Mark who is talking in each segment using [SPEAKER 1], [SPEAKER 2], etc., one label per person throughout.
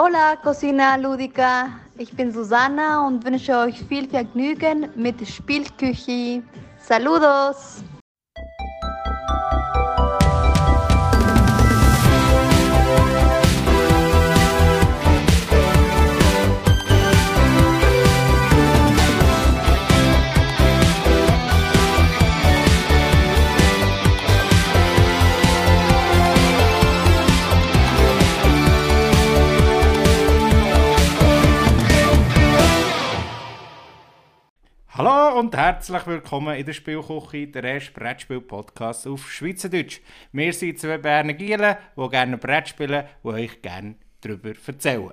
[SPEAKER 1] Hola, Cocina Ludica. Ich bin Susanna und wünsche euch viel Vergnügen mit Spielküche. Saludos!
[SPEAKER 2] Und herzlich willkommen in der Spielküche, der erste Brettspiel-Podcast auf Schweizerdeutsch. Wir sind zwei Berner Gielen, die gerne Brett spielen und euch gerne darüber erzählen.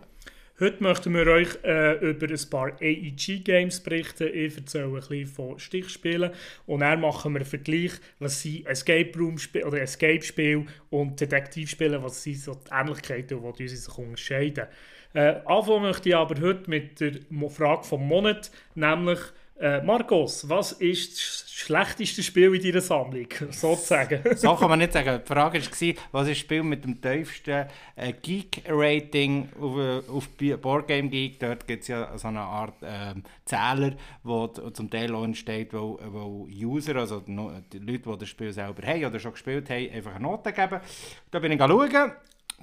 [SPEAKER 3] Heute möchten wir euch äh, über ein paar AEG-Games berichten. Ich erzähle ein bisschen von Stichspielen und dann machen wir einen Vergleich, was sind Escape Room oder Escape Spiel und Detektivspiele, was sind so die Ähnlichkeiten, die sich unterscheiden. Äh, anfangen möchte ich aber heute mit der Frage vom Monat, nämlich äh, Marcos, was ist das schlechteste Spiel in deiner Sammlung? Sozusagen.
[SPEAKER 2] so kann man nicht sagen. Die Frage war, was ist das Spiel mit dem tiefsten äh, Geek-Rating auf, äh, auf Boardgame Geek? Dort gibt es ja so eine Art äh, Zähler, wo zum Teil auch entsteht, wo, wo User, also die Leute, die das Spiel selber haben oder schon gespielt haben, einfach eine Note geben. Da bin ich schauen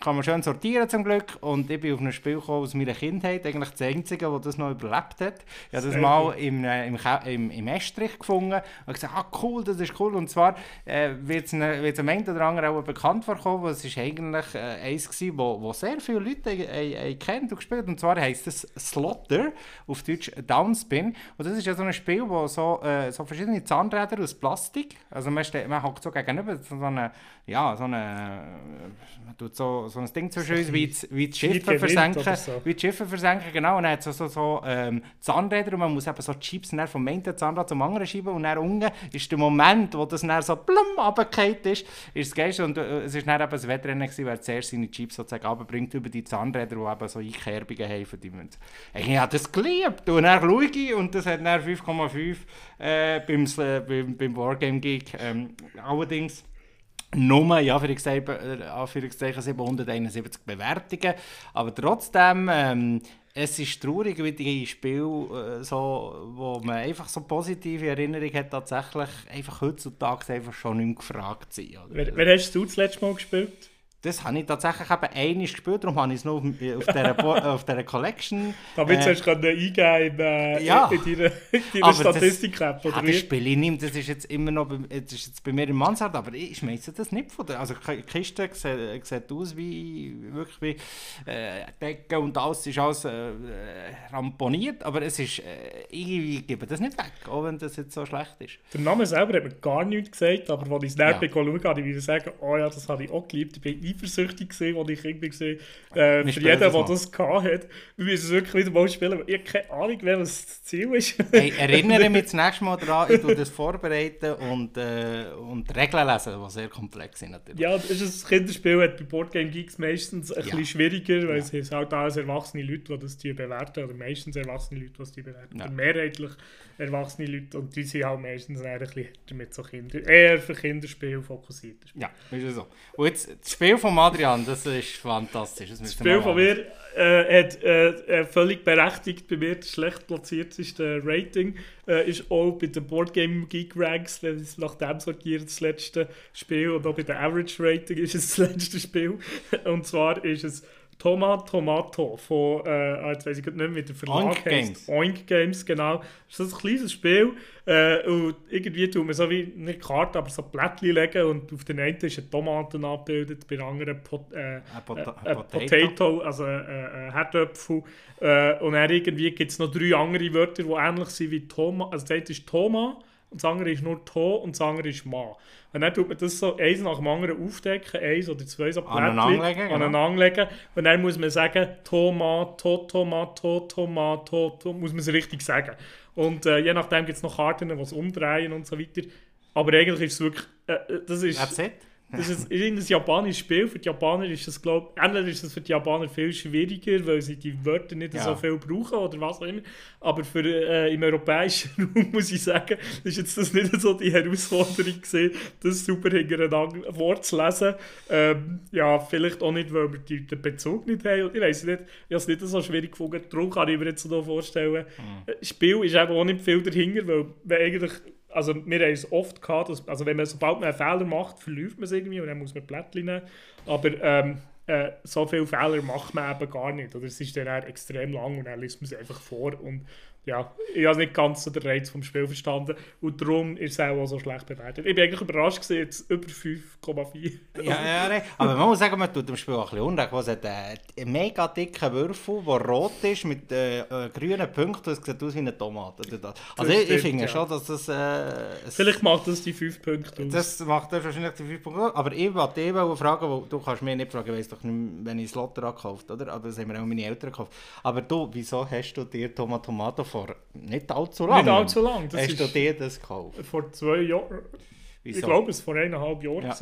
[SPEAKER 2] kann man schön sortieren zum Glück. Und ich bin auf ein Spiel gekommen aus meiner Kindheit, eigentlich das einzige, das das noch überlebt hat. Ich habe das mal im, äh, im, im, im Estrich gefunden und gesagt, ah cool, das ist cool. Und zwar äh, wird es am Ende oder anderen auch bekannt vorkommen, es ist eigentlich äh, eins gewesen, wo, wo sehr viele Leute äh, äh, kennt und gespielt. Und zwar heisst es Slaughter, auf Deutsch Downspin. Und das ist ja so ein Spiel, wo so, äh, so verschiedene Zahnräder aus Plastik, also man, steht, man hockt so gegenüber, so eine, ja, so eine, man tut so so ein Ding zwischen uns, wie, wie die Schiffe versenken. So. Wie die Schiffe versenken, genau. Und dann hat es so, so, so ähm, Zahnräder und man muss eben so Chips vom einen Zahnrad zum anderen schieben und dann unten ist der Moment, wo das dann so plum runtergefallen ist, ist das Geilste. Und äh, es war dann eben ein Wettrennen, gewesen, wer zuerst seine Chips sozusagen runterbringt über die Zahnräder, die eben so Einkerbungen haben für die Münze. Ich habe das geliebt. Und dann schaue ich und das hat dann 5,5 äh, beim, äh, beim, beim Wargame Geek. Ähm, allerdings nur, ja, für Anführungszeichen 771 Bewertungen. Aber trotzdem, ähm, es ist traurig, wie die Spiele, äh, so, wo man einfach so positive Erinnerungen hat, tatsächlich einfach heutzutage einfach schon nicht mehr gefragt sind.
[SPEAKER 3] Wer, wer hast du das letzte Mal gespielt?
[SPEAKER 2] Das habe ich tatsächlich eben einmal gespielt, darum habe ich es noch auf, auf, dieser, auf dieser Collection.
[SPEAKER 3] Damit äh, hast du eingeben äh, ja, in deiner, deiner Statistik-App,
[SPEAKER 2] ja, das spiele ich nicht Das ist jetzt immer noch bei, das ist jetzt bei mir im Mansard, aber ich schmeiße das nicht von der... Also die Kiste sieht, sieht aus wie wirklich wie äh, Decke und alles ist alles äh, ramponiert, aber es ist... Äh, ich gebe das nicht weg, auch wenn das jetzt so schlecht ist.
[SPEAKER 3] Der Name selber hat mir gar nichts gesagt, aber als ich es nicht ja. schaue, habe ich wieder sagen, oh ja, das habe ich auch geliebt. Ich eifersüchtig gesehen, als ich Kind war. Äh, für jeden, der das hatte. Wir müssen es wirklich wieder mal spielen. Ich habe keine Ahnung, wer das Ziel ist.
[SPEAKER 2] hey, erinnere mich das nächste Mal daran, ich tue das vorbereiten und, äh, und Regeln lesen, die sehr komplex sind natürlich.
[SPEAKER 3] Ja, das ist ein Kinderspiel, hat bei Boardgame Geeks meistens ein ja. bisschen schwieriger, weil ja. es halt auch erwachsene Leute, die das bewerten, oder meistens erwachsene Leute, die das bewerten. Ja. Mehrheitlich erwachsene Leute und die sind halt meistens ein bisschen damit so Kinder, eher für Kinderspiel fokussiert.
[SPEAKER 2] Ja, ist so. Und jetzt das Spiel von Adrian, das ist fantastisch. Das,
[SPEAKER 3] das Spiel von mir äh, hat äh, völlig berechtigt bei mir das schlecht platzierteste Rating. Äh, ist auch bei den Boardgame Geek Ranks, wenn es nach dem sortiert, das letzte Spiel und auch bei der Average Rating ist es das letzte Spiel. Und zwar ist es Toma Tomato von, äh, jetzt weiß ich nicht mehr, wie der Verlag
[SPEAKER 2] Oink Games.
[SPEAKER 3] Oink Games, genau. Das ist ein kleines Spiel äh, und irgendwie tut man so wie, nicht Karte, aber so Blättchen legen und auf den einen ist eine Tomate abgebildet, bei der anderen Pot, äh, Pot äh, Potato. Potato, also äh, äh, Herdöpfel. Äh, und dann irgendwie gibt es noch drei andere Wörter, die ähnlich sind wie Toma. Also das eine ist Toma und das andere ist nur To und das andere ist Ma. Und dann tut man das so eins nach dem anderen aufdecken, eins oder zwei so
[SPEAKER 2] Plättchen aneinanderlegen,
[SPEAKER 3] genau. Und dann muss man sagen, Tomato, Tomato, Tomato, to, muss man es richtig sagen. Und äh, je nachdem gibt es noch Karten, die es umdrehen und so weiter. Aber eigentlich ist es wirklich, äh, äh das ist...
[SPEAKER 2] That's it?
[SPEAKER 3] Das ist, ein, japanisches Spiel. Für die Japaner ist das, glaube ich, entweder ist das für die Japaner viel schwieriger, weil sie die Wörter nicht ja. so viel brauchen oder was auch immer. Aber für, äh, im europäischen Raum muss ich sagen, ist jetzt das nicht so die Herausforderung gewesen, das super hintereinander vorzulesen. Ähm, ja, vielleicht auch nicht, weil wir die, den Bezug nicht haben. Ich weiß nicht, ich habe es nicht so schwierig gefunden. Darum kann ich mir jetzt so vorstellen, mhm. das Spiel ist eben auch nicht viel dahinter, weil wir eigentlich also wir haben es oft gehabt, dass, also wenn man, sobald man einen Fehler macht, verläuft man es irgendwie und dann muss man Blättchen nehmen. Aber ähm, äh, so viele Fehler macht man eben gar nicht. Oder es ist dann extrem lang und dann liest man es einfach vor. Und ja, ich habe nicht ganz so den Reiz vom Spiel verstanden und darum ist es auch so schlecht bewertet. Ich bin eigentlich überrascht gewesen, jetzt über 5,4.
[SPEAKER 2] ja, ja, nein. aber man muss sagen, man tut dem Spiel auch ein bisschen unrecht. Es hat einen mega dicken Würfel, der rot ist, mit äh, äh, grünen Punkten, das sieht aus wie eine Tomate. Also ich, ich finde ja. schon, dass das... Äh,
[SPEAKER 3] Vielleicht macht das die 5 Punkte aus.
[SPEAKER 2] Das macht das wahrscheinlich die 5 Punkte aus, aber ich wollte dich fragen, wo, du kannst mich nicht fragen, ich weiss doch nicht, wenn ich das Lotto gekauft oder? Aber das haben mir auch meine Eltern gekauft. Aber du, wieso hast du dir Tomato vor nicht allzu lang.
[SPEAKER 3] Nicht allzu lang.
[SPEAKER 2] Das Hast du dir das gekauft?
[SPEAKER 3] Vor zwei Jahren. Wieso? Ich glaube, es vor eineinhalb Jahren.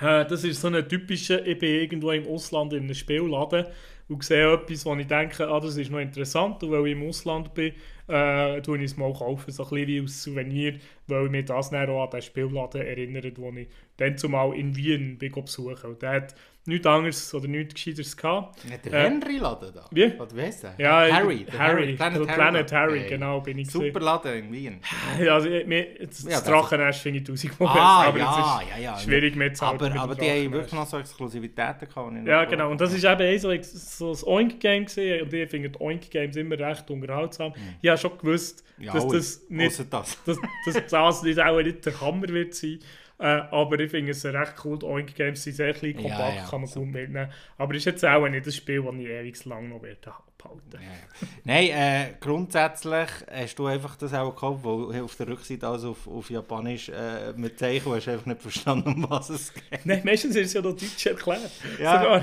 [SPEAKER 3] Ja. Äh, das ist so eine typische, ich bin irgendwo im Ausland in einem Spielladen und sehe etwas, wo ich denke, ah, das ist noch interessant und weil ich im Ausland bin, äh, tue ich es mal kaufen, so ein bisschen wie als Souvenir, weil ich mich das dann auch an den Spielladen erinnert, wo ich dann zumal in Wien bin besuchen. Und der hat nichts anderes oder nichts Gescheiteres gehabt.
[SPEAKER 2] Ja, der äh, Henry-Laden da?
[SPEAKER 3] Wie?
[SPEAKER 2] Oder wie heißt der?
[SPEAKER 3] Ja, Harry. Harry, Harry. Planet, Harry, Planet Harry, hey. genau, bin ich
[SPEAKER 2] Super Laden in Wien.
[SPEAKER 3] Ja, also, mir, das ja, Drachennest finde ich tausendmal
[SPEAKER 2] ah, aber ja, ja, ja.
[SPEAKER 3] schwierig mitzahlen.
[SPEAKER 2] Aber, aber die haben wirklich noch so Exklusivitäten gehabt.
[SPEAKER 3] Ja, genau, und das ist eben so, so ein Oink-Game gesehen und ich finde Oink-Games immer recht unterhaltsam. Mhm. Ich habe schon gewusst, ja, dass das nicht, das. Dass, dass das nicht auch nicht der Hammer wird sein. Äh, aber ich finde es recht cool. Die Oink Games sind sehr klein, kompakt, ja, ja, kann man so. gut mitnehmen. Aber es ist jetzt auch nicht das Spiel, das ich ewig lang noch werde behalten
[SPEAKER 2] ja, Nein, äh, grundsätzlich hast du einfach das auch gekauft, weil auf der Rückseite also auf, auf Japanisch äh, mit Zeichen hast du einfach nicht verstanden, um was es geht.
[SPEAKER 3] Nein, meistens ist es ja noch Deutsch erklärt. Ja, Sogar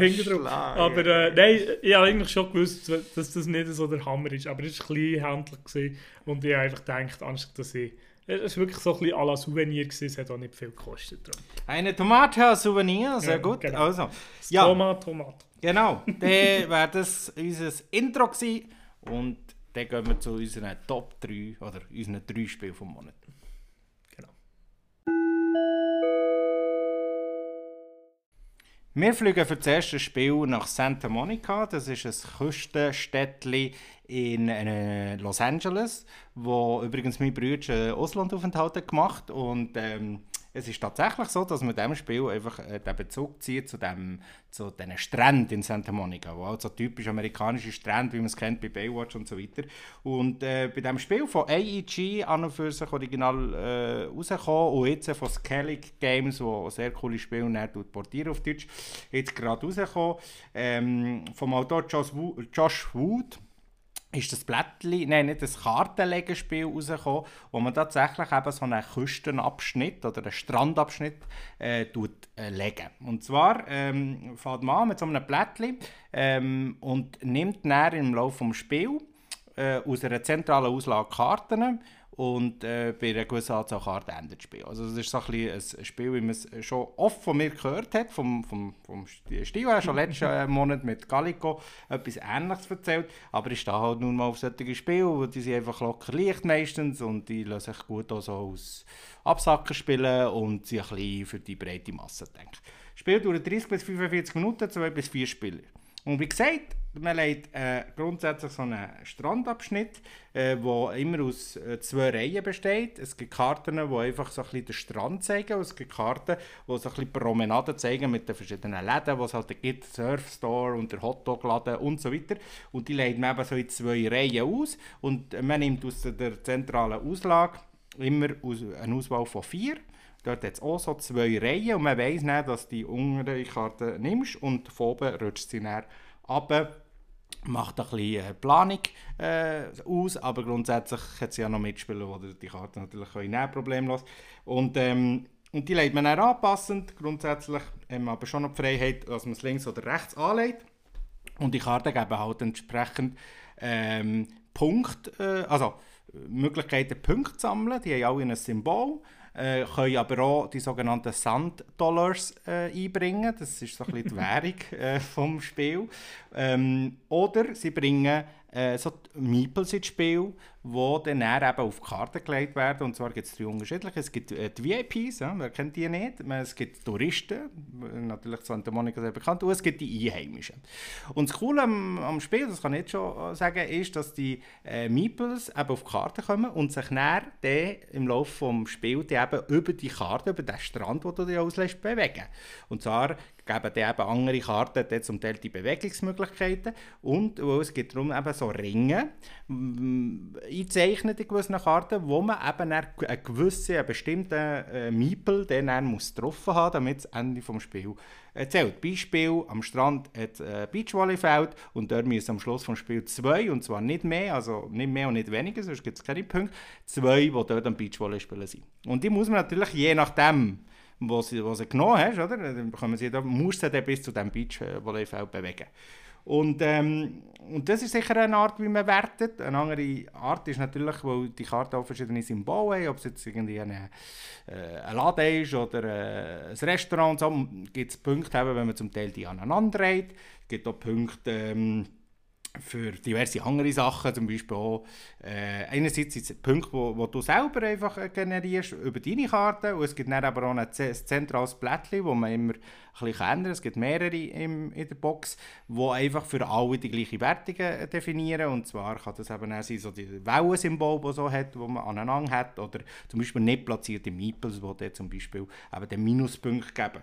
[SPEAKER 3] Aber äh, nein, ich habe eigentlich schon gewusst, dass das nicht so der Hammer ist. Aber es war kleinhändlich und ich habe einfach gedacht, anstatt dass ich es war wirklich so ein bisschen à la Souvenir, gewesen. es hat auch nicht viel gekostet.
[SPEAKER 2] Eine Tomate als Souvenir, sehr ja, gut.
[SPEAKER 3] Genau.
[SPEAKER 2] Also,
[SPEAKER 3] ja. Tomat, Tomat.
[SPEAKER 2] Genau, dann wäre das unser Intro gewesen. Und dann gehen wir zu unseren Top 3 oder unseren 3 Spielen vom Monat.
[SPEAKER 3] Genau.
[SPEAKER 2] Wir fliegen für das erste Spiel nach Santa Monica. Das ist ein Küstenstädtchen in äh, Los Angeles, wo übrigens mein Bruder einen Auslandaufenthalt gemacht hat. Und ähm, es ist tatsächlich so, dass man in diesem Spiel einfach äh, den Bezug zieht zu, dem, zu diesen Stränden in Santa Monica, wo also typisch amerikanische Strände, wie man es kennt bei Baywatch und so weiter. Und äh, bei diesem Spiel von AEG an und für sich original äh, rausgekommen und jetzt von Skellig Games, wo sehr coole Spiele und er portieren auf Deutsch, jetzt gerade rausgekommen, ähm, vom Autor Josh Wood ist das Blättchen, nein, nicht das Kartenlegespiel rausgekommen, wo man tatsächlich eben so einen Küstenabschnitt oder einen Strandabschnitt äh, tut, äh, legen. Und zwar ähm, fährt man an mit so einem Blättchen ähm, und nimmt dann im Laufe des Spiels äh, aus einer zentralen Auslage Karten und äh, bei einer gewissen Anzahl Karten endet das Spiel. Also es ist so ein, ein Spiel, wie man es schon oft von mir gehört hat, vom, vom, vom Stil her, schon letzten äh, Monat mit Calico etwas Ähnliches erzählt, aber ich stehe halt nun mal auf solche Spiele, die sind einfach locker leicht meistens und die lassen sich gut auch so aus Absacker spielen und sind ein bisschen für die breite Masse denke Das Spiel dauert 30 bis 45 Minuten, 2 bis 4 Spieler. Und wie gesagt, man legt äh, grundsätzlich so einen Strandabschnitt, äh, immer aus äh, zwei Reihen besteht. Es gibt Karten, die einfach so ein bisschen den Strand zeigen. Und es gibt Karten, die so ein bisschen Promenaden zeigen mit den verschiedenen Läden, die es halt gibt, Surfstore und der Hotdog-Laden und so weiter. Und die legt man eben so in zwei Reihen aus. Und man nimmt aus der zentralen Auslage immer aus, eine Auswahl von vier. Dort hat es auch so zwei Reihen und man weiss dann, dass du die untere Karte nimmst und von oben rutscht sie dann runter macht ein bisschen äh, Planung äh, aus, aber grundsätzlich hat sie ja noch Mitspieler, die die Karte natürlich können problemlos. Und, ähm, und die legt man dann anpassend. Grundsätzlich wir aber schon noch die Freiheit, dass man es links oder rechts anlegt. Und die Karten geben halt entsprechend ähm, Punkt, äh, also Möglichkeiten Punkte zu sammeln. Die haben alle ein Symbol. Äh, können aber auch die sogenannten Sand-Dollars äh, einbringen. Das ist so ein bisschen die Währung äh, vom Spiel. Ähm, oder sie bringen äh, so Meeples ins Spiel, die dann eben auf die Karte gelegt werden. Und zwar gibt es drei unterschiedliche. Es gibt äh, die VIPs, ja, wer kennt die nicht? Es gibt Touristen, natürlich Santa Monica sehr bekannt, und es gibt die Einheimischen. Und das Coole am, am Spiel, das kann ich jetzt schon äh, sagen, ist, dass die äh, Meeples eben auf die Karte kommen und sich dann, dann im Laufe des Spiels eben über die Karte, über den Strand, den du dir auslässt, bewegen. Und zwar geben dann eben andere Karten dann zum Teil die Bewegungsmöglichkeiten und es gibt darum eben so Ringe eingezeichnet in gewissen Karten, wo man eben einen gewissen, einen bestimmten äh, Miepel dann muss getroffen haben, damit das Ende des Spiels zählt. Beispiel, am Strand hat äh, Beachvolleyfeld und dort müssen am Schluss des Spiels zwei, und zwar nicht mehr, also nicht mehr und nicht weniger, sonst gibt es keine Punkte, zwei, die dort am Beachvolley spielen sind. Und die muss man natürlich je nachdem wo sie, wo sie genommen hast, oder? Dann sie, da musst du dann bis zu diesem Beachvolleyball bewegen. Und, ähm, und das ist sicher eine Art, wie man wertet. Eine andere Art ist natürlich, weil die Karte auch verschiedene Symbole haben, ob es jetzt irgendwie eine, äh, ein Laden ist oder äh, ein Restaurant. So gibt es Punkte, wenn man zum Teil die aneinander reiht. Es gibt auch Punkte, ähm, für diverse andere Sachen, zum Beispiel auch, äh, einerseits sind es Punkte, wo, wo du selber einfach äh, generierst über deine Karte und es gibt dann aber auch ein zentrales Blättchen, wo man immer bisschen ändern Es gibt mehrere im, in der Box, die einfach für alle die gleiche Wertung äh, definieren. Und zwar kann das eben auch sein, so die Wellensymbol, die so hat, wo man aneinander hat oder zum Beispiel nicht platzierte Meeples, die zum Beispiel eben den Minuspunkt geben.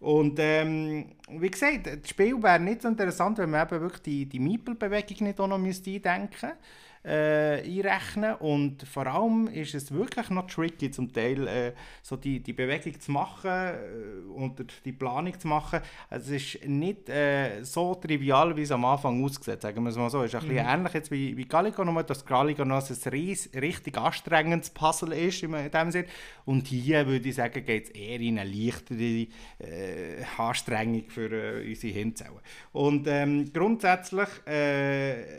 [SPEAKER 2] Und ähm, wie gesagt, das Spiel wäre nicht so interessant, wenn man eben wirklich die, die Meeple-Bewegung nicht auch noch eindenken müsste äh, einrechnen und vor allem ist es wirklich noch tricky zum Teil äh, so die, die Bewegung zu machen äh, und die Planung zu machen. Also es ist nicht äh, so trivial, wie es am Anfang aussieht, sagen wir es mal so. Es ist ein mhm. bisschen ähnlich jetzt wie, wie Galico, nur dass Galico noch ein ries, richtig anstrengendes Puzzle ist in dem Sinne. Und hier würde ich sagen, geht es eher in eine leichtere äh, Anstrengung für äh, unsere Hinzellen. Und ähm, grundsätzlich,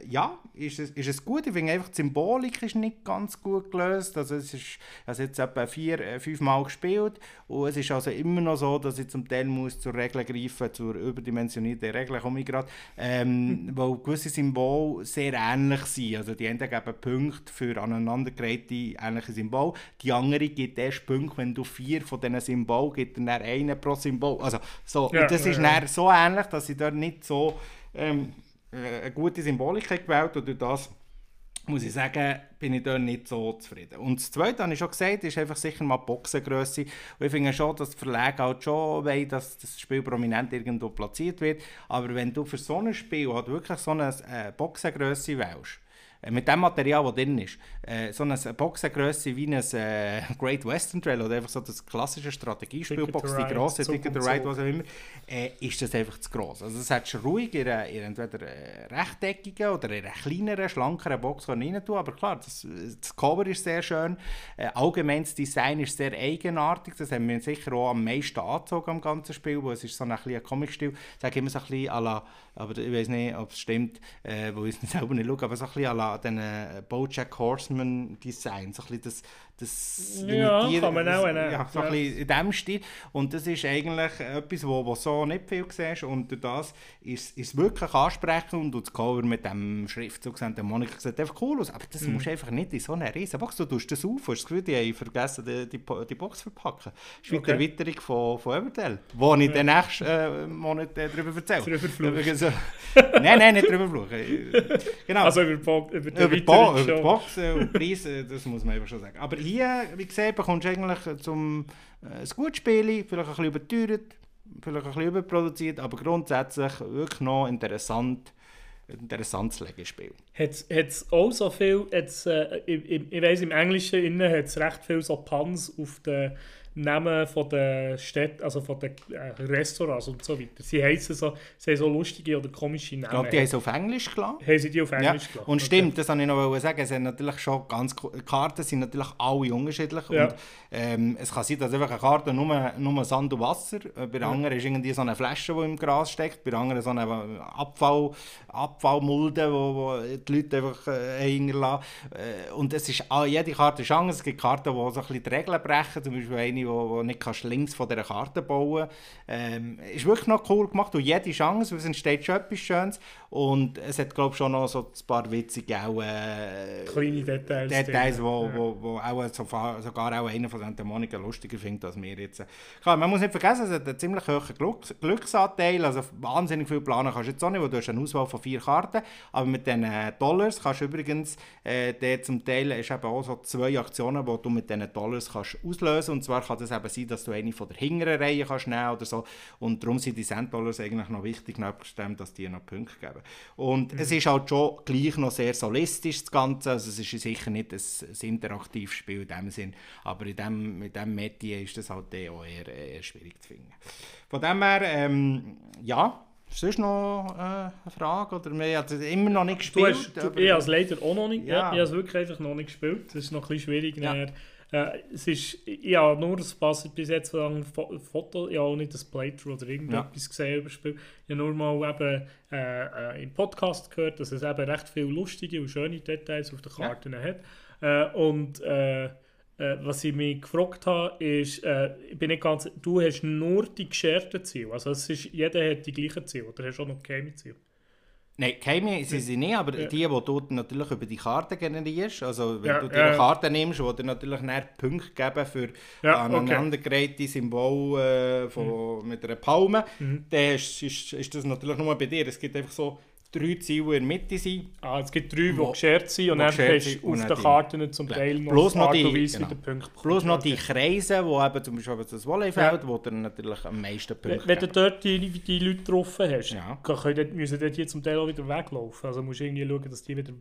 [SPEAKER 2] ja, ist es, ist es gut, ich finde einfach, die Symbolik ist nicht ganz gut gelöst. Also es ist also jetzt etwa vier, äh, fünf Mal gespielt und es ist also immer noch so, dass ich zum Teil muss zur Regel greifen, zur überdimensionierten Regel komme ich gerade, ähm, mhm. weil gewisse Symbole sehr ähnlich sind. Also die einen geben Punkte für aneinandergereihte ähnliche Symbole, die andere gibt erst Punkte, wenn du vier von diesen Symbolen gibt dann einen pro Symbol. Also so, ja, das ist ja, so ähnlich, dass ich dort nicht so ähm, äh, eine gute Symbolik gewählt und durch das muss ich sagen, bin ich dort nicht so zufrieden. Und das Zweite, habe ich schon gesagt, ist einfach sicher mal die Boxengrösse. Und ich finde schon, dass die Verlage halt schon wollen, dass das Spiel prominent irgendwo platziert wird. Aber wenn du für so ein Spiel halt wirklich so eine äh, Boxengrösse wählst, äh, mit dem Material, das drin ist, äh, so eine Boxengröße wie ein äh, Great Western Trail oder einfach so das klassische Strategiespielbox, die grosse, Ticket to Ride, was auch immer, äh, ist das einfach zu gross. Also das hättest du ruhig in, einer, in entweder rechteckigen oder in einer kleineren, schlankeren Box rein tun, aber klar, das, das Cover ist sehr schön, äh, allgemein das Design ist sehr eigenartig, das haben wir sicher auch am meisten angezogen am ganzen Spiel, weil es ist so ein, ein Comic-Stil, ich sage immer so ein bisschen à la, aber ich weiß nicht, ob es stimmt, äh, wo ich es selber nicht schaue, aber so ein bisschen à la an diesen Bojack Horseman Design. So ein bisschen das, das
[SPEAKER 3] ja, kann man auch.
[SPEAKER 2] Das, ja, so ja. ein bisschen in diesem Stil. Und das ist eigentlich etwas, wo, wo so nicht viel siehst. Und durch das ist es wirklich ansprechend. Und das Cover mit dem Schriftzug der Monika sieht einfach cool aus. Aber das mhm. musst du einfach nicht in so einer riesen Box. Du tust das auf. Hast das Gefühl, die haben vergessen, die, die, die Box verpacken. Das ist wie okay. die Erweiterung von, von Everdell, wo ich ja. den nächsten äh, Monat äh, darüber erzähle.
[SPEAKER 3] Drüber
[SPEAKER 2] so. Nein, nein, nicht drüber fluchen.
[SPEAKER 3] Genau. Also über, über,
[SPEAKER 2] über, die, über die, Bo über die Box und Preise, das muss man einfach schon sagen. Aber hier, wie gesagt, bekommst du eigentlich zum äh, ein gutes Spiel, vielleicht ein bisschen überteuert, vielleicht ein bisschen überproduziert, aber grundsätzlich wirklich noch interessant interessantes Legespiel.
[SPEAKER 3] Hat es auch so viel, äh, ich, ich, ich weiss, im Englischen hat es recht viel so Puns auf den Namen von den Städten, also von den äh, Restaurants und so weiter. Sie heißen so, sie haben so lustige oder komische Namen.
[SPEAKER 2] Ich glaube, die haben es auf Englisch gelassen.
[SPEAKER 3] haben sie die auf
[SPEAKER 2] Ja.
[SPEAKER 3] Englisch gelassen?
[SPEAKER 2] Und stimmt, das wollte ich noch sagen. Es sind natürlich schon ganz, Karten sind natürlich alle unterschiedlich.
[SPEAKER 3] Ja.
[SPEAKER 2] Und, ähm, es kann sein, dass einfach eine Karte nur, nur Sand und Wasser, äh, bei der anderen ist irgendwie so eine Flasche, die im Gras steckt, bei der anderen so eine Abfall, Abfallmulde, wo, wo die Leute einfach äh, hinterlassen. Äh, und es ist, ah, jede Karte ist anders. Es gibt Karten, die so ein bisschen die Regeln brechen, zum Beispiel eine, wo, wo nicht kannst links von dieser Karte bauen ähm, Ist wirklich noch cool gemacht und jede Chance, weil es entsteht schon etwas Schönes. Und es hat, glaube ich, schon noch so ein paar witzige auch, äh,
[SPEAKER 3] Kleine Details.
[SPEAKER 2] Details,
[SPEAKER 3] drin.
[SPEAKER 2] wo, wo, wo auch sogar, sogar auch einer von Santa Monica lustiger findet als wir jetzt. Klar, man muss nicht vergessen, es hat einen ziemlich hohen Glücks Glücksanteil, also wahnsinnig viel planen kannst du jetzt auch nicht, weil du hast eine Auswahl von vier Karten, aber mit den äh, Dollars kannst du übrigens, äh, der zum Teil ist eben auch so zwei Aktionen, die du mit diesen Dollars kannst auslösen und zwar kann das eben sein, dass du eine von der hinteren Reihe kannst nehmen oder so und darum sind die Cent-Dollars eigentlich noch wichtig, nebst dem, dass die noch Punkte geben. Und es ist halt schon gleich noch sehr solistisch, das Ganze, also es ist sicher nicht ein, ein interaktives Spiel in dem Sinn, aber in dem, mit diesem Metier ist das halt eh auch eher, eher schwierig zu finden. Von dem her, ähm, ja, sonst noch äh, eine Frage? Oder wir haben es immer noch nicht
[SPEAKER 3] Du
[SPEAKER 2] gespielt.
[SPEAKER 3] hast, du, ich habe es leider auch noch nicht.
[SPEAKER 2] Ja.
[SPEAKER 3] Ja. Ich habe es wirklich einfach noch nicht gespielt. Das ist noch ein bisschen schwierig.
[SPEAKER 2] Ja.
[SPEAKER 3] Äh, es ist, ich habe nur das Pass bis jetzt so ein Fo- Foto, ich habe auch nicht das Playthrough oder irgendetwas gesehen über das Spiel. Ich habe nur mal eben, äh, äh, im Podcast gehört, dass es eben recht viele lustige und schöne Details auf den
[SPEAKER 2] Ja.
[SPEAKER 3] Karten hat. Äh, und äh, was ich mich gefragt habe, ist, ich bin nicht ganz, du hast nur die gescherten Ziele. Also es ist, jeder hat die gleichen Ziele oder hast auch noch geheime Ziele?
[SPEAKER 2] Nein, keine sind sie nicht, aber
[SPEAKER 3] Ja.
[SPEAKER 2] die, die du natürlich über die Karte generierst, also wenn
[SPEAKER 3] Ja,
[SPEAKER 2] du dir eine Karte nimmst, die dir natürlich näher Punkte geben für
[SPEAKER 3] Ja, okay.
[SPEAKER 2] aneinandergereihte Symbol äh, von, mit einer Palme,
[SPEAKER 3] Mhm.
[SPEAKER 2] dann ist, ist, ist das natürlich nur bei dir. Es gibt einfach so drei Ziele in der Mitte. Sind.
[SPEAKER 3] Ah, es gibt drei, die geschert sind und dann hast du auf
[SPEAKER 2] dann
[SPEAKER 3] den
[SPEAKER 2] die-
[SPEAKER 3] Karten zum
[SPEAKER 2] Ja.
[SPEAKER 3] Teil noch
[SPEAKER 2] Bloß noch die-
[SPEAKER 3] Weise,
[SPEAKER 2] genau.
[SPEAKER 3] wie der Punkt bekommt.
[SPEAKER 2] Plus noch die. Kreise, wo eben zum Beispiel das Volleyfeld, wo dir natürlich am meisten Punkte
[SPEAKER 3] Wenn du
[SPEAKER 2] geben.
[SPEAKER 3] dort die, die Leute getroffen hast,
[SPEAKER 2] Ja.
[SPEAKER 3] können, müssen die zum Teil auch wieder weglaufen. Also musst du irgendwie schauen, dass die, wieder,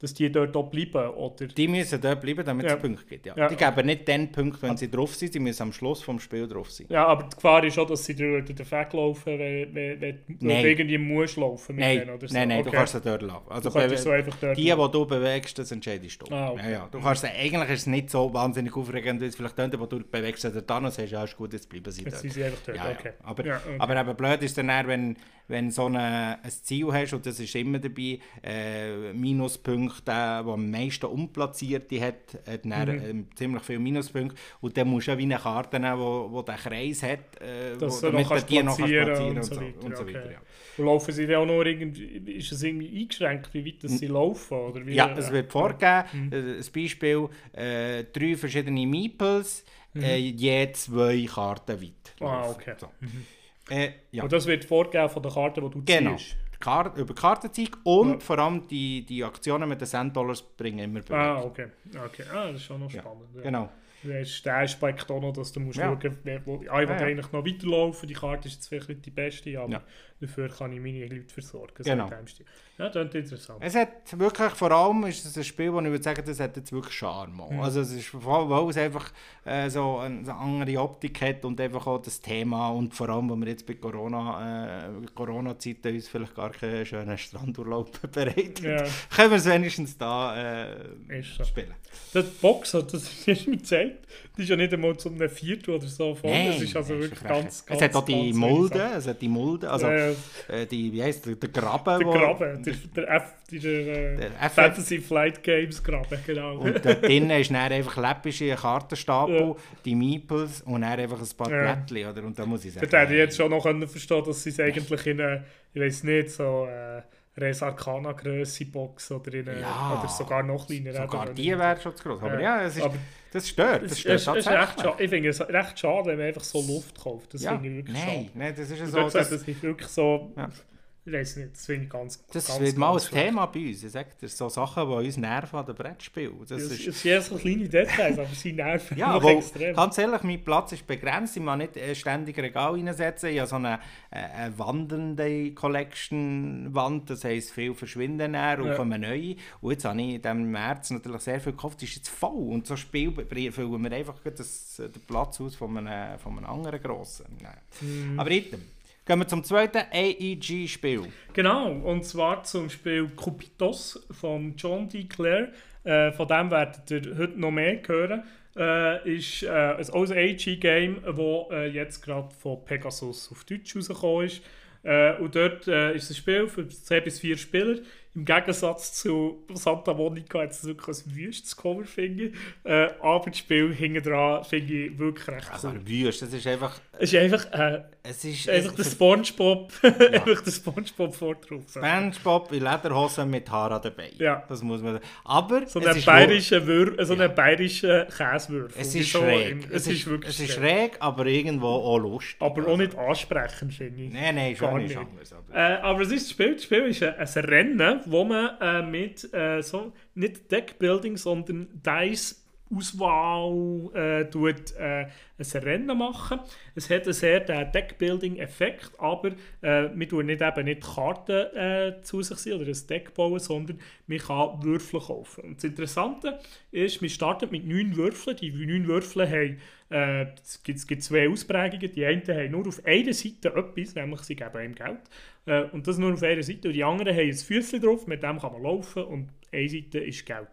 [SPEAKER 3] dass die dort auch bleiben. Oder
[SPEAKER 2] Die müssen dort bleiben, damit
[SPEAKER 3] Ja.
[SPEAKER 2] es Punkte gibt. Ja.
[SPEAKER 3] Ja.
[SPEAKER 2] Die geben nicht den Punkt, wenn sie drauf sind, sie müssen am Schluss vom Spiel drauf sein.
[SPEAKER 3] ja, aber die Gefahr ist auch, dass sie dort wieder weglaufen, wenn, wenn, wenn
[SPEAKER 2] Nein.
[SPEAKER 3] du irgendwie musst laufen mit
[SPEAKER 2] Nein,
[SPEAKER 3] denen oder so.
[SPEAKER 2] nein, nein,
[SPEAKER 3] okay.
[SPEAKER 2] du kannst sie dort lassen. Also
[SPEAKER 3] Du so einfach dort
[SPEAKER 2] die, die du bewegst, das entscheidest du.
[SPEAKER 3] Ah, okay.
[SPEAKER 2] ja, ja. Du kannst sie, eigentlich ist es nicht so wahnsinnig aufregend, wie es vielleicht klingt, aber du bewegst sie dort an und sagst, ja, ist gut, jetzt bleiben sie
[SPEAKER 3] Jetzt
[SPEAKER 2] dort.
[SPEAKER 3] sind sie einfach dort,
[SPEAKER 2] Ja, ja.
[SPEAKER 3] okay.
[SPEAKER 2] Aber,
[SPEAKER 3] Ja, okay.
[SPEAKER 2] aber eben blöd ist dann, wenn, wenn so eine, ein Ziel hast, und das ist immer dabei, äh, Minuspunkte, der am meisten Unplatzierte hat, hat dann,
[SPEAKER 3] Mhm.
[SPEAKER 2] ähm, ziemlich viele Minuspunkte. Und dann musst du auch wie eine Karte nehmen, wo, wo der Kreis hat, äh,
[SPEAKER 3] Dass
[SPEAKER 2] wo, damit du die noch
[SPEAKER 3] platzieren und
[SPEAKER 2] und
[SPEAKER 3] so
[SPEAKER 2] so,
[SPEAKER 3] weiter,
[SPEAKER 2] und so
[SPEAKER 3] okay.
[SPEAKER 2] weiter. Ja.
[SPEAKER 3] Und laufen sie dann auch noch irgendwie, ist es irgendwie eingeschränkt, wie weit das sie laufen? Oder wie,
[SPEAKER 2] Ja, es wird vorgegeben.
[SPEAKER 3] Mhm.
[SPEAKER 2] Äh, Ein Beispiel: äh, drei verschiedene Meeples, äh, je zwei Karten weit.
[SPEAKER 3] Mhm. Ah, okay.
[SPEAKER 2] So. Äh, ja.
[SPEAKER 3] Und das wird vorgegeben von der Karte, die du
[SPEAKER 2] Genau.
[SPEAKER 3] ziehst.
[SPEAKER 2] Kar über Kartenzeug und
[SPEAKER 3] Ja.
[SPEAKER 2] vor allem die, die Aktionen mit den Cent-Dollars bringen immer Punkte.
[SPEAKER 3] Ah, okay. okay. Ah, das ist schon noch spannend. Ja.
[SPEAKER 2] Genau.
[SPEAKER 3] Der ist der Aspekt auch noch, dass du musst
[SPEAKER 2] Ja.
[SPEAKER 3] schauen, wer, wo, ah, ich
[SPEAKER 2] Ja,
[SPEAKER 3] eigentlich noch weiterlaufen, die Karte ist jetzt vielleicht nicht die beste, aber dafür kann ich meine Leute versorgen. so
[SPEAKER 2] Genau.
[SPEAKER 3] Ja, das ist interessant.
[SPEAKER 2] Es hat wirklich, vor allem ist es ein Spiel, wo ich würde sagen, das hat jetzt wirklich Charme.
[SPEAKER 3] Mhm.
[SPEAKER 2] Also es ist, vor allem, weil es einfach äh, so eine, so andere Optik hat und einfach auch das Thema und vor allem, wenn wir jetzt bei Corona, äh, Corona-Zeiten uns vielleicht gar keinen schönen Strandurlaub bereiten,
[SPEAKER 3] Ja.
[SPEAKER 2] können wir es wenigstens da äh,
[SPEAKER 3] Ist so.
[SPEAKER 2] spielen.
[SPEAKER 3] Das Box, hat- das du mir gezeigt, das ist ja nicht einmal zum einem Viertel oder so voll. das ist also
[SPEAKER 2] nein,
[SPEAKER 3] wirklich ganz, ganz
[SPEAKER 2] Es hat auch die Mulde, es hat die Mulde, also
[SPEAKER 3] Sachen.
[SPEAKER 2] äh, die, wie heisst der, Graben.
[SPEAKER 3] Der Graben, der, der, F, der, äh,
[SPEAKER 2] Der.
[SPEAKER 3] Fantasy Flight Games Graben, genau.
[SPEAKER 2] Und dort drinnen ist dann einfach läppische Kartenstapel,
[SPEAKER 3] Ja.
[SPEAKER 2] die Meeples und dann einfach ein paar
[SPEAKER 3] Ja.
[SPEAKER 2] Blättchen, oder? Und da muss ich sagen...
[SPEAKER 3] Dort hätte ich
[SPEAKER 2] hey,
[SPEAKER 3] jetzt schon noch können verstehen dass sie es eigentlich in eine, ich weiß nicht, so äh, Res Arcana Grösse Box oder in eine,
[SPEAKER 2] Ja.
[SPEAKER 3] oder sogar noch kleiner.
[SPEAKER 2] Sogar die wäre schon zu groß. Aber
[SPEAKER 3] Ja.
[SPEAKER 2] ja, es ist,
[SPEAKER 3] Aber
[SPEAKER 2] das stört. Das
[SPEAKER 3] es,
[SPEAKER 2] stört
[SPEAKER 3] es, es ist schade. Ich finde es recht schade, wenn man einfach so Luft kauft. Das
[SPEAKER 2] ja,
[SPEAKER 3] finde ich wirklich
[SPEAKER 2] nein,
[SPEAKER 3] schade.
[SPEAKER 2] nein, das ist so... Das,
[SPEAKER 3] es sich wirklich so...
[SPEAKER 2] Ja.
[SPEAKER 3] Ich weiß nicht, das finde ich ganz
[SPEAKER 2] Das
[SPEAKER 3] ganz,
[SPEAKER 2] wird mal ein
[SPEAKER 3] ganz schlecht.
[SPEAKER 2] Thema bei uns. Ich sage dir, so Sachen, die uns nerven an den Brettspielen. Das
[SPEAKER 3] Das
[SPEAKER 2] ist,
[SPEAKER 3] ja so kleine Details, aber sie nerven
[SPEAKER 2] Ja, aber
[SPEAKER 3] extrem.
[SPEAKER 2] ganz ehrlich, mein Platz ist begrenzt. Ich kann nicht äh, ständig Regal reinsetzen. Ich habe so eine, äh, eine wandelnde Collection-Wand. Das heisst, viel verschwinden dann und
[SPEAKER 3] Ja.
[SPEAKER 2] kommen neue. Und jetzt habe ich in diesem März natürlich sehr viel gekauft. Das ist jetzt voll. Und so Spiel füllen wir einfach das, äh, den Platz aus von einem, von einem anderen grossen.
[SPEAKER 3] Mhm.
[SPEAKER 2] Aber jetzt gehen wir zum zweiten AEG-Spiel.
[SPEAKER 3] Genau, und zwar zum Spiel Cupitos von John D. Clare. Äh, von dem werdet ihr heute noch mehr hören. Äh, ist äh, ein auch ein AG-Game, das äh, jetzt gerade von Pegasus auf Deutsch rausgekommen ist. Äh, und dort äh, ist ein Spiel für 10 bis 4 Spieler. Im Gegensatz zu Santa Monica hat es wirklich ein wüstes Cover, finde ich. Äh, aber das Spiel hinten dran finde ich wirklich recht
[SPEAKER 2] Also,
[SPEAKER 3] cool.
[SPEAKER 2] wüst, das ist einfach.
[SPEAKER 3] Es ist einfach, äh,
[SPEAKER 2] Es ist
[SPEAKER 3] einfach der
[SPEAKER 2] es-
[SPEAKER 3] Spongebob, einfach der Spongebob vorgetroffen.
[SPEAKER 2] SpongeBob in Lederhosen mit Haaren dabei.
[SPEAKER 3] Ja.
[SPEAKER 2] Das muss man. Aber
[SPEAKER 3] So
[SPEAKER 2] es
[SPEAKER 3] einen
[SPEAKER 2] ist
[SPEAKER 3] bayerischen, Wür so
[SPEAKER 2] Ja.
[SPEAKER 3] bayerischen Käsewürfel.
[SPEAKER 2] Es ist
[SPEAKER 3] so
[SPEAKER 2] schräg.
[SPEAKER 3] im-
[SPEAKER 2] es, ist,
[SPEAKER 3] wirklich
[SPEAKER 2] es ist
[SPEAKER 3] schräg.
[SPEAKER 2] schräg, aber irgendwo auch lustig.
[SPEAKER 3] Aber auch nicht ansprechend, finde ich.
[SPEAKER 2] Nein, nein, schon nicht. anders. Aber
[SPEAKER 3] Äh, aber es ist das Spiel. Das Spiel ist ein, ein Rennen, wo man äh, mit äh, so, nicht Deckbuilding, sondern Dice Auswahl äh, tut, äh, ein Rennen machen. Es hat einen sehr Deckbuilding-Effekt, aber äh, wir tun nicht, eben nicht Karten äh, zu sich sein oder ein Deck bauen, sondern man kann Würfel kaufen. Und das Interessante ist, wir starten mit neun Würfeln. Die neun Würfel haben äh, gibt, gibt zwei Ausprägungen. Die einen haben nur auf einer Seite etwas, nämlich sie geben ihm Geld. Äh, und das nur auf einer Seite. Und die anderen haben ein Füßchen drauf, mit dem kann man laufen und eine Seite ist Geld.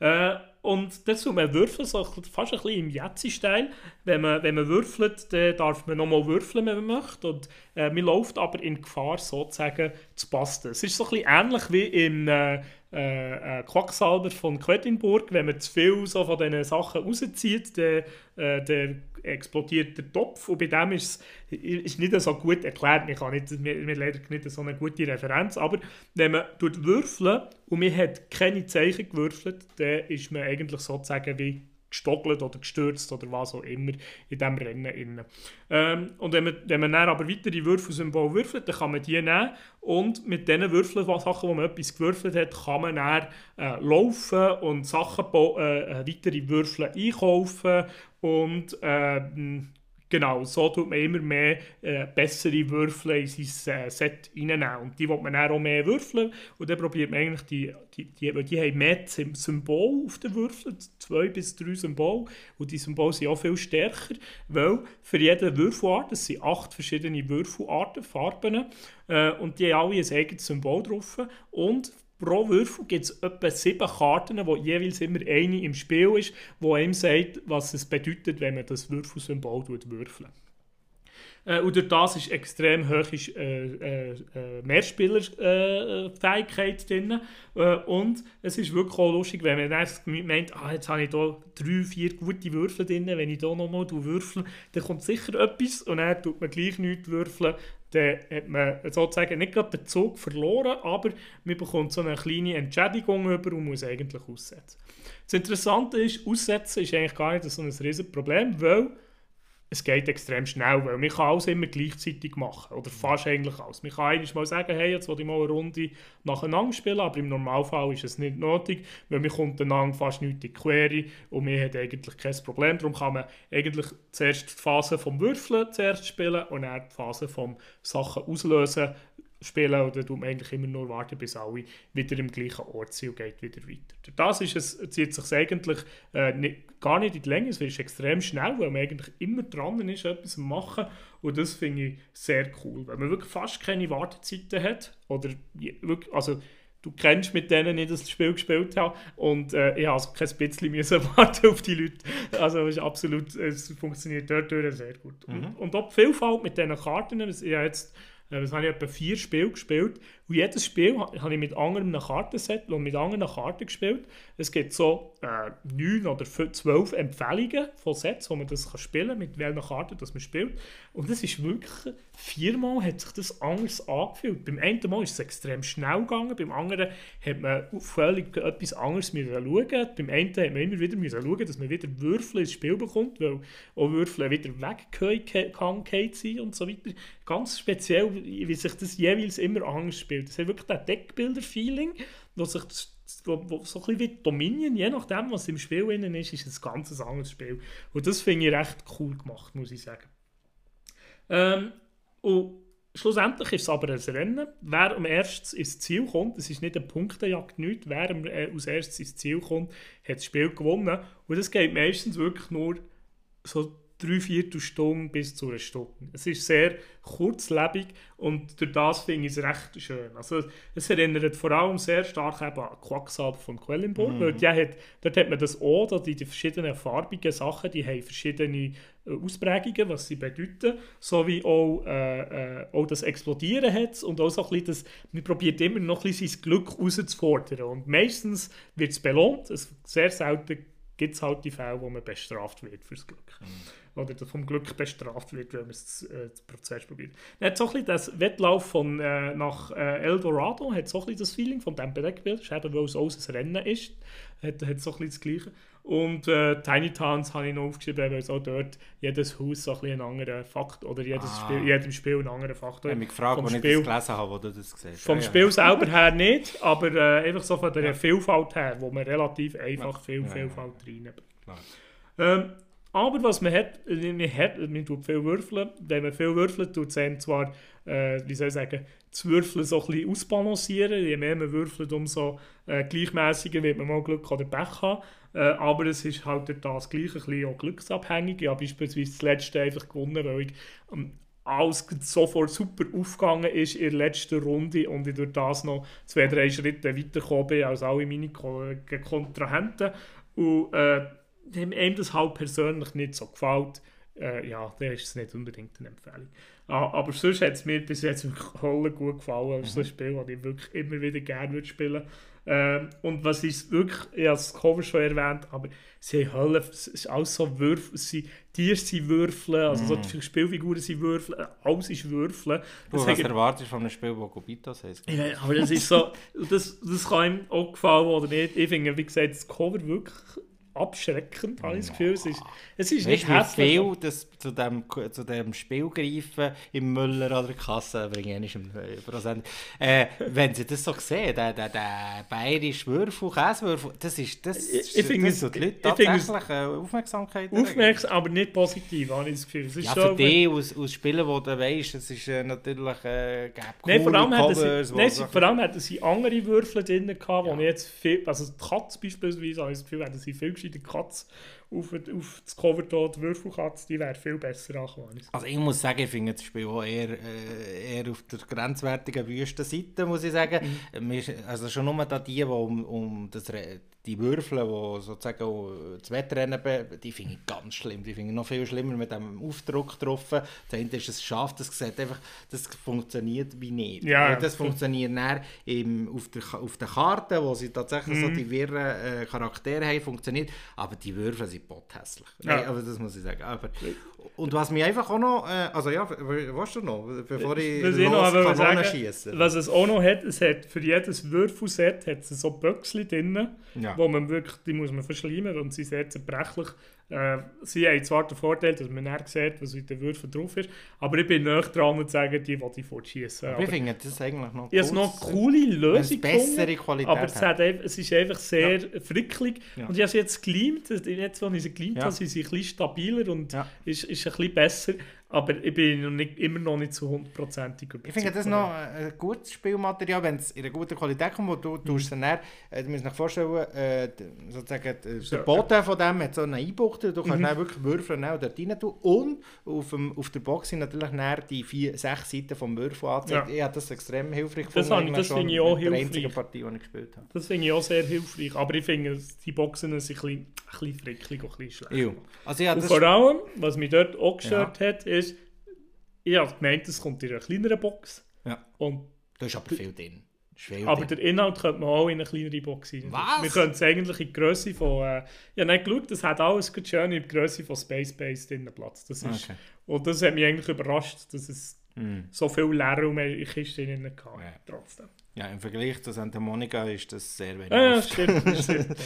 [SPEAKER 3] Äh, und das tut man würfeln, so fast ein bisschen im Jetzi-Style. Wenn man, wenn man würfelt, dann darf man nochmal würfeln, wenn man möchte. Und äh, man läuft aber in Gefahr, sozusagen zu passen. Es ist so ein bisschen ähnlich wie im äh, äh, äh, Quacksalber von Quedlinburg. Wenn man zu viel so von diesen Sachen rauszieht, dann, äh, dann explodiert der Topf. Und bei dem ist es ist nicht so gut erklärt. Man kann nicht, mir, mir leider nicht so eine gute Referenz. Aber wenn man tut würfeln und man hat keine Zeichen gewürfelt, dann ist man eigentlich sozusagen wie gestockelt oder gestürzt oder was auch immer in diesem Rennen. Innen. Ähm, und wenn man, wenn man dann aber weitere Würfelsymbole würfelt, dann kann man die nehmen und mit diesen Würfelsachen, wo man etwas gewürfelt hat, kann man dann äh, laufen und Sachen äh, äh, weitere Würfel einkaufen und ähm, Genau, so tut man immer mehr äh, bessere Würfel in sein äh, Set reinnehmen. Und die will man dann auch mehr würfeln. Und dann probiert man eigentlich die, die, die, weil die haben mehr Sym- Symbole auf den Würfeln, zwei bis drei Symbole. Und die Symbole sind auch viel stärker, weil für jede Würfelart, das sind acht verschiedene Würfelarten, Farben, äh, und die haben alle ein eigenes Symbol drauf. Und pro Würfel gibt es etwa sieben Karten, wo jeweils immer eine im Spiel ist, wo einem sagt, was es bedeutet, wenn man das Würfelsymbol würfelt. Äh, und durch das ist extrem hohe äh, äh, äh, Mehrspielerfähigkeit drin. Äh, und es ist wirklich auch lustig, wenn man dann meint, ah, jetzt habe ich hier drei, vier gute Würfel drin, wenn ich hier nochmal würfel, dann kommt sicher etwas und dann tut man gleich nichts würfeln. Dann hat man sozusagen nicht gerade den Zug verloren, aber man bekommt so eine kleine Entschädigung über und muss eigentlich aussetzen. Das Interessante ist, aussetzen ist eigentlich gar nicht so ein riesiges Problem, weil es geht extrem schnell, weil man kann alles immer gleichzeitig machen, oder fast eigentlich alles. Man kann eigentlich mal sagen, hey, jetzt will ich mal eine Runde nacheinander spielen, aber im Normalfall ist es nicht nötig, weil man kommt einander fast nicht in die Quere und man hat eigentlich kein Problem. Darum kann man eigentlich zuerst die Phase vom Würfeln zuerst spielen und dann die Phase vom Sachen auslösen spielen oder man eigentlich immer nur warten, bis alle wieder im gleichen Ort sind und geht wieder weiter. Das ist es, zieht sich eigentlich äh, nicht, gar nicht in die Länge, es ist extrem schnell, weil man eigentlich immer dran ist, etwas zu machen und das finde ich sehr cool, weil man wirklich fast keine Wartezeiten hat oder wirklich, also du kennst mit denen nicht das Spiel gespielt habe und äh, ich habe also kein bisschen müssen warten auf die Leute. Also es ist absolut, es funktioniert dort sehr gut. Und, und auch die Vielfalt mit diesen Karten, ich habe jetzt was habe ich etwa vier Spiele gespielt Und jedes Spiel habe ich mit anderem Kartenset und mit anderen Karten gespielt. Es gibt so äh, 9 oder 12 Empfehlungen von Sets, wo man das kann spielen kann, mit welchen Karten das man spielt. Und es ist wirklich, viermal hat sich das anders angefühlt. Beim einen Mal ist es extrem schnell gegangen, beim anderen hat man völlig etwas anderes schauen. Beim einen hat man immer wieder schauen, dass man wieder Würfel ins Spiel bekommt, weil auch Würfel wieder weggehangen sind und so weiter. Ganz speziell, wie sich das jeweils immer anders spielt. Es hat wirklich das Deckbilder-Feeling, wo sich wo, wo, so ein bisschen wie Dominion, je nachdem, was im Spiel innen ist, ist ein ganz anderes Spiel. Und das finde ich recht cool gemacht, muss ich sagen. Ähm, und schlussendlich ist es aber ein Rennen. Wer am erstes ins Ziel kommt, es ist nicht eine Punktejagd, nicht. Wer äh, als erstes ins Ziel kommt, hat das Spiel gewonnen. Und das geht meistens wirklich nur so drei Viertelstunde bis zu einer Stunde. Es ist sehr kurzlebig und durch das finde ich es recht schön. Also es erinnert vor allem sehr stark eben an Quacksalber von Quellenburg, mhm. weil die hat, dort hat man das O, die, die verschiedenen farbigen Sachen, die haben verschiedene äh, Ausprägungen, was sie bedeuten, sowie auch, äh, äh, auch das Explodieren hat und auch so ein bisschen das, man probiert immer noch ein bisschen sein Glück herauszufordern und meistens wird es belohnt, es, sehr selten gibt es halt die Fälle, wo man bestraft wird fürs Glück. Mhm oder vom Glück bestraft wird, wenn man das, äh, das Prozess probiert. Er hat so ein bisschen das Wettlauf von, äh, nach äh, Eldorado, hat so ein bisschen das Feeling von dem Deckbild, eben weil es auch ein Rennen ist, hat, hat so ein bisschen das Gleiche. Und äh, Tiny Towns habe ich noch aufgeschrieben, weil es auch dort jedes Haus so ein bisschen einen anderen Faktor, oder jedes ah. Spiel, jedem Spiel einen anderen Faktor
[SPEAKER 2] Ich habe mich gefragt, als ich das gelesen habe, wo du das gesehen hast.
[SPEAKER 3] Vom ja, Spiel ja. selber her nicht, aber äh, einfach so von der ja. Vielfalt her, wo man relativ einfach viel Vielfalt reinbringt. Ähm, aber was man hat, man hat, man tut viel würfeln. Wenn man viel würfelt, tut es einem zwar, äh, wie soll ich sagen, das Würfeln so ein bisschen ausbalancieren. Je mehr man würfelt, umso äh, gleichmäßiger wird man mal Glück oder Pech haben. Äh, aber es ist halt das gleich ein bisschen auch glücksabhängig. Ich habe beispielsweise das letzte einfach gewonnen, weil ich ähm, alles sofort super aufgegangen ist in der letzten Runde und ich durch das noch zwei, drei Schritte weitergekommen bin als alle meine Kontrahenten. Und äh, wenn einem das halt persönlich nicht so gefällt, äh, ja, dann ist es nicht unbedingt eine Empfehlung. Ah, aber sonst hat es mir bis jetzt wirklich gut gefallen. Es ist so ein mhm. Spiel, das ich wirklich immer wieder gerne würde spielen ähm, Und was ist wirklich, ich habe das Cover schon erwähnt, aber sie haben es ist alles so Würfel, sie, Tiere sind Würfeln, also so die Spielfiguren sind Würfeln, alles ist Würfeln.
[SPEAKER 2] Das du, was erwartest du von einem Spiel, das Gobitas heißt?
[SPEAKER 3] Ja, aber das ist so, das, das kann ihm auch gefallen oder nicht. Ich finde, wie gesagt, das Cover wirklich abschreckend, habe ich das Gefühl. Es ist, es ist
[SPEAKER 2] nicht hässlich. viel das zu, dem, zu dem Spiel greifen im Müller oder Kasse, bringe ich im Prozent. Äh, wenn sie das so sehen, der, der, der bayerische Würfel, Käsewürfel, das ist, das,
[SPEAKER 3] ich, ich finde,
[SPEAKER 2] das die Leute tatsächlich äh, Aufmerksamkeit
[SPEAKER 3] Aufmerksam, aber nicht positiv, habe ich das Gefühl.
[SPEAKER 2] Es ist ja, für dich, aus, aus Spielen, wo du weißt, es ist äh, natürlich äh,
[SPEAKER 3] nee, vor allem Covers, sie, nee, so vor allem hatten sie andere Würfel drin gehabt, ja. wo jetzt viel, also die Katze beispielsweise, habe ich das Gefühl, hatten sie viel die Katze auf, auf das Cover hier, die Würfelkatze, die wäre viel besser angekommen.
[SPEAKER 2] Also ich muss sagen, ich finde das Spiel auch eher, äh, eher auf der grenzwertigen Wüstenseite, muss ich sagen. Mhm. Also schon nur da die, die um, um das, die Würfel, die sozusagen das Wettrennen, die finde ich ganz schlimm. Die finde ich noch viel schlimmer mit dem Aufdruck drauf. Das ist ein Schaf, das sieht einfach, das funktioniert wie nicht.
[SPEAKER 3] Ja,
[SPEAKER 2] das funktioniert dann im, auf, der, auf der Karte, wo sie tatsächlich mhm. so die wirren äh, Charaktere haben, funktioniert. Aber die Würfel sind pothässlich. Ja. Nee, aber das muss ich sagen. Aber, und was mir einfach auch noch, äh, also ja, weißt du noch, bevor ich
[SPEAKER 3] was los noch Kanonen schieße. Was es auch noch hat, es hat für jedes Würfelset hat es so Böckchen drin, ja. wo man wirklich, die muss man verschleimen und sie sind sehr zerbrechlich. Äh, sie haben zwar den Vorteil, dass man nicht sieht, was mit den Würfeln drauf ist, aber ich bin nicht dran zu sagen, die will ich fortschießen.
[SPEAKER 2] Ich finde das eigentlich noch
[SPEAKER 3] Ich habe noch eine coole Lösung
[SPEAKER 2] bessere Qualität
[SPEAKER 3] aber es, hat, es, ist einfach sehr ja. fricklig. Ja. Und ich habe es jetzt gelimt, jetzt, als ich sie gelimt ja. habe, sind sie ein bisschen stabiler und ja. ist, ist ein bisschen besser. Aber ich bin noch nicht, immer noch nicht zu hundertprozentig
[SPEAKER 2] überzeugt. Ich finde das noch ein gutes Spielmaterial, wenn es in einer guten Qualität kommt, wo du, mhm. dann, äh, du musst dir vorstellen, äh, sozusagen, der Boden von dem hat so eine Einbuchtung, du kannst mhm. dann wirklich Würfel dort rein tun und auf, dem, auf der Box sind natürlich die vier, sechs Seiten vom Würfel angezeigt. Ja. Ich habe das extrem hilfreich
[SPEAKER 3] gefunden. Das, das finde ich auch hilfreich.
[SPEAKER 2] einzige Partie, die ich gespielt habe.
[SPEAKER 3] Das finde ich auch sehr hilfreich, aber ich finde, die Boxen sind ein bisschen, ein bisschen fricklig und ein bisschen schlecht.
[SPEAKER 2] Also, ja,
[SPEAKER 3] und vor allem, was mich dort auch gestört ja. hat, ist, ich habe gemeint, es kommt in einer kleineren Box.
[SPEAKER 2] Ja.
[SPEAKER 3] Und
[SPEAKER 2] Da ist aber viel drin. Viel
[SPEAKER 3] Aber der Inhalt könnte man auch in eine kleinere Box rein.
[SPEAKER 2] Was?
[SPEAKER 3] Wir können es eigentlich in die Größe von... Äh, ja, nicht geschaut, das hat alles gut schön in die Größe von Space Base drin Platz. Das ist,
[SPEAKER 2] Okay.
[SPEAKER 3] Und das hat mich eigentlich überrascht, dass es
[SPEAKER 2] Hm.
[SPEAKER 3] so viel Leerraum in Kisten drin hatte.
[SPEAKER 2] Ja.
[SPEAKER 3] Trotzdem.
[SPEAKER 2] Ja, im Vergleich zu Santa Monica ist das sehr wenig.
[SPEAKER 3] Ja, ja, stimmt. stimmt.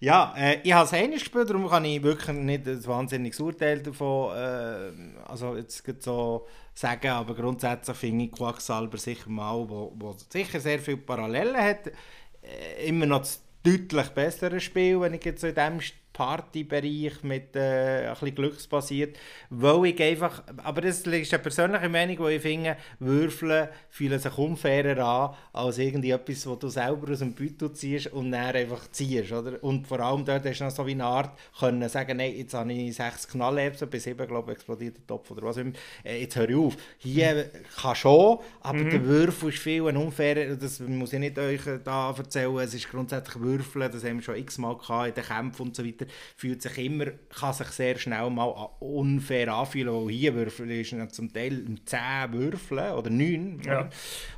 [SPEAKER 2] Ja, äh, ich habe es einmal gespielt, darum kann ich wirklich nicht ein wahnsinniges Urteil davon äh, also jetzt so sagen, aber grundsätzlich finde ich Quacksalber sicher mal, wo, wo sicher sehr viele Parallelen hat, äh, immer noch das deutlich bessere Spiel, wenn ich jetzt so in diesem Partybereich mit äh, ein bisschen glücksbasiert, weil ich einfach, aber das ist eine persönliche Meinung, wo ich finde, Würfeln fühlen sich unfairer an, als irgendwie etwas, was du selber aus dem Beutel ziehst und dann einfach ziehst, oder? Und vor allem dort hast du noch so wie eine Art, können sagen, nein, jetzt habe ich sechs Knallerbsen, bis sieben, glaube ich, explodiert der Topf oder was immer, äh, jetzt höre ich auf. Hier kann schon, aber der Würfel ist viel ein unfairer, das muss ich nicht euch da erzählen, es ist grundsätzlich Würfeln, das haben wir schon x-mal gehabt in den Kämpfen und so weiter, fühlt sich immer, kann sich sehr schnell mal an- unfair anfühlen, weil hier Würfeln ist zum Teil 10 Würfeln oder 9.
[SPEAKER 3] Ja.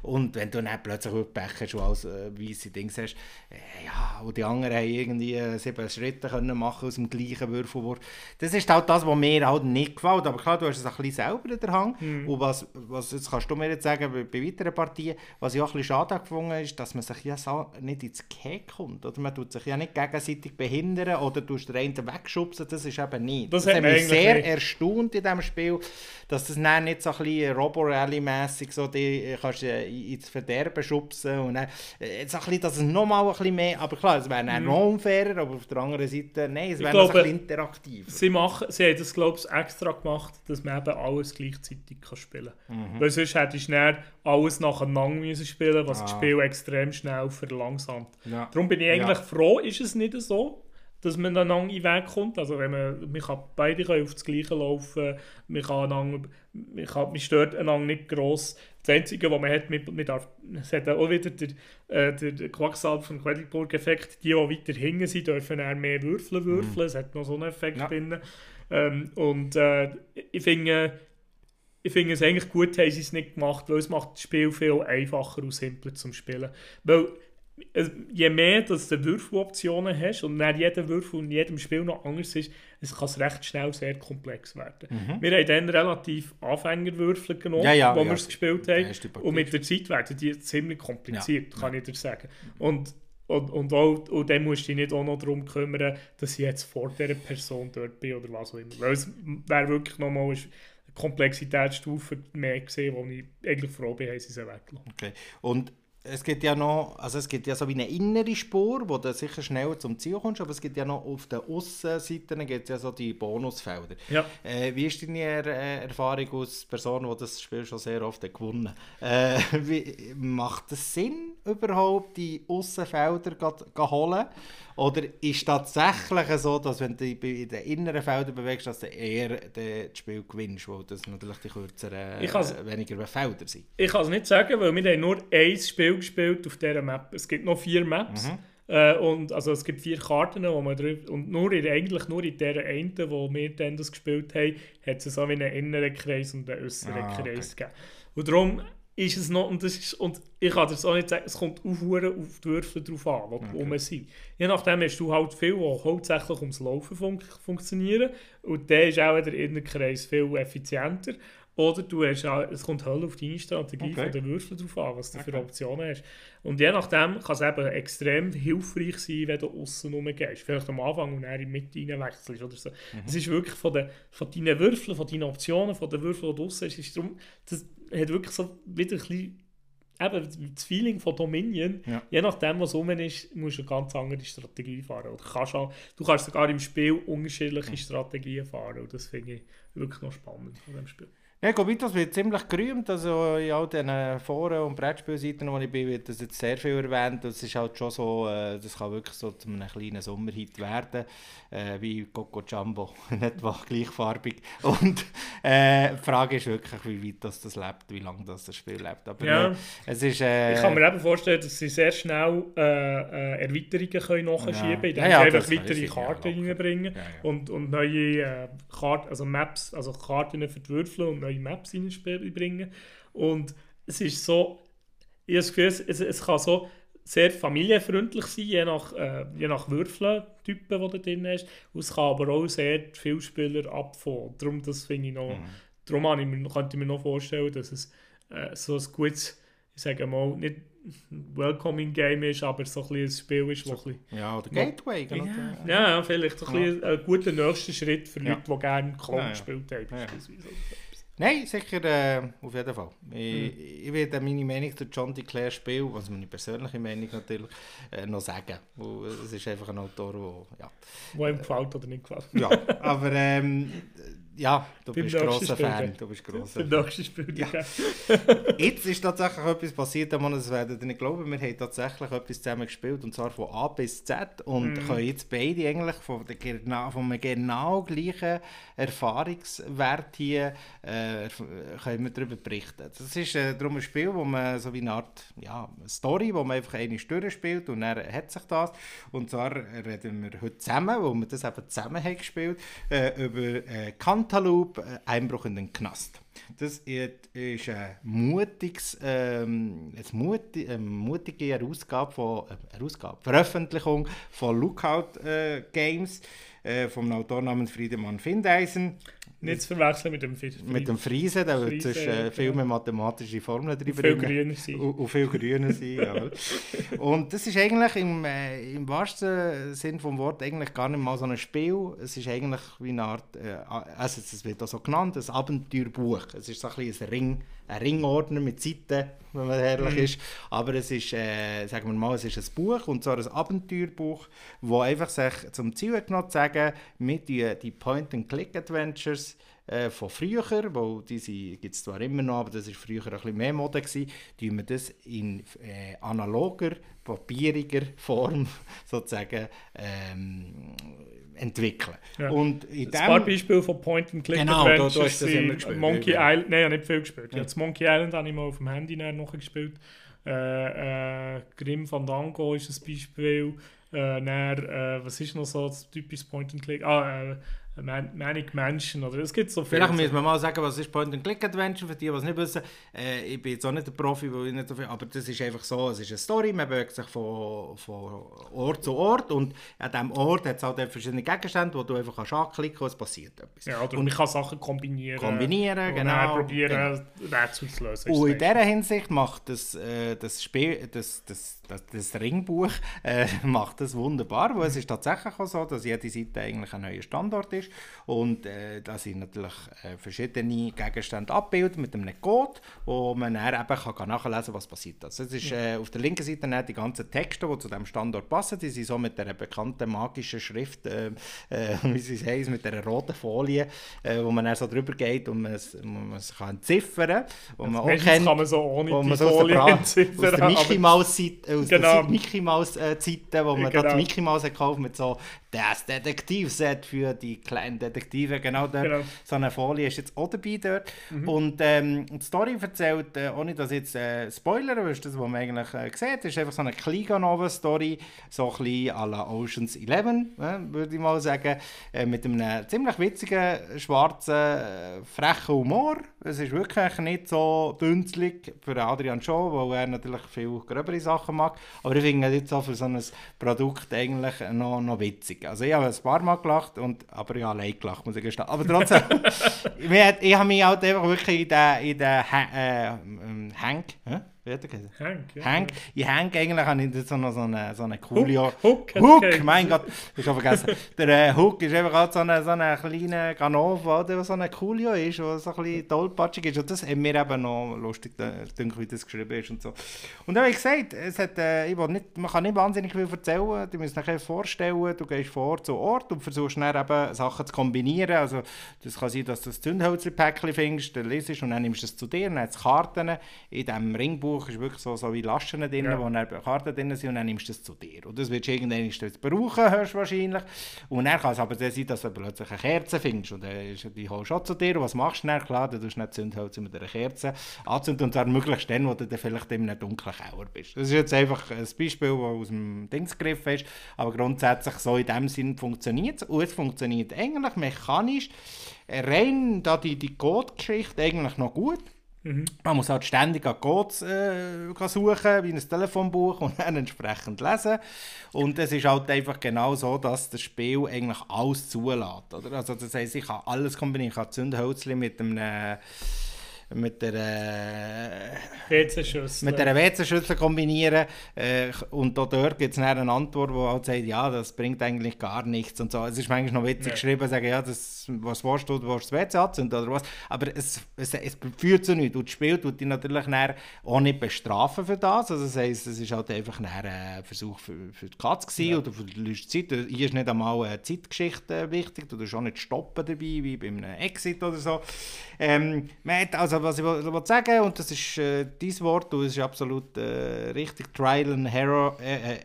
[SPEAKER 2] Und wenn du dann plötzlich Pech hast und als äh, weisse Dings hast, äh, ja, und die anderen haben irgendwie äh, sieben Schritte können machen aus dem gleichen Würfelwurf. Das ist halt das, was mir halt nicht gefällt. Aber klar, du hast es ein bisschen selber in der Hand. Und was, was jetzt kannst du mir jetzt sagen, bei, bei weiteren Partien, was ich auch ein bisschen schade gefunden habe, ist, dass man sich ja so nicht ins Gehege kommt. Oder man tut sich ja nicht gegenseitig behindern oder du den einen wegschubsen. Das ist eben nicht.
[SPEAKER 3] Das
[SPEAKER 2] Das,
[SPEAKER 3] hat
[SPEAKER 2] mich sehr
[SPEAKER 3] nicht.
[SPEAKER 2] erstaunt in diesem Spiel, dass das dann nicht so ein bisschen Robo-Rally-mässig so die äh, kannst du äh, ins Verderben schubsen und dann, äh, so ein bisschen, dass es nochmal ein bisschen mehr, aber klar, es wäre dann noch unfairer, aber auf der anderen Seite, nein, es wäre noch ein bisschen interaktiver.
[SPEAKER 3] Sie, machen, sie haben das, glaube ich, extra gemacht, dass man eben alles gleichzeitig kann spielen kann. Weil sonst hättest du dann alles nacheinander müssen spielen was das
[SPEAKER 2] Ah.
[SPEAKER 3] Spiel extrem schnell verlangsamt.
[SPEAKER 2] Ja.
[SPEAKER 3] Darum bin ich eigentlich
[SPEAKER 2] Ja.
[SPEAKER 3] froh, ist es nicht so, dass man einander in den Weg kommt. Also wenn man, man kann, beide können auf das Gleiche laufen, man, kann einander, man, kann, man stört einander nicht gross. Das Einzige, was man hat, man, man darf, es hat auch wieder der, äh, der, Quacksalber vom Quedlinburg-Effekt, die, die weiter hinten sind, dürfen dann mehr Würfeln würfeln. Es hat noch so einen Effekt
[SPEAKER 2] Ja.
[SPEAKER 3] drin. Ähm, und äh, ich finde, ich finde es eigentlich gut, haben sie es nicht gemacht, weil es macht das Spiel viel einfacher und simpler zum Spielen. Weil je mehr dass du Würfeloptionen hast und dann jeder Würfel in jedem Spiel noch anders ist, es kann es recht schnell sehr komplex werden. Wir haben dann relativ Anfängerwürfel genommen,
[SPEAKER 2] Ja, ja,
[SPEAKER 3] wo
[SPEAKER 2] ja.
[SPEAKER 3] wir es gespielt haben. Und mit der Zeit werden die ziemlich kompliziert, kann ich dir sagen. Und, und, und, auch, und dann musst du dich nicht auch noch darum kümmern, dass ich jetzt vor dieser Person dort bin oder was auch immer. Weil es wäre wirklich nochmal eine Komplexitätsstufe mehr gesehen, wo ich eigentlich froh bin, haben sie sie weggelassen.
[SPEAKER 2] Okay. Und es gibt ja noch, also es gibt ja so wie eine innere Spur, wo du sicher schneller zum Ziel kommst, aber es gibt ja noch auf den Aussenseiten gibt ja so die Bonusfelder.
[SPEAKER 3] Ja.
[SPEAKER 2] Äh, wie ist deine äh, Erfahrung als Person, die das Spiel schon sehr oft hat gewonnen äh, wie, Macht es Sinn, überhaupt die Aussenfelder holen? Oder ist es tatsächlich so, dass wenn du dich in den inneren Feldern bewegst, dass du eher das Spiel gewinnst, weil das natürlich die kürzeren, äh, weniger Felder sind?
[SPEAKER 3] Ich kann es nicht sagen, weil wir haben nur ein Spiel gespielt auf dieser Map. Es gibt noch vier Maps. Äh, und, also es gibt vier Karten, wo man drauf, und nur in, eigentlich nur in dieser einen, wo wir dann das gespielt haben, hat es so wie einen inneren Kreis und einen äußeren
[SPEAKER 2] Ah, okay.
[SPEAKER 3] Kreis gegeben. Und darum ist es noch, und, das ist, und ich kann dir auch nicht sagen, es kommt auf, auf die Würfel drauf an, die okay. rum sind. Je nachdem hast du halt viel, die hauptsächlich ums Laufen fun funktionieren und der ist auch der Innenkreis viel effizienter. Oder du hast auch, es kommt halt auf deine Strategie
[SPEAKER 2] Okay.
[SPEAKER 3] von den Würfeln drauf an, was du für Optionen hast. Und je nachdem kann es eben extrem hilfreich sein, wenn du außen rumgehst. Vielleicht am Anfang und dann in die Mitte reinwechselst oder so. Es ist wirklich von, den, von deinen Würfeln, von deinen Optionen, von den Würfeln, die du außen hast, ist darum, das hat wirklich so wieder ein bisschen eben das Feeling von Dominion,
[SPEAKER 2] Ja.
[SPEAKER 3] je nachdem, was rum ist, musst du eine ganz andere Strategie fahren. Oder kannst auch, du kannst sogar im Spiel unterschiedliche Strategien fahren. Und das finde ich wirklich noch spannend von dem Spiel.
[SPEAKER 2] Ja, Gobitos wird ziemlich gerühmt, also in all diesen Foren und Brettspielseiten, wo ich bin, wird das jetzt sehr viel erwähnt. Das ist halt schon so, äh, das kann wirklich so zu einem kleinen Sommerhit werden, äh, wie Coco Jumbo, nicht wahr, gleichfarbig. Und äh, die Frage ist wirklich, wie weit das, das lebt, wie lange das, das Spiel lebt. Aber
[SPEAKER 3] Ja.
[SPEAKER 2] äh, es ist... Äh,
[SPEAKER 3] Ich kann mir eben vorstellen, dass sie sehr schnell äh, äh, Erweiterungen können nachschieben können, indem
[SPEAKER 2] Ja, ja,
[SPEAKER 3] sie einfach weitere
[SPEAKER 2] ja,
[SPEAKER 3] Karten reinbringen
[SPEAKER 2] Ja, ja.
[SPEAKER 3] Und, und neue Karten, also Maps, also Karten für die Würfel und neue Maps reinbringen. Und es ist so, ich habe das Gefühl, es, es, kann so sehr familienfreundlich sein, je nach, äh, je nach Würfeltypen, die du drin hast. Und es kann aber auch sehr viele Spieler abfallen. Darum, das finde ich noch,
[SPEAKER 2] Mhm.
[SPEAKER 3] darum ich könnte ich mir noch vorstellen, dass es äh, so ein gutes, ich sage mal, nicht Welcoming Game ist, aber so ein, bisschen ein Spiel ist, wo ein bisschen,
[SPEAKER 2] Ja, oder Gateway. genau.
[SPEAKER 3] ja, ja, vielleicht so ein, bisschen ein guter nächster Schritt für
[SPEAKER 2] Ja.
[SPEAKER 3] Leute, die gerne
[SPEAKER 2] Ja, ja.
[SPEAKER 3] gespielt haben.
[SPEAKER 2] Ja, ja.
[SPEAKER 3] beispielsweise.
[SPEAKER 2] Nein, sicher äh, auf jeden Fall. Ich,
[SPEAKER 3] Mhm.
[SPEAKER 2] ich werde meine Meinung zu John DeClaire Spiel, also meine persönliche Meinung natürlich, äh, noch sagen. Es ist einfach ein Autor, der... Ja.
[SPEAKER 3] Wo ihm gefällt oder nicht gefällt.
[SPEAKER 2] ja, aber ähm, ja, du
[SPEAKER 3] Beim
[SPEAKER 2] bist
[SPEAKER 3] nächsten
[SPEAKER 2] grosser
[SPEAKER 3] Spiel,
[SPEAKER 2] Fan. Du bist grosser
[SPEAKER 3] Für das nächste Spiel.
[SPEAKER 2] Ja. Jetzt ist tatsächlich etwas passiert, das werdet ihr nicht glauben. Wir haben tatsächlich etwas zusammen gespielt, und zwar von A bis Z. Und
[SPEAKER 3] Mhm.
[SPEAKER 2] können jetzt beide eigentlich von, der, von einem genau gleichen Erfahrungswert hier äh, können wir darüber berichten. Das ist äh, darum ein Spiel, wo man so wie eine Art ja, Story, wo man einfach eine Stunde spielt und dann hat sich das. Und zwar reden wir heute zusammen, wo wir das eben zusammen haben gespielt, äh, über äh, Cantaloupe, äh, Einbruch in den Knast. Das ist ein mutiges, ähm, eine muti eine mutige Herausgabe von, äh, Herausgabe, Veröffentlichung von Lookout äh, Games äh, vom Autor namens Friedemann Findeisen.
[SPEAKER 3] Nicht zu verwechseln mit dem Fisch.
[SPEAKER 2] Mit dem Friesen, der wird
[SPEAKER 3] Friesen,
[SPEAKER 2] sonst
[SPEAKER 3] ja,
[SPEAKER 2] äh, viel mehr mathematische Formeln drin
[SPEAKER 3] Viel
[SPEAKER 2] bringen.
[SPEAKER 3] grüner sein.
[SPEAKER 2] Und, und viel grüner sein, jawohl. Und das ist eigentlich im, äh, im wahrsten Sinn vom Wort eigentlich gar nicht mal so ein Spiel. Es ist eigentlich wie eine Art, äh, also es wird auch so genannt, ein Abenteuerbuch. Es ist so ein, bisschen ein, Ring, ein Ringordner mit Seiten, wenn man ehrlich
[SPEAKER 3] Mhm.
[SPEAKER 2] ist. Aber es ist, äh, sagen wir mal, es ist ein Buch, und zwar ein Abenteuerbuch, wo einfach sich zum Ziel hat genommen zu sagen, mit die, die Point-and-Click-Adventures äh, von früher, weil diese gibt es zwar immer noch, aber das war früher ein bisschen mehr Mode, gewesen, tun wir das in äh, analoger, papieriger Form sozusagen ähm, entwickeln.
[SPEAKER 3] Ja.
[SPEAKER 2] Und in
[SPEAKER 3] Ein paar
[SPEAKER 2] dem,
[SPEAKER 3] Beispiele von Point and Click
[SPEAKER 2] Genau, da- da
[SPEAKER 3] Adventures
[SPEAKER 2] hast du das immer gespielt,
[SPEAKER 3] Monkey
[SPEAKER 2] ja.
[SPEAKER 3] Island, nein, ich habe nicht viel gespielt. Ja. Das Monkey Island habe ich mal auf dem Handy nachher noch gespielt. Äh, äh, Grim Fandango ist ein Beispiel. Äh, dann, äh, was ist noch so das typisches Point and Click? Ah, Man Manic Mansion oder es gibt so viele.
[SPEAKER 2] Vielleicht müssen wir mal sagen, was ist Point-and-Click-Adventure, für die, die es nicht wissen. Äh, ich bin jetzt auch nicht der Profi, weil ich nicht so viel, aber das ist einfach so, es ist eine Story, man bewegt sich von, von Ort zu Ort und an diesem Ort hat es halt verschiedene Gegenstände, wo du einfach kannst anklicken und es passiert etwas.
[SPEAKER 3] ja, oder
[SPEAKER 2] und
[SPEAKER 3] man kann Sachen kombinieren.
[SPEAKER 2] kombinieren,
[SPEAKER 3] und
[SPEAKER 2] genau.
[SPEAKER 3] dann probieren, Rätsel zu lösen.
[SPEAKER 2] Und in dieser Hinsicht macht das, äh, das Spiel, das, das, das, das Ringbuch äh, macht das wunderbar, weil es ist tatsächlich auch so, dass jede Seite eigentlich ein neuer Standort ist und äh, da sind natürlich äh, verschiedene Gegenstände abgebildet mit einem Code, wo man dann eben kann nachlesen kann, was passiert. Also es ist äh, auf der linken Seite dann die ganzen Texte, die zu dem Standort passen, die sind so mit der bekannten magischen Schrift, äh, äh, wie sie es heißt, mit der roten Folie, äh, wo man dann so drüber geht und man es, man es kann entziffern, wo man auch kennt,
[SPEAKER 3] kann man so ohne die
[SPEAKER 2] man so aus der,
[SPEAKER 3] Folie
[SPEAKER 2] Bra- aus
[SPEAKER 3] entziffern,
[SPEAKER 2] der Mickey
[SPEAKER 3] aber-
[SPEAKER 2] Mouse Seite, aus
[SPEAKER 3] Genau.
[SPEAKER 2] Mickey Mouse äh, Zeiten, wo man
[SPEAKER 3] Genau.
[SPEAKER 2] dort Mickey Mouse hat gekauft mit so das Detektivset für die kleinen Detektive, genau dort.
[SPEAKER 3] Genau.
[SPEAKER 2] So eine Folie ist jetzt auch dabei dort. Und ähm, die Story erzählt, äh, ohne dass ich jetzt äh, spoilern, weil das, was man eigentlich äh, sieht, ist einfach so eine Kliga-Nova-Story, so ein bisschen à la Ocean's Eleven, äh, würde ich mal sagen, äh, mit einem ziemlich witzigen, schwarzen, äh, frechen Humor. Es ist wirklich nicht so dünzlig für Adrian schon, weil er natürlich viel gröbere Sachen mag, aber ich finde es jetzt auch für so ein Produkt eigentlich noch, noch witzig. Also ich habe ein paar Mal gelacht, und, aber ich habe allein gelacht, muss ich gestehen. Aber trotzdem, ich habe mich halt einfach wirklich in den, in den äh, ähm, Hank,
[SPEAKER 3] ja.
[SPEAKER 2] Hank, in Hank eigentlich habe ich noch so eine, so eine coole...
[SPEAKER 3] Hook, Hook,
[SPEAKER 2] Hook, mein Gott, ich habe vergessen. Der äh, Hook ist einfach halt so ein so eine kleiner Ganova, der so ein Coolio ist, der so ein bisschen tollpatschig ist. Und das hat mir eben noch lustig gedacht, wie das geschrieben ist und so. Und dann habe ich gesagt, es hat, äh, nicht, man kann nicht wahnsinnig viel erzählen, du musst dir einfach vorstellen, du gehst von Ort zu Ort und versuchst dann eben Sachen zu kombinieren. Also das kann sein, dass du das Zündhölzerpäckchen findest, dann liest und dann nimmst du es zu dir, dann hat es Karten. In diesem Ringbuch ist wirklich so, so wie Laschen drin,
[SPEAKER 3] Ja.
[SPEAKER 2] wo dann Karten drin sind und dann nimmst du es zu dir. Und das wirst du irgendwann brauchen, höchstwahrscheinlich. Und dann kann es aber dann sein, dass du plötzlich eine Kerze findest und dann ist die holst du auch zu dir. Und was machst du dann? Klar, du tust nicht Zündhölzer mit einer Kerze anzünden und zwar möglichst dann, wo du dann vielleicht in einem dunklen Keller bist. Das ist jetzt einfach ein Beispiel, das aus dem Dings gegriffen ist, aber grundsätzlich so in dem Sinn funktioniert es. Und es funktioniert eigentlich mechanisch rein, da die, die Code-Geschichte eigentlich noch gut. Man muss halt ständig an Codes äh, suchen, wie ein Telefonbuch und dann entsprechend lesen. Und es ist halt einfach genau so, dass das Spiel eigentlich alles zulässt. Oder? Also das heisst, ich kann alles kombinieren. Ich kann Zündhölzchen mit einem... Äh, mit der äh,
[SPEAKER 3] WC-Schüssel.
[SPEAKER 2] mit der WC-Schüssel kombinieren äh, und auch dort gibt es eine Antwort, die halt sagt, ja, das bringt eigentlich gar nichts und so. Es ist manchmal noch witzig
[SPEAKER 3] Ja.
[SPEAKER 2] geschrieben, sagen, ja, das, was willst du, du willst das WC anzünden oder was, aber es, es, es führt zu nichts und das Spiel tut dich natürlich auch nicht bestrafen für das, also das heisst, es ist halt einfach ein Versuch für, für die Katze gewesen oder für die Zeit. Hier ist nicht einmal eine Zeitgeschichte wichtig, du darfst auch nicht stoppen dabei, wie bei einem Exit oder so. Ähm, man hat, also was ich will, will sagen, und das ist äh, dein Wort, es ist absolut äh, richtig, Trial and Error, äh, äh, äh,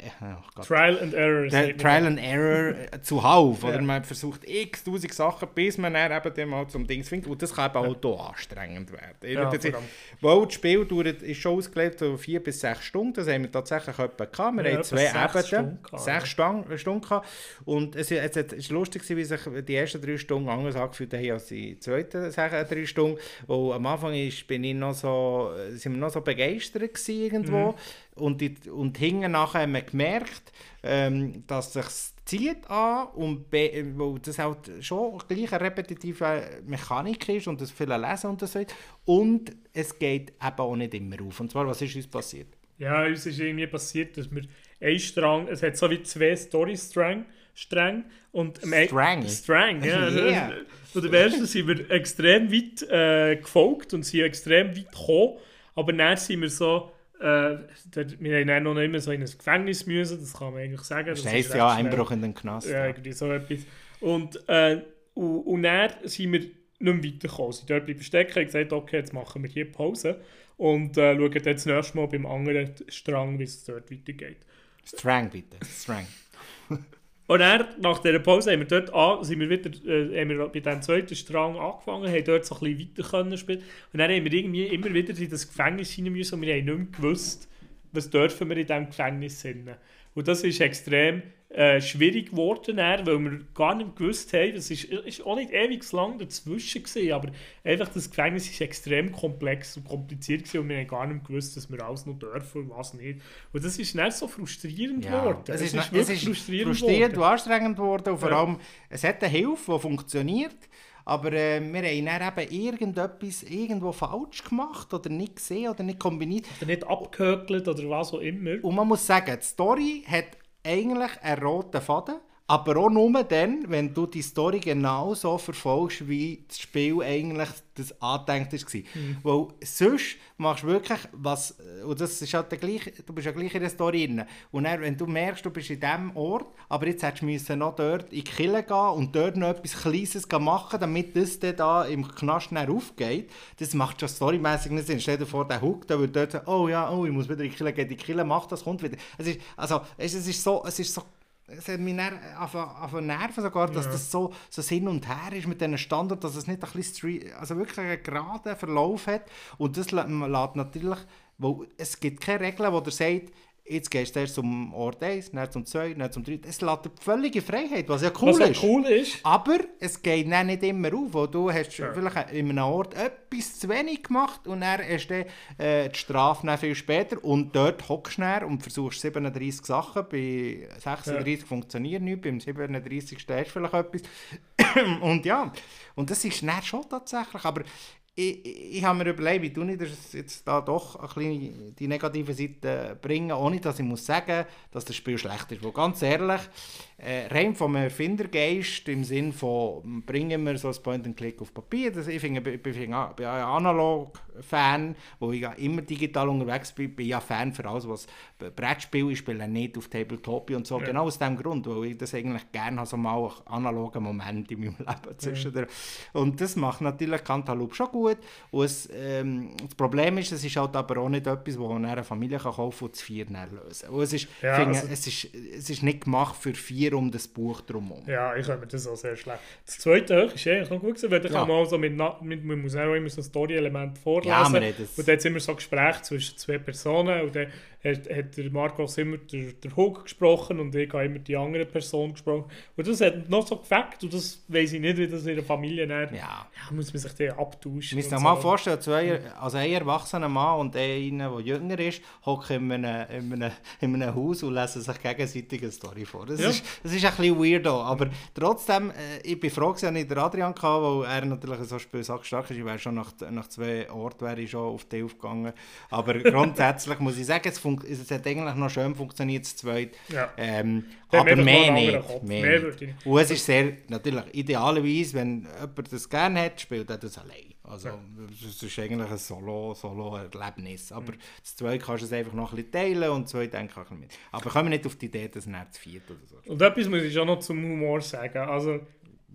[SPEAKER 2] oh.
[SPEAKER 3] Trial and Error.
[SPEAKER 2] Der. Trial and Error äh, zuhauf, oder
[SPEAKER 3] Ja.
[SPEAKER 2] man versucht x tausend Sachen, bis man dann eben dann mal zum Ding findet und das kann eben auch hier anstrengend werden.
[SPEAKER 3] Ja, vor allem.
[SPEAKER 2] Weil das Spiel dauert, ist schon ausgelegt so vier bis sechs Stunden, das haben wir tatsächlich etwa gehabt. Wir
[SPEAKER 3] Ja,
[SPEAKER 2] haben zwei Ebenen, sechs
[SPEAKER 3] ja.
[SPEAKER 2] Stunden, Stunden gehabt. und es, ist lustig wie sich die ersten drei Stunden anders angefühlt haben als die zweiten sech- drei Stunden, weil am Anfang ist, bin ich noch so, sind wir noch so begeistert irgendwo
[SPEAKER 3] Mhm.
[SPEAKER 2] und, die, und hinten nachher haben wir gemerkt, ähm, dass sich zieht an und be- weil das halt schon gleich eine repetitive Mechanik ist und das viele lesen und so. und es geht eben auch nicht immer auf. Und zwar, was ist uns passiert?
[SPEAKER 3] Ja, uns ist irgendwie passiert, dass wir einen Strang, es hat so wie zwei Story-Stränge Strang und am Ende-
[SPEAKER 2] Strang?
[SPEAKER 3] Strang, ja.
[SPEAKER 2] Yeah.
[SPEAKER 3] Und am ersten sind wir extrem weit äh, gefolgt und sind extrem weit gekommen, aber dann sind wir so, äh, wir haben dann noch nicht mehr so in ein Gefängnis müssen, das kann man eigentlich sagen.
[SPEAKER 2] Das heisst ja. Einbruch in den Knast.
[SPEAKER 3] Ja, irgendwie so etwas. Und, äh, und, und dann sind wir nicht mehr weitergekommen. Sie sind dort bleiben stecken und gesagt, okay, jetzt machen wir hier Pause und äh, schauen dann das nächste Mal beim anderen Strang, wie es dort weitergeht.
[SPEAKER 2] Strang bitte, Strang.
[SPEAKER 3] Und dann, nach dieser Pause, haben wir dort an, sind wir wieder äh, haben wir bei diesem zweiten Strang angefangen, haben dort so ein bisschen weiter können spielen. Und dann haben wir irgendwie immer wieder in das Gefängnis hinein müssen und wir haben nicht mehr gewusst, was dürfen wir in diesem Gefängnis sind. Und das ist extrem äh, schwierig geworden, dann, weil wir gar nicht gewusst haben, das ist, ist auch nicht ewig lang dazwischen gewesen, aber einfach das Gefängnis ist extrem komplex und kompliziert gewesen und wir haben gar nicht gewusst, dass wir alles noch dürfen und was nicht. Und das ist dann so frustrierend
[SPEAKER 2] Ja,
[SPEAKER 3] geworden.
[SPEAKER 2] es ist, es
[SPEAKER 3] wirklich
[SPEAKER 2] ist
[SPEAKER 3] frustrierend,
[SPEAKER 2] frustrierend
[SPEAKER 3] geworden.
[SPEAKER 2] und anstrengend geworden und vor
[SPEAKER 3] Ja.
[SPEAKER 2] allem, es hat eine Hilfe, die funktioniert, aber äh, wir haben dann eben irgendetwas irgendwo falsch gemacht oder nicht gesehen oder nicht kombiniert.
[SPEAKER 3] Oder nicht abgehökelt oder was auch immer.
[SPEAKER 2] Und man muss sagen, die Story hat eigentlich einen roten Faden, aber auch nur dann, wenn du die Story genau so verfolgst, wie das Spiel eigentlich das angedenkt war.
[SPEAKER 3] Mhm.
[SPEAKER 2] Weil sonst machst du wirklich was, und das ist halt der gleiche, du bist ja gleich in der Story drin. Und dann, wenn du merkst, du bist in diesem Ort, aber jetzt hättest du müssen noch dort in die Kille gehen und dort noch etwas Kleines machen, damit das dann da im Knast aufgeht, das macht schon storymäßig nicht Sinn. Stell dir vor, der Hook, der würde dort sagen, oh ja, oh, ich muss wieder in die Kille gehen, die Kille macht das, kommt wieder. Es ist, also, es ist so, es ist so es hat mich angefangen nerven sogar, dass das so, so hin und her ist mit diesen Standard, dass es nicht ein bisschen also wirklich einen geraden Verlauf hat. Und das lä- lässt natürlich, weil es gibt keine Regeln, wo der sagt, jetzt gehst du erst zum Ort 1, dann zum 2, dann zum 3. Es lässt dir völlige Freiheit, was ja cool
[SPEAKER 3] was
[SPEAKER 2] ist.
[SPEAKER 3] cool ist.
[SPEAKER 2] Aber es geht dann nicht immer auf, du hast vielleicht in einem Ort etwas zu wenig gemacht und dann hast du äh, die Strafe dann viel später und dort hockst du und versuchst 37 Sachen, bei 36 funktioniert nichts, beim 37 hast du vielleicht etwas. und ja, und das ist dann schon tatsächlich, aber ich, ich, ich habe mir überlegt, wie du nicht das jetzt da doch ein bisschen die negative Seite bringen, ohne dass ich muss sagen, dass das Spiel schlecht ist. Weil ganz ehrlich, äh, rein vom Erfindergeist im Sinn von bringen wir so ein Point-and-Click auf Papier, das, ich finde, ich ich bin ein Analog-Fan, wo ich ja immer digital unterwegs bin, bin ja Fan für alles, was Brettspiel ich spiele, nicht auf Tabletop und so, genau aus dem Grund, weil ich das eigentlich gerne habe, so mal einen analogen Moment in meinem Leben zwischen der, und das macht natürlich Cantaloupe schon gut und es, ähm, das Problem ist, es ist halt aber auch nicht etwas, wo man eine Familie kann kaufen und zu vier lösen und es ist,
[SPEAKER 3] Ja,
[SPEAKER 2] ich finde,
[SPEAKER 3] also-
[SPEAKER 2] es, ist, es ist nicht gemacht für vier um das Buch drumherum.
[SPEAKER 3] Ja, ich finde das auch sehr schlecht. Das zweite ist eigentlich noch gut gewesen, weil da
[SPEAKER 2] Ja.
[SPEAKER 3] kann auch so mit, mit man muss auch immer so ein Story-Element vorlesen.
[SPEAKER 2] Ja, wir
[SPEAKER 3] Und dann hat immer so Gespräche zwischen zwei Personen und dann hat, hat der Marcos immer der, der Hook gesprochen und ich habe immer die andere Person gesprochen. Und das hat noch so gefällt und das weiß ich nicht, wie das in der Familie dann,
[SPEAKER 2] Ja.
[SPEAKER 3] ja, muss man sich dann abtauschen.
[SPEAKER 2] Ich muss
[SPEAKER 3] und
[SPEAKER 2] dir mal
[SPEAKER 3] so.
[SPEAKER 2] vorstellen, zwei, also ein erwachsener Mann und einer, der jünger ist, hocken in einem, in, einem, in einem Haus und lesen sich gegenseitig eine Story vor. Das,
[SPEAKER 3] Ja.
[SPEAKER 2] ist, das ist ein bisschen weirdo, aber trotzdem, äh, ich bin froh, dass ich nicht den Adrian hatte, weil er natürlich so spielstark ist. Ich wäre schon nach, nach zwei Orten wäre ich schon auf die Hilfe gegangen. Aber grundsätzlich muss ich sagen, es, funkt, es hat eigentlich noch schön funktioniert, das zweite.
[SPEAKER 3] Ja.
[SPEAKER 2] Ähm, aber mehr nicht. Mehr
[SPEAKER 3] Mehr
[SPEAKER 2] nicht.
[SPEAKER 3] nicht.
[SPEAKER 2] Und es ist sehr, natürlich, idealerweise, wenn jemand das gerne hat, spielt er das allein. Also, es ist eigentlich ein Solo- Solo-Erlebnis. aber das zweite kannst du es einfach noch ein bisschen teilen und das zweite denke ich auch mit. Aber kommen wir nicht auf die Idee, dass es nicht zu viert oder so ist.
[SPEAKER 3] Und etwas muss ich schon noch zum Humor sagen. Also,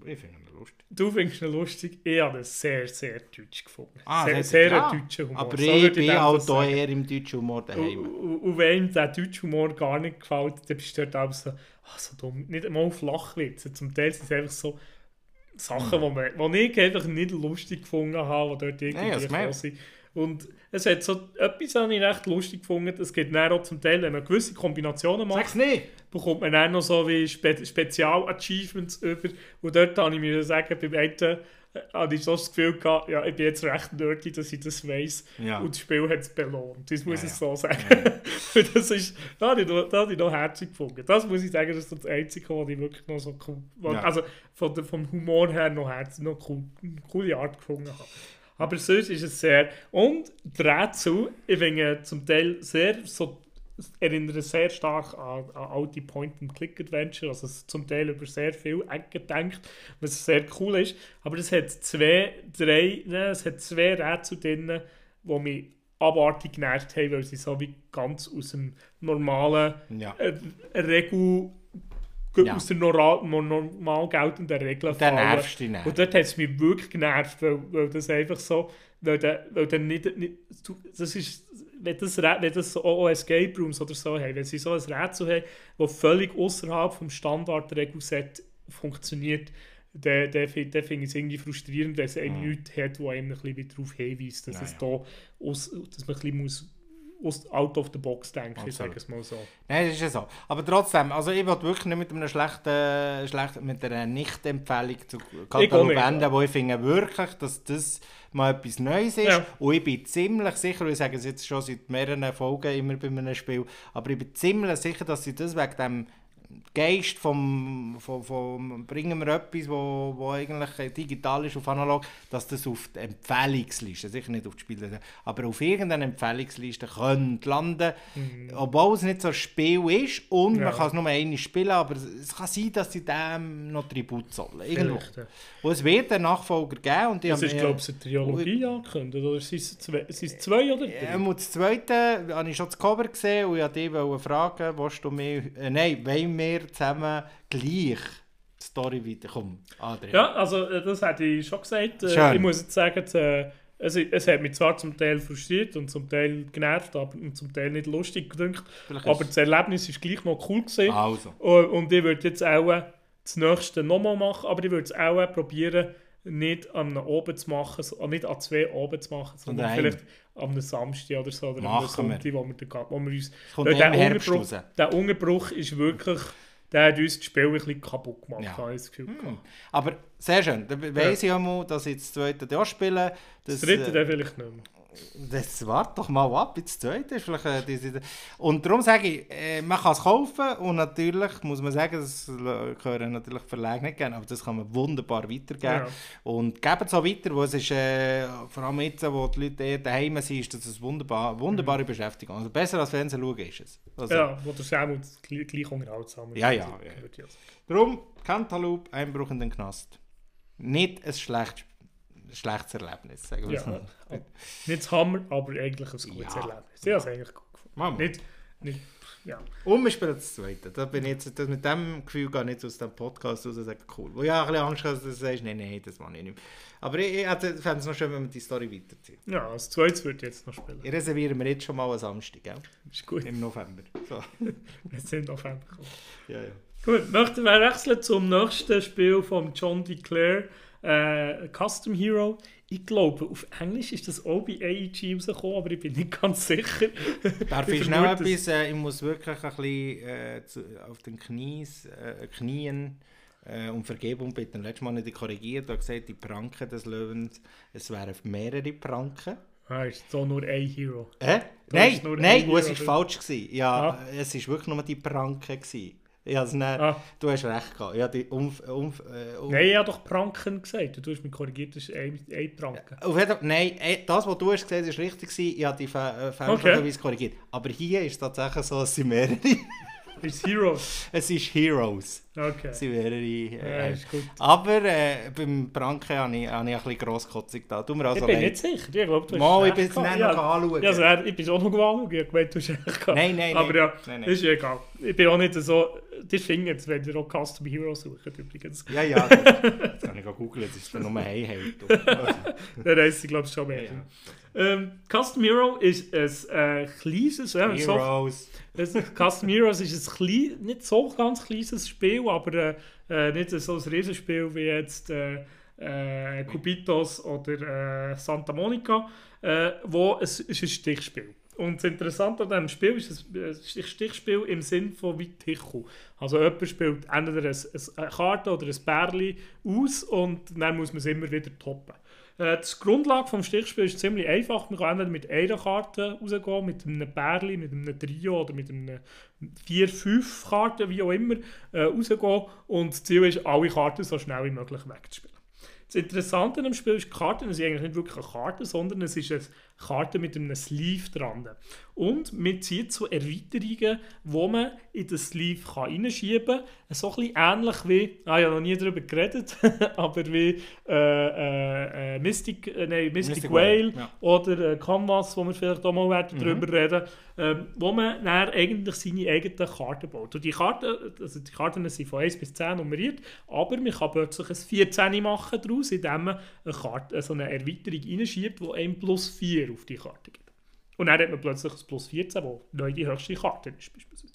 [SPEAKER 2] Ich finde lustig.
[SPEAKER 3] du findest ihn lustig, ich habe das sehr, sehr deutsch gefunden.
[SPEAKER 2] Ah,
[SPEAKER 3] sehr, sehr
[SPEAKER 2] ja.
[SPEAKER 3] deutscher Humor.
[SPEAKER 2] Aber
[SPEAKER 3] So
[SPEAKER 2] ich bin auch
[SPEAKER 3] sagen.
[SPEAKER 2] eher im deutschen Humor
[SPEAKER 3] Und,
[SPEAKER 2] daheim.
[SPEAKER 3] und, und wenn der deutsche Humor gar nicht gefällt, dann bist du dort auch so, ah, so dumm. Nicht einmal Flachwitze. Zum Teil sind es einfach so Sachen, die man, die ich einfach nicht lustig gefunden habe, die dort irgendwie.
[SPEAKER 2] Ja,
[SPEAKER 3] sind. Und es hat so etwas, habe ich recht lustig gefunden. Es gibt dann auch zum Teil, wenn man gewisse Kombinationen macht,
[SPEAKER 2] Sag's nicht!
[SPEAKER 3] bekommt man dann noch so wie Spe Spezial-Achievements über. Und dort habe ich mir sagen, beim einen äh, hatte ich so das Gefühl gehabt, ja, ich bin jetzt recht nerdy, dass ich das weiss.
[SPEAKER 2] Ja.
[SPEAKER 3] Und das Spiel hat es belohnt. Das muss
[SPEAKER 2] Ja,
[SPEAKER 3] ich
[SPEAKER 2] ja.
[SPEAKER 3] so sagen. Und das ist, da habe ich, noch- da habe ich noch herzig gefunden. Das muss ich sagen, das ist das Einzige, was ich wirklich noch so cool, was-
[SPEAKER 2] Ja.
[SPEAKER 3] also von vom Humor her noch herzig, noch cool, eine coole Art gefunden habe. Aber sonst ist es sehr, und dazu, ich finde zum Teil sehr so erinnere sehr stark an, an alte Point-and-Click-Adventure, also zum Teil über sehr viel Ecken denkt, was sehr cool ist. Aber es hat zwei, drei, ne, es hat zwei Rätsel drin, die mich abartig genervt haben, weil sie so wie ganz aus dem normalen
[SPEAKER 2] Ja.
[SPEAKER 3] äh,
[SPEAKER 2] Ja.
[SPEAKER 3] aus der normal, normal geltenden Regel
[SPEAKER 2] Dann nervst du dich dann.
[SPEAKER 3] und dort hat es mich wirklich genervt, weil, weil das einfach so, weil der, weil der nicht, nicht das ist, wenn das, wenn das so auch Escape Rooms oder so haben, wenn sie so ein Rätsel haben, das völlig außerhalb vom Standardregelset funktioniert, dann, dann, fin- dann finde ich es irgendwie frustrierend, wenn es einem nichts hat, wo einem ein bisschen darauf hinweist, dass,
[SPEAKER 2] Ja,
[SPEAKER 3] es
[SPEAKER 2] ja.
[SPEAKER 3] da aus, dass man ein bisschen muss aus, out of the box denken, ich sage es mal so.
[SPEAKER 2] Nein, das ist ja so. Aber trotzdem, also ich will wirklich nicht mit einer schlechten, schlechten mit einer Nicht-Empfehlung zu Katalog enden, wo ich finde wirklich, dass das mal etwas Neues ist.
[SPEAKER 3] Ja.
[SPEAKER 2] Und ich bin ziemlich sicher, und ich sage es jetzt schon seit mehreren Folgen immer bei einem Spiel, aber ich bin ziemlich sicher, dass sie das wegen dem Geist vom, vom, vom bringen wir etwas, wo, wo eigentlich digital ist auf analog, dass das auf die Empfehlungsliste, sicher nicht auf die Spiele, aber auf irgendeiner Empfehlungsliste könnte landen, obwohl es nicht so ein Spiel ist und
[SPEAKER 3] Mhm. Ja.
[SPEAKER 2] man kann es nur einmal spielen, aber es- kann sein, dass sie dem noch Tribut zollen. Irgendwo.
[SPEAKER 3] Ja.
[SPEAKER 2] Und es wird einen Nachfolger geben und
[SPEAKER 3] Das ist, glaube ich, eine Trilogie angekündigt, oder sind es zwei, sind zwei oder drei?
[SPEAKER 2] Ähm, und das Zweite habe ich schon das Cover gesehen und ich wollte dich fragen, willst du mir, äh, nein, wollen wir zusammen gleich die Story weiterkommen? Adrian.
[SPEAKER 3] Ja, also äh, das hätte ich schon gesagt. Äh,
[SPEAKER 2] Schön.
[SPEAKER 3] ich muss jetzt sagen, äh, es, es hat mich zwar zum Teil frustriert und zum Teil genervt, aber und zum Teil nicht lustig gedünkt.
[SPEAKER 2] Vielleicht
[SPEAKER 3] Aber das Erlebnis ist gleich noch cool gewesen.
[SPEAKER 2] Also.
[SPEAKER 3] Und, und ich würde jetzt auch das nächste nochmal machen, aber ich würde es auch äh, probieren, nicht an einem oben zu machen, nicht an zwei oben zu machen, sondern
[SPEAKER 2] Nein.
[SPEAKER 3] vielleicht am einem Samstag oder so, oder am Sonntag, wo wir, den, wo wir uns... Weil der, Unterbruch, der Unterbruch ist wirklich... Der hat uns das Spiel ein bisschen kaputt gemacht,
[SPEAKER 2] Ja.
[SPEAKER 3] habe ich das Gefühl. gehabt.
[SPEAKER 2] Aber sehr schön. Dann weiss ich auch mal, dass ich das zweite auch spiele.
[SPEAKER 3] Das
[SPEAKER 2] Das,
[SPEAKER 3] dritte
[SPEAKER 2] äh,
[SPEAKER 3] dann vielleicht nicht mehr.
[SPEAKER 2] Das warte doch mal ab, bis zweite ist vielleicht äh, diese, Und darum sage ich, äh, man kann es kaufen und natürlich muss man sagen, das gehören natürlich Verlage nicht gerne, aber das kann man wunderbar weitergeben.
[SPEAKER 3] Ja.
[SPEAKER 2] Und geben es auch weiter, wo es ist, äh, vor allem jetzt, wo die Leute eher daheim sind, ist das eine wunderbar, wunderbare Beschäftigung. Also besser als Fernsehen schauen ist es. Also,
[SPEAKER 3] Ja, wo der Samuel gleich, gleich unterhaltsam ist.
[SPEAKER 2] Ja, ja, ja. Darum, Cantaloupe, Einbruch in den Knast. Nicht ein schlecht, schlechtes Erlebnis, sagen wir
[SPEAKER 3] Ja,
[SPEAKER 2] es mal.
[SPEAKER 3] nicht das Hammer, aber eigentlich ein gutes
[SPEAKER 2] Ja.
[SPEAKER 3] Erlebnis. Ich habe es eigentlich gut gefunden. Nicht, nicht, ja.
[SPEAKER 2] Und wir spielen das zweite. Da bin ich jetzt, mit dem Gefühl gar nicht aus dem Podcast raus und sage, cool. Wo ich auch ein bisschen Angst habe, dass du sagst, nein, nein, das mache ich nicht mehr. Aber ich, ich hätte- fände es noch schön, wenn wir die Story weiterziehen.
[SPEAKER 3] ja, das zweite würde ich jetzt noch spielen.
[SPEAKER 2] Ich reserviere mir jetzt schon mal einen Samstag, gell?
[SPEAKER 3] Ist gut,
[SPEAKER 2] Im November. So.
[SPEAKER 3] wir sind Ende gekommen.
[SPEAKER 2] ja, ja.
[SPEAKER 3] Gut, möchten wir wechseln zum nächsten Spiel von John DeClaire, äh, Custom Hero. Ich glaube, auf Englisch ist das auch bei AEG rausgekommen, aber ich bin nicht ganz sicher.
[SPEAKER 2] Darf
[SPEAKER 3] Ich
[SPEAKER 2] schnell etwas, äh, ich muss wirklich ein bisschen äh, zu, auf den Knies, äh, Knien äh, um Vergebung bitten. Letztes Mal nicht korrigiert, da gesagt, die Pranken des Löwens, es wären mehrere Pranken.
[SPEAKER 3] Ah, ist so nur ein Hero.
[SPEAKER 2] Äh?
[SPEAKER 3] Da
[SPEAKER 2] Nein, nein,
[SPEAKER 3] ein
[SPEAKER 2] oh, es
[SPEAKER 3] Hero,
[SPEAKER 2] war falsch. Gewesen. Ja,
[SPEAKER 3] Ah.
[SPEAKER 2] es war wirklich nur die Pranken. Gewesen. Ich nicht,
[SPEAKER 3] Ah.
[SPEAKER 2] Du hast recht gehabt. Ja, die Umf, Umf, äh, um,
[SPEAKER 3] Nein, ich habe doch Pranken gesagt. Du hast mich korrigiert, das ist ein, ein Pranken.
[SPEAKER 2] Auf jeden Fall, nein, eh, das, was du hast gesagt hast, ist richtig gewesen. Ich habe die äh, fälschlicherweise korrigiert. Aber hier ist es tatsächlich so, es sind mehrere.
[SPEAKER 3] Ist Heroes.
[SPEAKER 2] es ist Heroes.
[SPEAKER 3] Okay.
[SPEAKER 2] Es mehrere.
[SPEAKER 3] Ja,
[SPEAKER 2] Äh,
[SPEAKER 3] ist gut.
[SPEAKER 2] aber äh, beim Pranken habe ich, habe ich ein bisschen grosskotzig da. Tut mir also
[SPEAKER 3] Ich bin
[SPEAKER 2] leid.
[SPEAKER 3] nicht sicher. Ich glaube, du hast
[SPEAKER 2] Mal, ich bin
[SPEAKER 3] gehabt.
[SPEAKER 2] nicht
[SPEAKER 3] Ja,
[SPEAKER 2] noch anschauen.
[SPEAKER 3] Ja, also, ich bin auch noch gewandt. Ich habe gemeint, du hast recht gehabt.
[SPEAKER 2] Nein, nein,
[SPEAKER 3] Aber
[SPEAKER 2] nein.
[SPEAKER 3] ja,
[SPEAKER 2] Nein, nein.
[SPEAKER 3] ist ja egal. Ich bin auch nicht so... Das findet wenn ihr auch Custom Heroes sucht, übrigens.
[SPEAKER 2] Ja, ja. Das, das kann ich auch googeln. Das ist nur hey, hey.
[SPEAKER 3] Dann heisst sie, glaube ich, schon mehr.
[SPEAKER 2] Ja.
[SPEAKER 3] Ähm, Custom Hero ist ein äh, kleines... So,
[SPEAKER 2] Heroes.
[SPEAKER 3] Das Custom Heroes ist ein klein, nicht so ganz kleines Spiel, aber äh, äh, nicht so ein Riesenspiel wie jetzt äh, äh, Cubitos oder äh, Santa Monica, äh, wo es ist ein Stichspiel. Und das Interessante an diesem Spiel ist, es ist ein Stichspiel im Sinn von wie Tichu. Also jemand spielt entweder eine Karte oder ein Bärli aus und dann muss man es immer wieder toppen. Äh, Die Grundlage des Stichspiels ist ziemlich einfach. Man kann entweder mit einer Karte rausgehen, mit einem Bärli, mit einem Trio oder mit einem 4, 5 Karten, wie auch immer, äh, rausgehen. Und das Ziel ist, alle Karten so schnell wie möglich wegzuspielen. Das Interessante am Spiel ist, die Karten sind eigentlich nicht wirklich eine Karte, sondern es ist eine Karte mit einem Sleeve dran. Und man zieht so Erweiterungen, die man in den Sleeve kann reinschieben kann. So ein bisschen ähnlich wie, ah, ich habe noch nie darüber geredet, aber wie äh, äh, äh, Mystic, äh, nein, Mystic,
[SPEAKER 2] Mystic
[SPEAKER 3] Whale
[SPEAKER 2] Whale, ja.
[SPEAKER 3] oder äh, Canvas, wo wir vielleicht auch mal werden darüber reden ähm, wo man dann eigentlich seine eigenen Karten baut. Und die Karten, also die Karten sind von 1 bis 10 nummeriert, aber man kann plötzlich ein 14 machen daraus, indem man eine, Karte, so eine Erweiterung reinschiebt, die einem plus 4 auf die Karte gibt. Und dann hat man plötzlich ein plus 14, wo neu die höchste Karte ist, beispielsweise.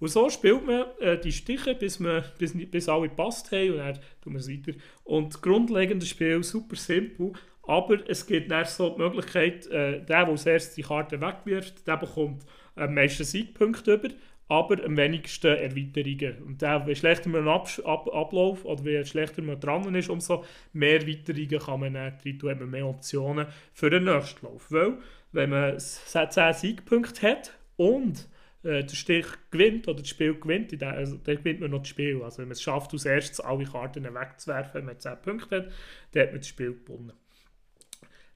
[SPEAKER 3] Und so spielt man äh, die Stiche, bis, man, bis, bis alle gepasst haben und dann tun wir es weiter. Und das grundlegende Spiel, super simpel, aber es gibt dann so die Möglichkeit, äh, der, der erstes die Karte wegwirft, der bekommt am meisten Siegpunkte über, aber am wenigsten Erweiterungen. Und der, je schlechter man ab, ab, Ablauf oder je schlechter man dran ist, umso mehr Erweiterungen kann man dann drin tun, hat man mehr Optionen für den nächsten Lauf. Weil, wenn man 10 Siegpunkte hat und äh, der Stich gewinnt oder das Spiel gewinnt, also, dann gewinnt man noch das Spiel. Also wenn man es schafft, als erstes alle Karten wegzuwerfen, wenn man 10 Punkte hat, dann hat man das Spiel gewonnen.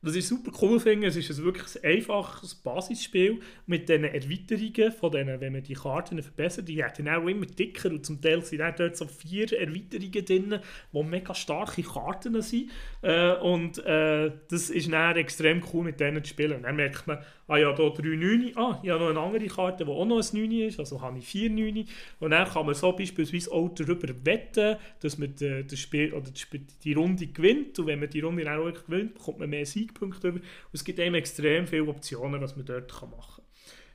[SPEAKER 3] Was ich super cool finde, es ist ein wirklich ein einfaches Basisspiel mit diesen Erweiterungen, von denen, wenn man die Karten verbessert, die werden auch immer dicker und zum Teil sind auch dort so vier Erweiterungen drin, die mega starke Karten sind äh, und äh, das ist dann extrem cool mit denen zu spielen. Und dann merkt man, ah ja, hier 3 9, ah, ich habe noch eine andere Karte, die auch noch ein 9 ist, also habe ich 4 9 und dann kann man so beispielsweise auch darüber wetten, dass man die, das Spiel, oder die Runde gewinnt. Und wenn man die Runde dann auch gewinnt, bekommt man mehr Siegpunkte und es gibt eben extrem viele Optionen, was man dort machen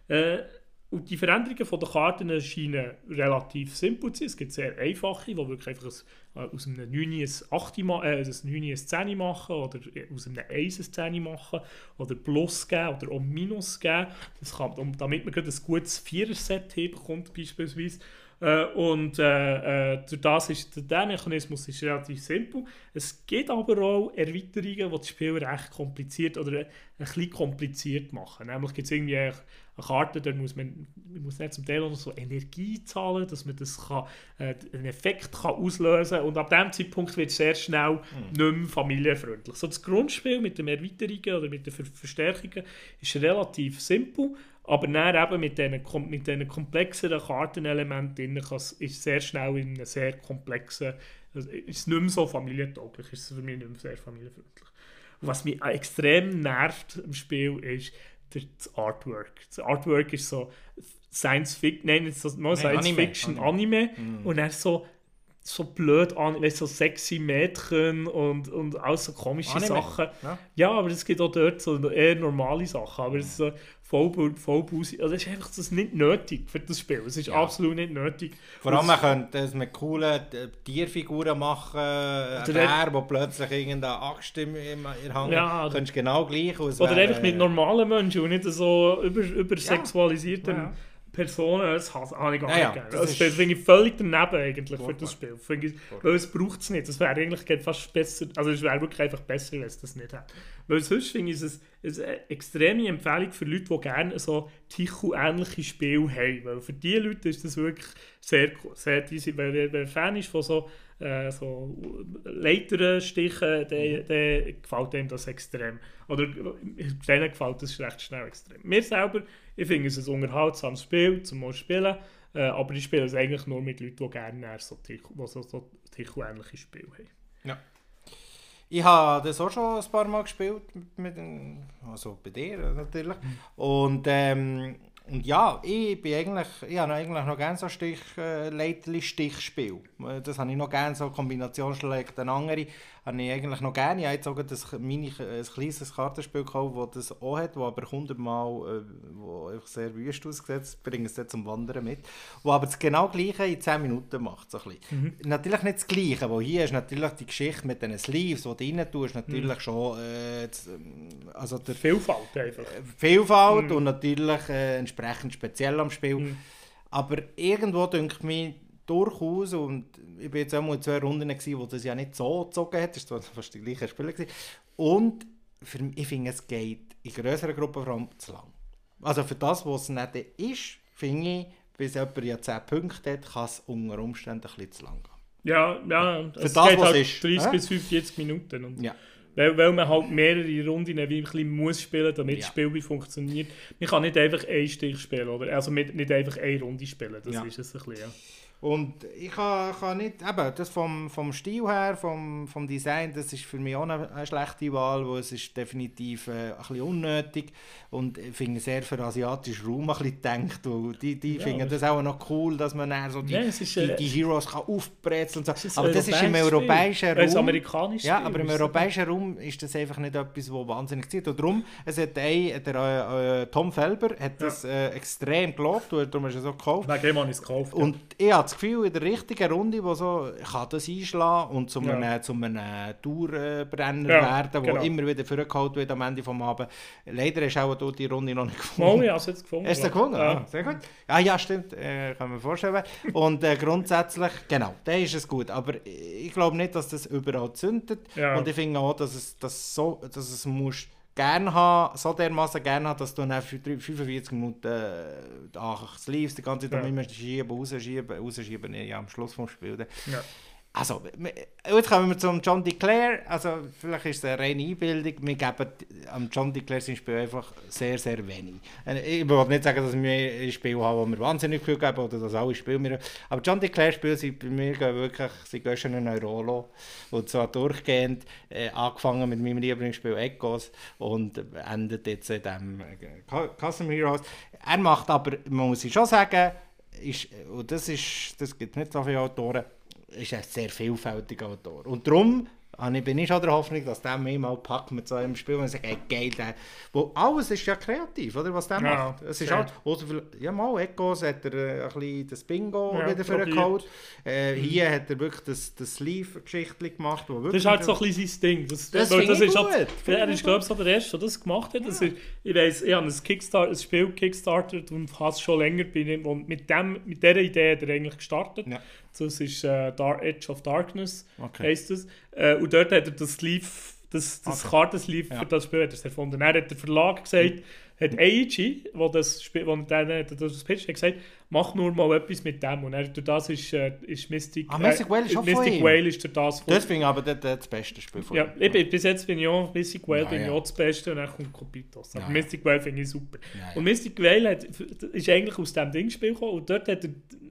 [SPEAKER 3] kann. Äh, und die Veränderungen von den Karten scheinen relativ simpel zu sein. Es gibt sehr einfache, die wirklich einfach ein, äh, aus einem 9 ein 8 ma äh, ein 9 ein 10 machen oder aus einem 1 ein 10 machen oder Plus geben oder auch Minus geben. Das kann, damit man gerade ein gutes Vierer-Set bekommt beispielsweise. Äh, und äh, äh, durch das ist der Mechanismus ist relativ simpel. Es gibt aber auch Erweiterungen, die das Spiel recht kompliziert oder ein bisschen kompliziert machen. Nämlich gibt es irgendwie eine Karte, da muss man, man muss nicht zum Teil auch noch so Energie zahlen, dass man das kann, äh, einen Effekt kann auslösen kann. Und ab dem Zeitpunkt wird es sehr schnell nicht mehr familienfreundlich. So das Grundspiel mit den Erweiterungen oder mit den Ver Verstärkungen ist relativ simpel. Aber dann eben mit diesen, mit komplexeren Kartenelementen ist sehr schnell in einem sehr komplexen, also ist es nicht mehr so familientauglich, ist es für mich nicht mehr sehr familienfreundlich. Und was mich extrem nervt im Spiel ist der, das Artwork. Das Artwork ist so Science Fiction, nein, so, mal Science
[SPEAKER 2] Anime,
[SPEAKER 3] Fiction, Anime, und dann so so blöd an, weißt, so sexy Mädchen und, und all so komische
[SPEAKER 2] Anime,
[SPEAKER 3] Sachen.
[SPEAKER 2] ja.
[SPEAKER 3] Ja, aber es gibt auch dort so eher normale Sachen. Aber es ist so voll, voll also das ist einfach das ist nicht nötig für das Spiel. Es ist absolut nicht nötig.
[SPEAKER 2] Vor allem, man könnte es mit coolen äh, Tierfiguren machen, ein
[SPEAKER 3] Oder
[SPEAKER 2] Bär, der plötzlich irgendeine Axt im, im, in der Hand
[SPEAKER 3] Ja,
[SPEAKER 2] Könntest genau gleich aus.
[SPEAKER 3] Oder einfach mit normalen Menschen und nicht so über, übersexualisierten
[SPEAKER 2] Ja.
[SPEAKER 3] Personen. Das habe ich gar nicht
[SPEAKER 2] ja,
[SPEAKER 3] gerne.
[SPEAKER 2] das
[SPEAKER 3] Das,
[SPEAKER 2] ist-
[SPEAKER 3] finde ich völlig daneben eigentlich für das Spiel. Finde ich, weil es braucht es nicht. Es wäre eigentlich fast besser, also es wäre wirklich einfach besser, wenn es das nicht hat. Weil sonst finde ich es eine extreme Empfehlung für Leute, die gerne so Tichu-ähnliche Spiele haben. Weil für diese Leute ist das wirklich sehr cool. Sehr, wer, wer- wer Fan ist von so, äh, so Leitern stichen, der, der gefällt dem das extrem. Oder denen gefällt das recht schnell extrem. Mir selber, ich finde es ein unterhaltsames Spiel, zum spielen. Äh, aber ich spiele es eigentlich nur mit Leuten, die gerne so Tichu- die so, so Tichu-ähnliche Spiele haben.
[SPEAKER 2] Ja. Ich habe das auch schon ein paar Mal gespielt, mit, also bei dir natürlich. Und, ähm, und ja, ich bin eigentlich, ich habe eigentlich noch gerne so Stich, äh, Leitli-Stichspiel. Das habe ich noch gerne, so Kombinationsschläge. Den anderen habe ich eigentlich noch gerne. Ich habe jetzt sogar das Mini, ein kleines Kartenspiel gekauft, das das auch hat, das aber hundertmal, äh, wo einfach sehr wüst aussieht. Ich bringe es dann zum Wandern mit. Wo aber das genau gleiche in 10 Minuten macht. So ein bisschen. Natürlich nicht das gleiche, wo hier ist natürlich die Geschichte mit den Sleeves, die du rein tust, natürlich schon äh, ähm, also der
[SPEAKER 3] Vielfalt einfach.
[SPEAKER 2] Vielfalt und natürlich äh, entsprechend speziell am Spiel. Aber irgendwo denke mich durchaus, und ich bin jetzt auch mal in zwei Runden, gewesen, wo das ja nicht so gezogen hat, das war fast die gleichen Spiele. Gewesen. Und für, mich- ich finde, es geht in größeren Gruppen vor allem zu lang. Also für das, was es nicht ist, finde ich, bis jemand ja 10 Punkte hat, kann es unter Umständen ein bisschen zu lang gehen.
[SPEAKER 3] Ja, ja. Es
[SPEAKER 2] das,
[SPEAKER 3] geht
[SPEAKER 2] was
[SPEAKER 3] halt
[SPEAKER 2] ist,
[SPEAKER 3] 30
[SPEAKER 2] hä?
[SPEAKER 3] bis 45 Minuten. Und
[SPEAKER 2] Ja.
[SPEAKER 3] Weil, weil man halt mehrere Runden wie ein bisschen muss spielen, damit
[SPEAKER 2] Ja.
[SPEAKER 3] das Spiel funktioniert. Man kann nicht einfach einen Stich spielen, oder? Also nicht einfach eine Runde spielen, das
[SPEAKER 2] Ja.
[SPEAKER 3] ist es ein bisschen, ja.
[SPEAKER 2] Und ich kann, kann nicht, eben, das vom, vom Stil her, vom, vom Design, das ist für mich auch eine, schlechte Wahl, weil es ist definitiv äh, ein bisschen unnötig und ich finde sehr für asiatischen Raum ein bisschen gedacht, weil die, die
[SPEAKER 3] Ja,
[SPEAKER 2] finden das auch noch cool, dass man dann so die,
[SPEAKER 3] Ja, ist,
[SPEAKER 2] die,
[SPEAKER 3] äh,
[SPEAKER 2] die Heroes kann aufbrezeln und so. aber das ist im europäischen.
[SPEAKER 3] Ein
[SPEAKER 2] Raum... Ja,
[SPEAKER 3] Spiel,
[SPEAKER 2] aber im europäischen Raum ist das einfach nicht etwas, was wahnsinnig zieht. Und darum, es hat ein, der äh, äh, Tom Felber hat das äh, extrem gelobt, und darum ist er so gekauft.
[SPEAKER 3] Wegen dem habe ich es gekauft. ja.
[SPEAKER 2] Und habe das Gefühl, in der richtigen Runde, wo so, kann das einschlagen und zu
[SPEAKER 3] Ja.
[SPEAKER 2] einem, zu einem Tourbrenner
[SPEAKER 3] Ja,
[SPEAKER 2] werden, der
[SPEAKER 3] genau.
[SPEAKER 2] immer wieder vorgeholt wird am Ende des Abends. Leider hast du auch die Runde noch nicht
[SPEAKER 3] Mal,
[SPEAKER 2] gefunden.
[SPEAKER 3] ich habe es jetzt gefunden.
[SPEAKER 2] Hast du den gefunden?
[SPEAKER 3] Ja.
[SPEAKER 2] Ah, sehr gut. Ja, ja, stimmt. Äh, kann man vorstellen. Und äh, grundsätzlich, genau, da ist es gut. Aber ich glaube nicht, dass das überall zündet.
[SPEAKER 3] Ja.
[SPEAKER 2] Und ich finde auch, dass es, das so, dass es muss gerne haben, so dermaßen gerne haben, dass du dann für drei- 45 Minuten äh, ach, das Leaves die ganze Zeit
[SPEAKER 3] Ja.
[SPEAKER 2] immer schieben, rausschieben, rausschieben, ja, am Schluss vom Spiel.
[SPEAKER 3] Ja.
[SPEAKER 2] Also, jetzt kommen wir zum John DeClaire. Also, vielleicht ist es eine reine Einbildung. Wir geben am John DeClaire sein Spiel einfach sehr, sehr wenig. Äh, Ich will nicht sagen, dass wir ein Spiel haben, wo wir wahnsinnig viel geben oder dass alle Spiele mir. Aber John DeClaire Spiele sind bei mir wirklich, sie gehen schon in Eurolo. Und zwar durchgehend, äh, angefangen mit meinem Lieblingsspiel Echos und endet jetzt in dem äh, Custom Heroes. Er macht aber, man muss ich schon sagen, ist, und das, ist, das gibt nicht so viele Autoren, ist ein sehr vielfältiger Autor. Und darum ich- bin ich schon der Hoffnung, dass der mich mal packt mit so einem Spiel und sagt, hey, geil, der, wo alles ist ja kreativ, oder, was der
[SPEAKER 3] Ja,
[SPEAKER 2] macht. Es ist halt, ja mal, Echos hat er äh, ein bisschen das Bingo
[SPEAKER 3] Ja,
[SPEAKER 2] wieder
[SPEAKER 3] probiert.
[SPEAKER 2] vorgeholt. Äh, Hier hat er wirklich das, das Sleeve-Geschichtchen gemacht, wo
[SPEAKER 3] Das
[SPEAKER 2] wirklich...
[SPEAKER 3] ist halt so ein bisschen sein Ding. Das,
[SPEAKER 2] Das finde ich
[SPEAKER 3] ist
[SPEAKER 2] gut.
[SPEAKER 3] halt- Er
[SPEAKER 2] ich
[SPEAKER 3] ist, glaube ich, so der Erste, der das gemacht hat. Das ist, ich weiss, ich habe ein, Kickstart, ein Spiel kickstartet und habe es schon länger ihm. Und mit, dem, mit dieser Idee hat er eigentlich gestartet.
[SPEAKER 2] Ja.
[SPEAKER 3] Das ist äh, Dark Edge of Darkness,
[SPEAKER 2] Okay.
[SPEAKER 3] heisst es. Äh, und dort hat er das Sleeve, das, das
[SPEAKER 2] Okay.
[SPEAKER 3] Kartensleeve
[SPEAKER 2] Ja.
[SPEAKER 3] für das Spiel hat er erfunden. Dann hat der Verlag gesagt, hat AEG, wo das Spiel, wo dann hat das pitcht, hat gesagt, mach nur mal etwas mit dem. Und er, durch das ist, äh, ist Mystic,
[SPEAKER 2] Ah, Mystic Whale ist auch von
[SPEAKER 3] Mystic. Whale ist durch das von
[SPEAKER 2] Das finde ich aber das, das beste Spiel von
[SPEAKER 3] ja, ich bin, bis jetzt bin ich auch Mystic Whale
[SPEAKER 2] Ja,
[SPEAKER 3] bin ich
[SPEAKER 2] ja.
[SPEAKER 3] auch das Beste und dann kommt Copitos. Aber
[SPEAKER 2] Ja, ja.
[SPEAKER 3] Mystic Whale finde ich super.
[SPEAKER 2] Ja, ja.
[SPEAKER 3] Und Mystic Whale hat, ist eigentlich aus diesem Dingspiel gekommen und dort hat er,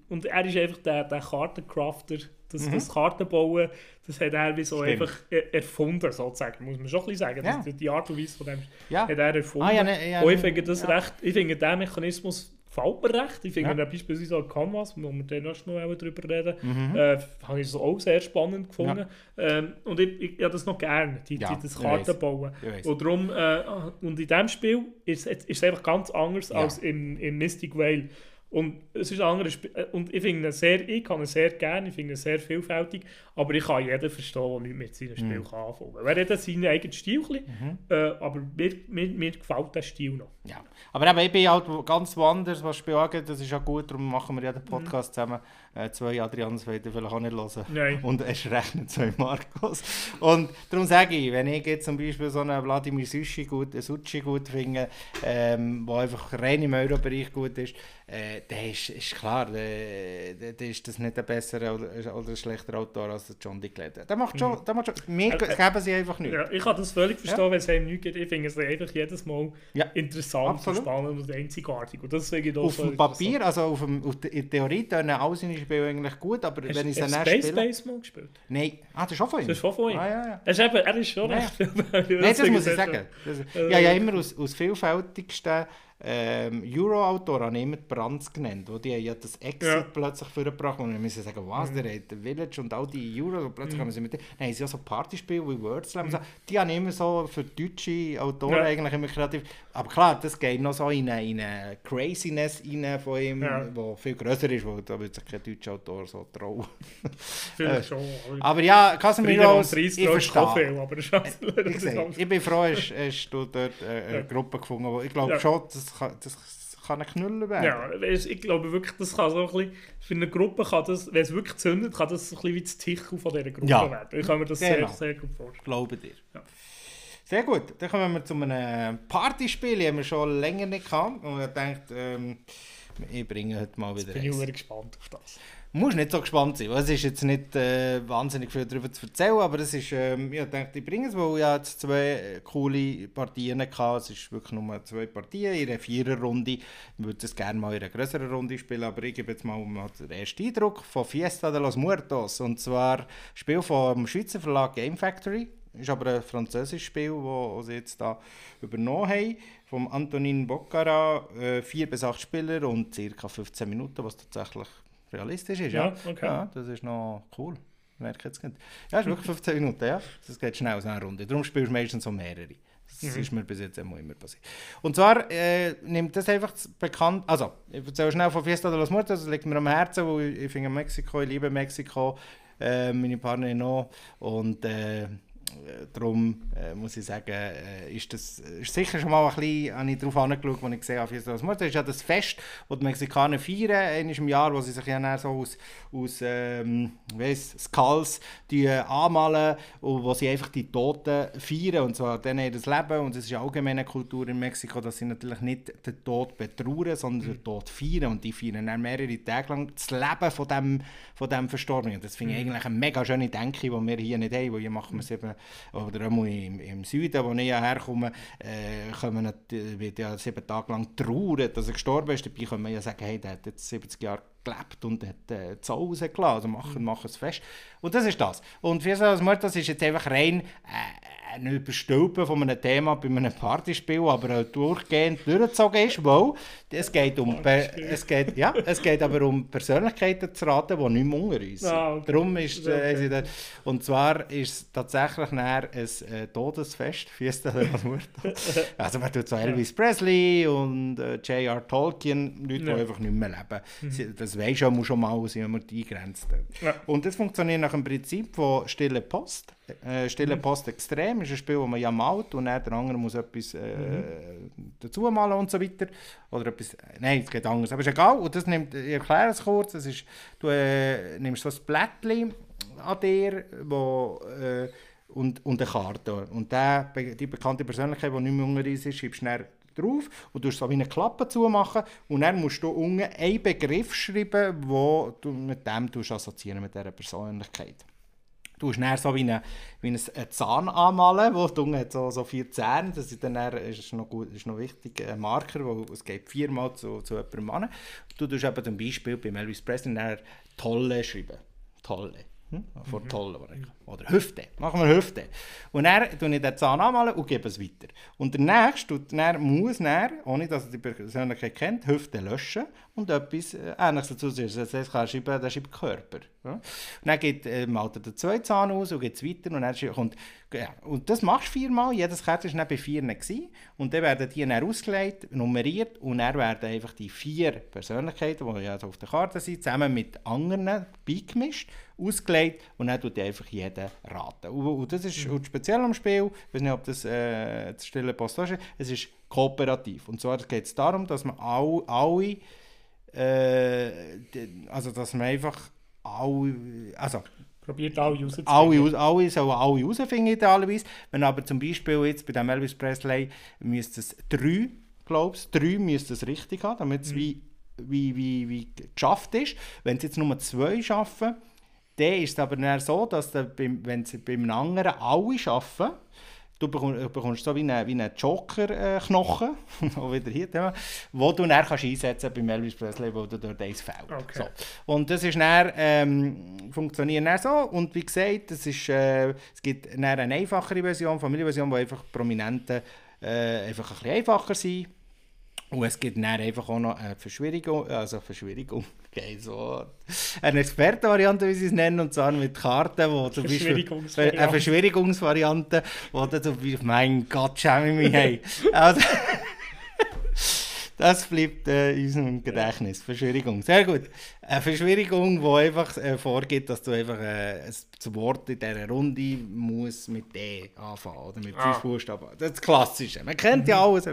[SPEAKER 3] und er ist einfach der, der Kartencrafter, das, das Kartenbauen, das hat er wie so
[SPEAKER 2] Mhm. Stimmt.
[SPEAKER 3] einfach er, erfunden sozusagen, muss man schon ein bisschen sagen.
[SPEAKER 2] Ja.
[SPEAKER 3] Das, die Art und Weise von dem
[SPEAKER 2] Ja.
[SPEAKER 3] hat er erfunden.
[SPEAKER 2] Ah, ja, ne, ja,
[SPEAKER 3] und ich
[SPEAKER 2] ne,
[SPEAKER 3] finde das
[SPEAKER 2] ja.
[SPEAKER 3] recht, ich finde den Mechanismus gefällt mir recht. Ich finde
[SPEAKER 2] Ja.
[SPEAKER 3] ja. beispielsweise auch Canvas, wo wir dann noch schnell drüber reden,
[SPEAKER 2] Mhm.
[SPEAKER 3] äh, habe ich so auch sehr spannend gefunden. Ähm, und ich, ich, ich habe das noch gerne, die,
[SPEAKER 2] Ja,
[SPEAKER 3] die, das. Kartenbauen. Und, darum, äh, und in diesem Spiel ist es, ist es einfach ganz anders
[SPEAKER 2] Ja.
[SPEAKER 3] als im, im Mystic Vale. Und es ist Spiel. äh, Und ich finde sehr, ich kann ihn sehr gerne, ich finde ihn sehr vielfältig, aber ich kann jeden verstehen, der nichts mit seinem Spiel
[SPEAKER 2] Mhm.
[SPEAKER 3] kann anfangen kann. Er hat seinen eigenen Stil, bisschen, äh, aber mir, mir, mir gefällt der Stil noch.
[SPEAKER 2] Ja. Aber eben, ich bin halt ganz woanders, was Spiel angeht. Das ist ja gut, darum machen wir ja den
[SPEAKER 3] Mhm.
[SPEAKER 2] Podcast zusammen. Äh, zwei Adrians wollen vielleicht auch nicht hören.
[SPEAKER 3] Nein.
[SPEAKER 2] Und es rechnet zwei Marcos. Und darum sage ich, wenn ich jetzt zum Beispiel so einen Vladimir Sushi gut, äh, Sushi gut finde, ähm, der einfach rein im Euro-Bereich gut ist, äh, dann ist, ist klar, dann ist das nicht ein besserer oder, oder ein schlechterer Autor als der John Dick Leder. Der macht schon, der macht schon, mir
[SPEAKER 3] Äh, äh,
[SPEAKER 2] geben sie einfach nicht.
[SPEAKER 3] Ja, ich kann das völlig verstehen, wenn es einem nichts geht. Ich finde es einfach jedes Mal
[SPEAKER 2] Ja.
[SPEAKER 3] interessant
[SPEAKER 2] Absolut.
[SPEAKER 3] und spannend und einzigartig. Und doch
[SPEAKER 2] Auf dem Papier, also auf dem, auf der, in der Theorie tönen alle seine Spiele eigentlich gut, aber
[SPEAKER 3] Hast,
[SPEAKER 2] wenn ich
[SPEAKER 3] hast du
[SPEAKER 2] dann
[SPEAKER 3] Space
[SPEAKER 2] spiele...
[SPEAKER 3] Base mal gespielt?
[SPEAKER 2] Nein, ah, das ist schon von ihm?
[SPEAKER 3] Das ist schon von ihm.
[SPEAKER 2] Ah, ja, ja.
[SPEAKER 3] Ist, eben, er ist schon
[SPEAKER 2] Ja.
[SPEAKER 3] recht viel.
[SPEAKER 2] Nein, das muss ich sagen. Das, ja, ja, immer aus, aus vielfältigsten ähm, Euro-Autoren habe ich immer Brands genannt, wo die haben ja das Exit
[SPEAKER 3] Ja. Mhm.
[SPEAKER 2] plötzlich vorgebracht und wir müssen sagen, was, der hat Village und all die Euro, und plötzlich haben sie mit dem, dann haben sie ja so Partyspiele wie Wordslam, und so. die habe ich immer so für deutsche Autoren
[SPEAKER 3] Mhm. Ja.
[SPEAKER 2] eigentlich immer kreativ, aber klar, das geht noch so in eine, in eine Craziness rein von ihm,
[SPEAKER 3] Ja.
[SPEAKER 2] wo viel grösser ist, weil da wird sich kein deutscher Autor so trauen.
[SPEAKER 3] Vielleicht schon. aber-
[SPEAKER 2] Aber ja,
[SPEAKER 3] Reis
[SPEAKER 2] ich verstehe.
[SPEAKER 3] viel, aber das alles-
[SPEAKER 2] Ich, ich bin froh, hast, hast du dort äh, eine
[SPEAKER 3] Ja.
[SPEAKER 2] Gruppe gefunden. wo Ich glaube schon, das kann, das kann ein Knüller werden.
[SPEAKER 3] Ja, weisst, ich glaube wirklich, das kann so ein bisschen, für eine Gruppe kann das, wenn es wirklich zündet, kann das ein bisschen wie das Tichel von dieser Gruppe
[SPEAKER 2] Ja.
[SPEAKER 3] werden. Ich kann mir das
[SPEAKER 2] Genau.
[SPEAKER 3] sehr, sehr gut vorstellen.
[SPEAKER 2] Glaube dir.
[SPEAKER 3] Ja.
[SPEAKER 2] Sehr gut, dann kommen wir zu einem Partyspiel. Das wir schon länger nicht gehabt. Und ich dachte, ähm, ich bringe heute mal wieder
[SPEAKER 3] Bin ich gespannt auf das.
[SPEAKER 2] Du musst nicht so gespannt sein. Es ist jetzt nicht äh, wahnsinnig viel darüber zu erzählen, aber es ist, ähm, ich dachte, ich bringe es, weil ich jetzt zwei äh, coole Partien hatte. Es ist wirklich nur zwei Partien in einer Viererrunde. Ich würde es gerne mal in einer größeren Runde spielen, aber ich gebe jetzt mal, mal den ersten Eindruck von Fiesta de los Muertos. Und zwar ein Spiel vom Schweizer Verlag Game Factory. Ist aber ein französisches Spiel, das sie jetzt da übernommen haben. Vom Antonin Boccara. Äh, vier bis acht Spieler und ca. 15 Minuten, was tatsächlich realistisch ist. Ja,
[SPEAKER 3] Ja, okay.
[SPEAKER 2] ja das ist noch cool. Merke jetzt nicht. Ja, ist wirklich 15 Minuten, ja. Das geht schnell aus einer Runde. Darum spielst du meistens so mehrere. Das
[SPEAKER 3] Mhm.
[SPEAKER 2] ist mir bis jetzt immer immer passiert. Und zwar äh, nimmt das einfach das bekannt. Also, ich erzähle schnell von Fiesta de los Muertos, das liegt mir am Herzen, weil ich, ich finde Mexiko, ich liebe Mexiko, äh, meine Partnerin auch. Und äh, darum äh, muss ich sagen, äh, ist das ist sicher schon mal ein bisschen, habe ich darauf angeschaut, als ich gesehen habe, Fiesta de los Muertos. Das ist ja das Fest, das die Mexikaner feiern, einmal im Jahr, wo sie sich ja dann so aus, aus ähm, weiss, Skulls die, äh, anmalen und wo sie einfach die Toten feiern, und zwar denen ihr Leben. Und es ist ja allgemeine Kultur in Mexiko, dass sie natürlich nicht den Tod betrauern, sondern den Tod feiern. Und die feiern dann mehrere Tage lang das Leben von dem, von dem Verstorbenen. Das finde ich eigentlich eine mega schöne Denke, die wir hier nicht haben, weil hier machen wir es eben, oder auch im, im Süden, wo ich herkomme, äh, äh, wird ja sieben Tage lang trauern, dass er gestorben ist. Dabei können wir ja sagen, hey, der hat jetzt 70 Jahre gelebt und hat äh, zu Hause gelassen. Also machen, machen es fest. Und das ist das. Und Fiesta des Muertos ist jetzt einfach rein äh, ein Überstülpen von einem Thema bei einem Partyspiel, aber auch durchgehend durchgezogen ist, weil es geht um es geht, ja, es geht aber um Persönlichkeiten zu raten, die nicht mehr unter uns sind.
[SPEAKER 3] Ah, okay.
[SPEAKER 2] Darum ist, äh,
[SPEAKER 3] Okay.
[SPEAKER 2] und zwar ist es tatsächlich nachher ein äh, Todesfest, Fiesta de los Muertos. also man tut so Elvis Presley und äh, J.R. Tolkien, Leute, die
[SPEAKER 3] Ja.
[SPEAKER 2] einfach nicht mehr leben. Sie, das weisst du schon mal, sind immer eingegrenzt.
[SPEAKER 3] Ja.
[SPEAKER 2] Und das funktioniert nach dem Prinzip von Stille Post. Äh, Stille Post Extrem ist ein Spiel, wo man ja malt und dann der andere muss etwas äh, dazu malen und so weiter. Oder etwas, äh, nein, es geht anders, aber ist egal. Und das nimmt, ich erkläre es kurz, das ist, du äh, nimmst so ein Blättchen an dir, wo, äh, und, und eine Karte. Und der, die bekannte Persönlichkeit, die nicht mehr uns ist, schreibst du drauf und du so wie eine Klappe zumachen und dann musst du unten einen Begriff schreiben, wo du mit dem du assoziieren mit dieser Persönlichkeit. Du hast dann so wie, eine, wie einen Zahn anmalen, wo du unten so, so vier Zähne, das ist dann dann, ist noch, gut, ist noch wichtig, ein Marker, wo es geht viermal zu, zu jemandem an. Du tust eben zum Beispiel bei Elvis Presley Tolle schreiben. Tolle. Hm? Vor Tolle. Oder Hüfte. Machen wir Hüfte. Und dann tue ich den Zahn anmalen und gebe es weiter. Und der Nächste dann muss dann, ohne dass er die Persönlichkeit kennt, Hüfte löschen und etwas äh, Ähnliches dazu sagen. Das heißt, kann schreiben, das ist Körper. Ja? Und dann geht, äh, malt er den zweiten Zahn aus und geht es weiter. Und, dann kommt, ja, und das machst du viermal. Jedes Kärtchen war bei vier. Gewesen. Und dann werden die dann ausgelegt, nummeriert und dann werden einfach die vier Persönlichkeiten, die ja auf der Karte sind, zusammen mit anderen beigemischt ausgelegt und dann tut einfach jeder raten. Und, und das ist mhm. speziell am Spiel, ich weiß nicht, ob das äh, das stille Post ist, es ist kooperativ. Und zwar geht es darum, dass man all, alle, äh, also dass man einfach alle, also
[SPEAKER 3] Probiert alle rauszufinden.
[SPEAKER 2] Alle, alle sollen alle rausfinden idealerweise. Wenn aber zum Beispiel jetzt bei dem Elvis Presley müsste es drei, glaubst drei müsste es richtig haben, damit es mhm. wie, wie, wie, wie geschafft ist. Wenn sie jetzt nur zwei schaffen, dann ist es aber so, dass du, wenn sie beim anderen alle arbeiten, du bekommst, so wie einen, wie einen Joker-Knochen, äh, wieder hier Thema, wo du dann kannst einsetzen beim Elvis Presley, wo du dort eins fällt. Okay. So. Und das ist dann, ähm, funktioniert dann so und wie gesagt, es, ist, äh, es gibt dann eine einfachere Version, Familienversion, wo einfach Prominente äh, einfach ein bisschen einfacher sind und es gibt dann einfach auch noch eine Verschwörung, also Verschwörung, okay, so eine Expertenvariante, wie sie es nennen, und zwar mit Karten, wo zum Beispiel eine Verschwörungsvariante, wo dann zum Beispiel, mein Gott, schäme ich mich, hey. Also, das bleibt äh, in unserem Gedächtnis. Verschwörung. Sehr gut. Eine Verschwörung, die einfach äh, vorgibt, dass du einfach äh, ein Wort in dieser Runde muss mit D anfangen oder mit fünf ah. Buchstaben. Das ist das Klassische. Man kennt ja alles.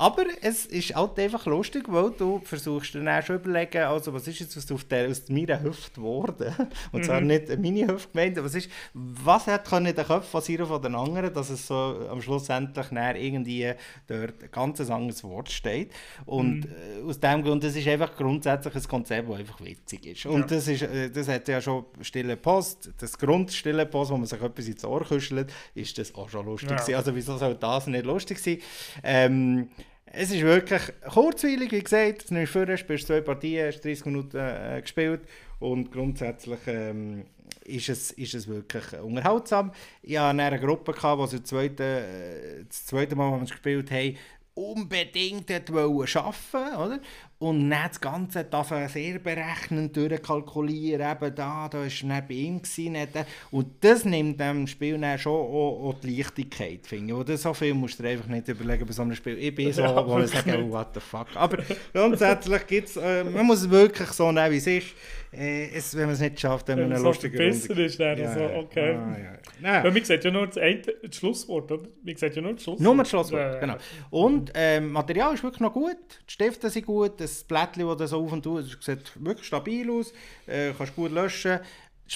[SPEAKER 2] Aber es ist halt einfach lustig, weil du versuchst dann auch schon überlegen, also was ist jetzt aus, auf der, aus meiner Hüfte geworden? Und zwar mhm. nicht meine Hüfte gemeint, was ist, was hat können in den Köpfen passieren von den anderen, dass es so am Schluss endlich irgendwie dort ein ganz anderes Wort steht. Und mhm. aus dem Grund, das ist einfach grundsätzlich ein Konzept, das einfach witzig ist. Und ja. das, ist, äh, das hat ja schon Stille Post, das Grund Stille Post, wo man sich etwas ins Ohr kuschelt, ist das auch schon lustig ja. Also wieso soll das nicht lustig sein? Ähm, es ist wirklich kurzweilig, wie gesagt. Du nimmst vorher, spielst zwei Partien, hast 30 Minuten äh, gespielt und grundsätzlich ähm, ist, es, ist es wirklich unterhaltsam. Ich hatte eine Gruppe, gehabt, die das zweite, äh, das zweite Mal, als wir gespielt haben, unbedingt arbeiten wollte. Und dann das Ganze darf sehr berechnend durchkalkulieren. Eben da, da war er bei ihm. Gewesen, und das nimmt dem Spiel dann schon auch, auch die Leichtigkeit. Finde ich. Oder so viel musst du einfach nicht überlegen bei so einem Spiel. Ich bin so, ja, wo ich sage, oh, what the fuck. Aber grundsätzlich gibt es, äh, man muss es wirklich so nehmen, wie es ist. Äh, es, wenn man es nicht schafft, dann wenn man eine lustige
[SPEAKER 3] Runde. ist dann ja, so, okay. Ah, ja. Weil man sieht ja nur das, eine, das Schlusswort, oder? Man sieht ja nur das Schlusswort.
[SPEAKER 2] Nur das Schlusswort, ja, genau. Und ähm, Material ist wirklich noch gut, die Stifte sind gut, das Blättchen, das so auf und zu, sieht wirklich stabil aus, äh, kannst gut löschen.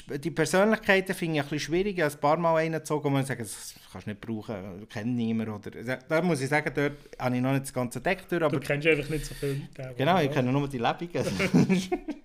[SPEAKER 2] Die Persönlichkeiten finde ich ein bisschen schwierig. Ich habe ein paar Mal reingezogen, wo man sagt, das kannst du nicht brauchen, du kennst niemand. Oder, da muss ich sagen, dort habe ich noch nicht das ganze Deck durch. Aber
[SPEAKER 3] du kennst einfach nicht so viel.
[SPEAKER 2] Genau, ich kenne nur die Lebenden.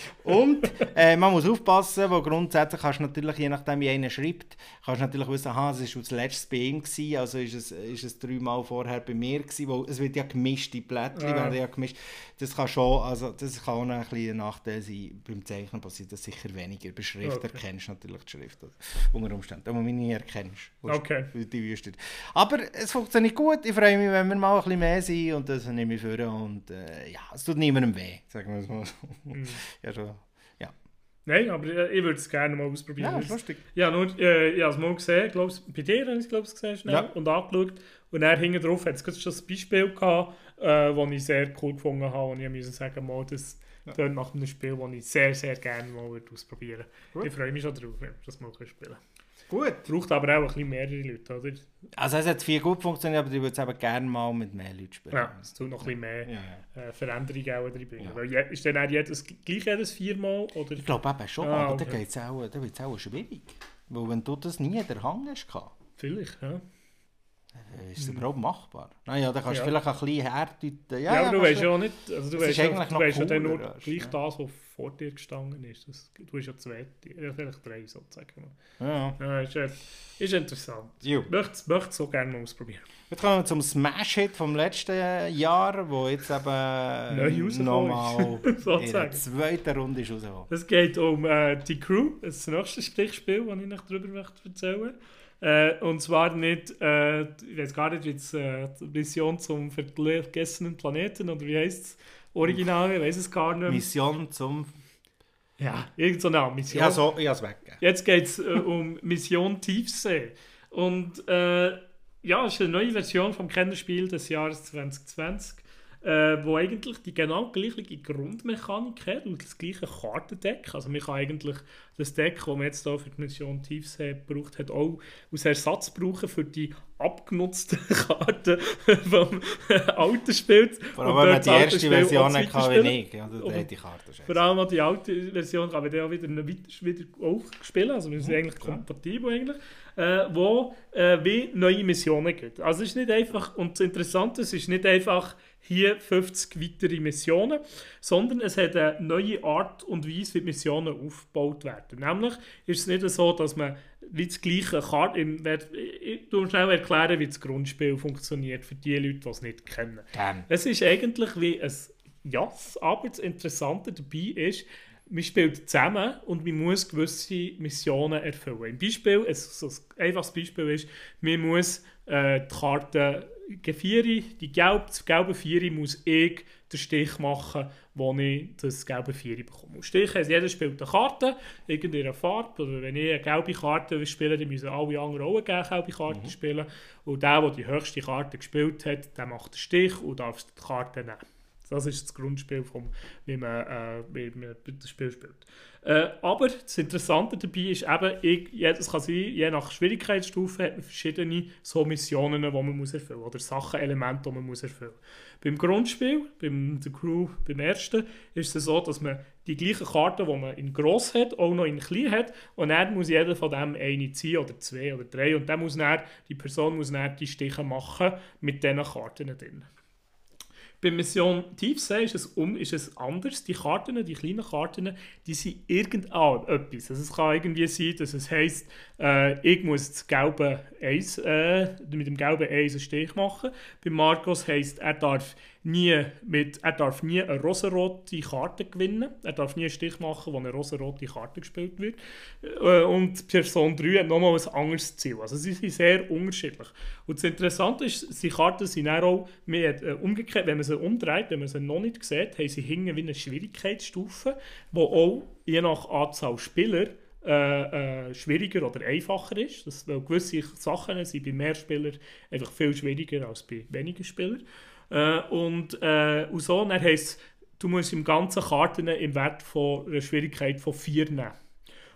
[SPEAKER 2] Und äh, man muss aufpassen, weil grundsätzlich kannst du natürlich, je nachdem wie einer schreibt, kannst du natürlich wissen, aha, es war das letzte bei ihm, gewesen, also ist es, ist es dreimal vorher bei mir gewesen, weil es wird ja gemischt, die Blättchen ja. werden ja gemischt. Das kann schon, also das kann auch ein bisschen ein Nachteil sein, beim Zeichnen passiert das sicher weniger. Bei Schrift okay. erkennst du natürlich die Schrift, unter Umständen, aber wenn du nie erkennst,
[SPEAKER 3] okay.
[SPEAKER 2] die Wüste. Aber es funktioniert gut, ich freue mich, wenn wir mal ein bisschen mehr sind und das nehme ich vor und äh, ja, es tut niemandem weh, sagen wir es mal so. Mhm. ja, schon
[SPEAKER 3] Nein, aber äh, ich würde es gerne mal ausprobieren.
[SPEAKER 2] Ja, ist lustig.
[SPEAKER 3] Ja, nur, äh, ich habe es mal gesehen, glaub, bei dir habe ich es gesehen schnell, ja. und angeschaut. Und dann hinten drauf hat es schon ein Beispiel gehabt, äh, das ich sehr cool gefunden habe. Und ich musste sagen, mal, das ja. nach einem Spiel, das ich sehr, sehr gerne mal ausprobieren würde. Ich freue mich schon drauf, wenn wir das mal spielen können.
[SPEAKER 2] Gut.
[SPEAKER 3] Braucht aber auch ein bisschen mehrere Leute, oder?
[SPEAKER 2] Also es hat viel gut funktioniert, aber ich würde es eben gerne mal mit mehr Leuten spielen.
[SPEAKER 3] Ja, es tut noch ein bisschen mehr ja, ja. Äh, Veränderungen auch drin Ja. Weil, ist dann auch jedes, gleich jedes viermal? Oder?
[SPEAKER 2] Ich glaube eben schon, ah, aber okay. dann, dann wird es auch schwierig. Weil wenn du das nie in der Hand hast...
[SPEAKER 3] Vielleicht, ja.
[SPEAKER 2] Ist es überhaupt machbar? Naja, dann kannst du vielleicht ein bisschen herdeuten.
[SPEAKER 3] Ja, ja, aber du weißt ja auch nicht, also du weißt, ja, du weißt ja dann nur gleich das, was vor dir gestanden ist. Das, du hast ja zwei, vielleicht drei sozusagen.
[SPEAKER 2] Ja.
[SPEAKER 3] Ja, ist, ist interessant. Ich möchte möchte es so gerne mal ausprobieren.
[SPEAKER 2] Jetzt kommen wir zum Smash-Hit vom letzten Jahr, wo jetzt eben nochmal in der zweiten Runde ist rausgekommen.
[SPEAKER 3] Es geht um äh, die Crew, das nächste Stichspiel, das ich noch darüber möchte erzählen äh, Und zwar nicht, äh, ich weiß gar nicht, wie es äh, Mission zum vergessenen Planeten oder wie heißt es original, ich weiß es gar nicht.
[SPEAKER 2] Mission zum...
[SPEAKER 3] Ja, irgend so eine Mission.
[SPEAKER 2] Ja, so, ich habe es weggegeben.
[SPEAKER 3] Jetzt geht es äh, um Mission Tiefsee. Und äh, ja, es ist eine neue Version vom Kennerspiel des Jahres 2020, äh, wo eigentlich die genau gleiche Grundmechanik hat und das gleiche Kartendeck. Also man kann eigentlich das Deck, das man jetzt hier für die Mission Tiefsee gebraucht hat, auch als Ersatz brauchen für die abgenutzten Karten vom alten Spiel.
[SPEAKER 2] Vor allem, wenn man die erste
[SPEAKER 3] Spiel
[SPEAKER 2] Version
[SPEAKER 3] auch
[SPEAKER 2] hatte, wie ich. Ja, dann hat die Karte
[SPEAKER 3] Vor allem die alte Version kann man dann auch wieder, weiter, wieder auch spielen, also wir sind eigentlich
[SPEAKER 2] klar.
[SPEAKER 3] kompatibel eigentlich, äh, wo äh, wie neue Missionen gibt. Also es ist nicht einfach, und das Interessante ist, es ist nicht einfach hier 50 weitere Missionen, sondern es hat eine neue Art und Weise, wie Missionen aufgebaut werden. Nämlich ist es nicht so, dass man wie das gleiche Karte, ich, werd- ich, ich tu schnell erklären, wie das Grundspiel funktioniert, für die Leute, die es nicht kennen.
[SPEAKER 2] Gerne.
[SPEAKER 3] Es ist eigentlich wie ein Jass, aber das Interessante dabei ist, man spielt zusammen und man muss gewisse Missionen erfüllen. Im Beispiel, ein, so ein einfaches Beispiel ist, man muss äh, die Karte G4, die gelbe, das gelbe 4 muss ich den Stich machen, wo ich das gelbe 4 bekomme. Und Stich heisst, jeder spielt eine Karte, irgendeiner Farbe, oder wenn ich eine gelbe Karte spiele, dann müssen alle anderen auch eine gelbe Karte spielen. Und der, der die höchste Karte gespielt hat, der macht den Stich und darf die Karte nehmen. Das ist das Grundspiel, vom, wie, man, äh, wie man das Spiel spielt. Äh, aber das Interessante dabei ist eben, ich, jedes kann sein, je nach Schwierigkeitsstufe hat man verschiedene so Missionen, die man muss erfüllen muss, oder Sachenelemente, die man muss erfüllen muss. Beim Grundspiel, beim The Crew, beim ersten, ist es so, dass man die gleichen Karten, die man in gross hat, auch noch in klein hat und dann muss jeder von dem eine ziehen, oder zwei oder drei und dann muss dann, die Person muss dann die Stiche machen mit diesen Karten drin. Bei Mission Tiefsee ist es, um, ist es anders. Die Karten, die kleinen Karten, die sind irgendetwas. Also es kann irgendwie sein, dass es heisst, äh, ich muss das gelbe Eis, äh, mit dem gelben Eis einen Stich machen. Bei Marcos heisst, er darf nie, mit, er darf nie eine rosarote Karte gewinnen. Er darf nie einen Stich machen, wo eine rosarote Karte gespielt wird. Äh, und Person 3 hat nochmal ein anderes Ziel. Also sie sind sehr unterschiedlich. Und das Interessante ist, die Karten sind auch mehr, äh, umgekehrt, wenn man sie umdreht, wenn man sie noch nicht sieht, haben sie hinten wie eine Schwierigkeitsstufe, wo auch je nach Anzahl Spieler äh, äh, schwieriger oder einfacher ist. Das, weil gewisse Sachen sind bei mehr Spielern einfach viel schwieriger als bei weniger Spielern. Äh, und, äh, und so dann heisst du musst im ganzen Karten im Wert von einer Schwierigkeit von 4 nehmen.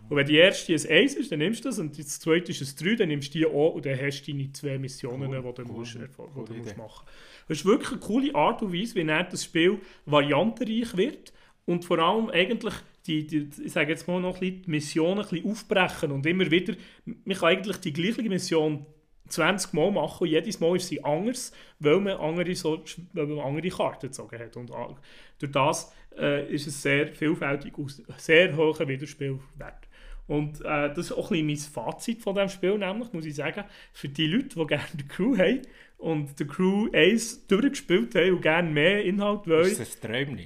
[SPEAKER 3] Und wenn die erste ein 1 ist, dann nimmst du das und das zweite ist ein 3, dann nimmst du die auch und dann hast du deine zwei Missionen,
[SPEAKER 2] Cool,
[SPEAKER 3] die du,
[SPEAKER 2] cool,
[SPEAKER 3] musst, die
[SPEAKER 2] coole
[SPEAKER 3] du musst machen. Das ist wirklich eine coole Art und Weise, wie das Spiel variantenreich wird und vor allem eigentlich die, die, ich sage jetzt mal noch ein bisschen, die Missionen ein bisschen aufbrechen und immer wieder, man kann eigentlich die gleiche Mission 20 Mal machen und jedes Mal ist sie anders, weil man andere, so, weil man andere Karten gezogen hat. Und a- durch das äh, ist es sehr vielfältig und sehr hoher Wiederspielwert. Und äh, das ist auch ein bisschen mein Fazit von diesem Spiel, nämlich, muss ich sagen, für die Leute, die gerne die Crew haben und die Crew 1 durchgespielt haben und gerne mehr Inhalt wollen,
[SPEAKER 2] Ist das ein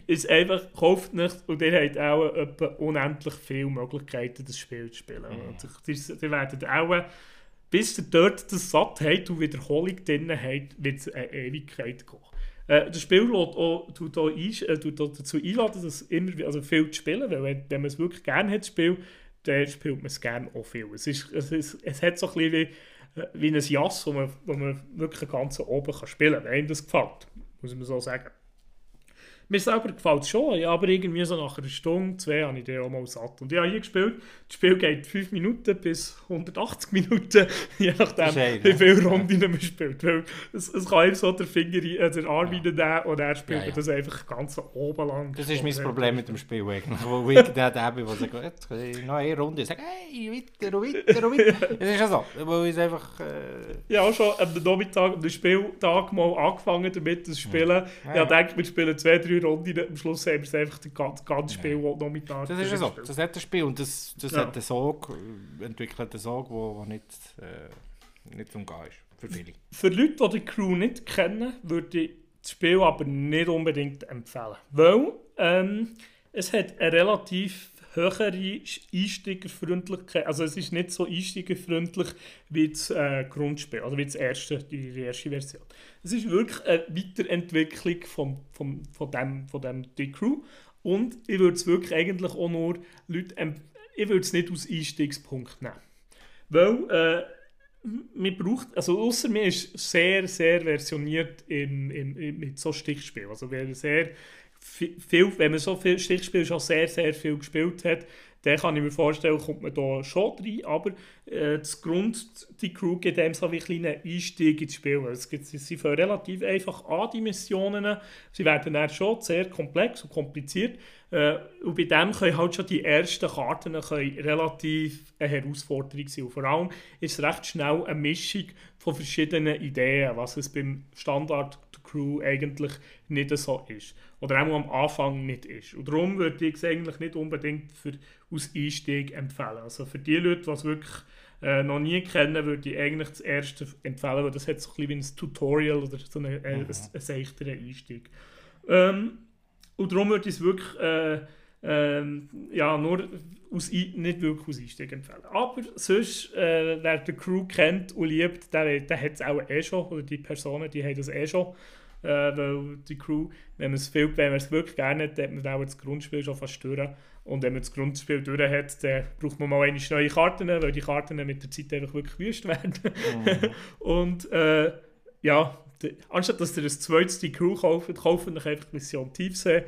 [SPEAKER 3] ist einfach, kauft nicht und ihr habt auch unendlich viele Möglichkeiten, das Spiel zu spielen. Und ihr, ihr werdet auch, bis ihr dort das satt habt und Wiederholung drin habt, wird es eine Ewigkeit gehen. Äh, das Spiel auch, tut auch einsch- äh, tut auch dazu einladen, das immer, also viel zu spielen, weil wenn, wenn man es wirklich gerne hat, Spiel, dann spielt man es gerne auch viel. Es, ist, es, ist, es hat so ein bisschen wie, äh, wie ein Jass, wo man, wo man wirklich ganzen oben kann spielen kann, wenn einem das gefällt, muss man so sagen. Mir selber gefällt es schon, ja, aber irgendwie so nach einer Stunde, zwei habe ich den auch mal satt. Und ich habe hier gespielt, das Spiel geht 5 Minuten bis 180 Minuten, je nachdem, wie viele Runden man spielt. Weil es, es kann ihm so der Finger, in- äh, den Arm
[SPEAKER 2] Ja.
[SPEAKER 3] reinnehmen und er spielt
[SPEAKER 2] Ja, ja.
[SPEAKER 3] das einfach ganz oben lang.
[SPEAKER 2] Das ist mein
[SPEAKER 3] äh,
[SPEAKER 2] Problem mit dem Spiel eigentlich. Wo ich der der bin, der sagt, jetzt kann ich noch eine Runde. Ich sage, hey, weiter und weiter und weiter. Es ist ja so, wo ich einfach... Äh,
[SPEAKER 3] Ja, auch schon am Nachmittag, am Spieltag mal angefangen damit zu spielen.
[SPEAKER 2] Ja,
[SPEAKER 3] Ja,
[SPEAKER 2] ja.
[SPEAKER 3] ich denke, wir spielen zwei, drei drei Runden, am Schluss haben wir es einfach das ganze, ganze Spiel ja. noch mit
[SPEAKER 2] Das ist so, das hat ein Spiel und das, das ja. hat einen Sog, entwickelt einen Sog, der nicht, äh, nicht umgehen ist, für viele.
[SPEAKER 3] Für Leute, die die Crew nicht kennen, würde ich das Spiel aber nicht unbedingt empfehlen, weil ähm, es hat eine relativ höhere Einsteigerfreundlichkeit. Also es ist nicht so einsteigerfreundlich wie das äh, Grundspiel, also wie das erste, die, die erste Version. Es ist wirklich eine Weiterentwicklung von, von, von dem, von dem die Crew. Und ich würde es wirklich eigentlich auch nur Leute, ich würde es nicht als Einstiegspunkt nehmen. Weil äh, man braucht, also außer mir ist sehr, sehr versioniert im, im, mit so Stichspielen. Also wer sehr viel, wenn man so viel Stichspiel schon sehr, sehr viel gespielt hat, dann kann ich mir vorstellen, kommt man da schon rein, aber äh, das Grund, die Crew gibt einem so ein kleinen Einstieg ins Spiel. Es gibt, sie fangen relativ einfach an, die Missionen. Sie werden dann schon sehr komplex und kompliziert. Äh, und bei dem können halt schon die ersten Karten relativ eine Herausforderung sein. Und vor allem ist es recht schnell eine Mischung von verschiedenen Ideen, was es beim Standard Crew eigentlich nicht so ist. Oder auch am Anfang nicht ist. Und darum würde ich es eigentlich nicht unbedingt für, aus Einstieg empfehlen. Also für die Leute, die es wirklich äh, noch nie kennen, würde ich eigentlich das erste empfehlen, weil das hat so ein bisschen wie ein Tutorial oder so einen, äh, mhm. einen seichteren Einstieg. Ähm, und darum würde ich es wirklich äh, ähm, ja, nur aus, nicht wirklich aus Einstieg empfehlen. Aber sonst, äh, wer die Crew kennt und liebt, der, der hat es auch eh schon, oder die Personen, die haben das eh schon äh, weil die Crew, wenn man es viel, wenn man es wirklich gerne hat, dann hat man auch das Grundspiel schon fast durch. Und wenn man das Grundspiel durch hat, dann braucht man mal eine neue Karten, weil die Karten mit der Zeit einfach wirklich wüst werden. Oh. und äh, ja, die, anstatt dass ihr ein zweites die Crew kauft, kauft euch einfach Mission Tiefsee.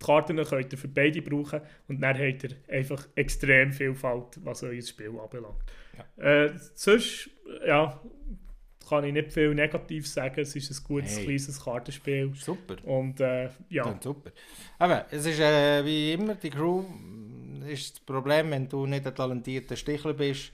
[SPEAKER 3] Die Karten könnt ihr für beide brauchen und dann habt ihr einfach extrem Vielfalt, was euer Spiel anbelangt. Ja. Äh, sonst, ja, kann ich nicht viel negativ sagen. Es ist ein gutes, hey. kleines Kartenspiel.
[SPEAKER 2] Super.
[SPEAKER 3] Und äh, ja.
[SPEAKER 2] Dann super. Aber es ist äh, wie immer, die Crew ist das Problem, wenn du nicht ein talentierter Stichler bist,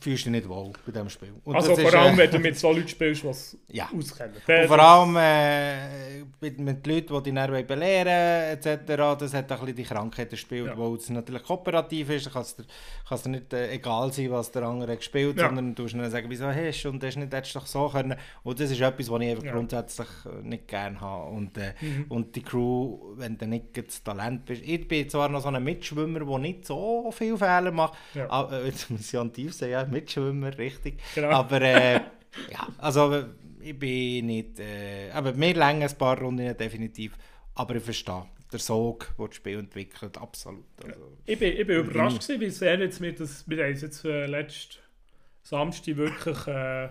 [SPEAKER 2] fühlst du dich nicht wohl bei diesem Spiel.
[SPEAKER 3] Und also vor ist, allem, äh, wenn du mit so Leuten spielst, die ja. auskennen.
[SPEAKER 2] Und vor allem äh, mit, mit Leuten, die dich dann belehren etc. Das hat ein bisschen die Krankheit gespielt, ja. wo es natürlich kooperativ ist. Kann es dir, dir nicht äh, egal sein, was der andere gespielt ja. sondern du musst dann sagen, wieso hast du und das nicht hättest doch so können. Und das ist etwas, was ich einfach ja. grundsätzlich äh, nicht gerne habe. Und, äh, mhm. und die Crew, wenn du nicht das Talent bist. Ich bin zwar noch so ein Mitschwimmer, der nicht so viele Fehler macht, aber äh, jetzt muss ich an tief sehen, ja, Mitschwimmer, richtig. Genau. Aber äh, ja, also ich bin nicht. Äh, aber mir länger ein paar Runden definitiv. Aber ich verstehe der Sog, der das Spiel entwickelt, absolut. Also,
[SPEAKER 3] ich bin, ich bin überrascht, gewesen, wie sehr jetzt wir das. Wir haben jetzt äh, letzten Samstag wirklich. Äh,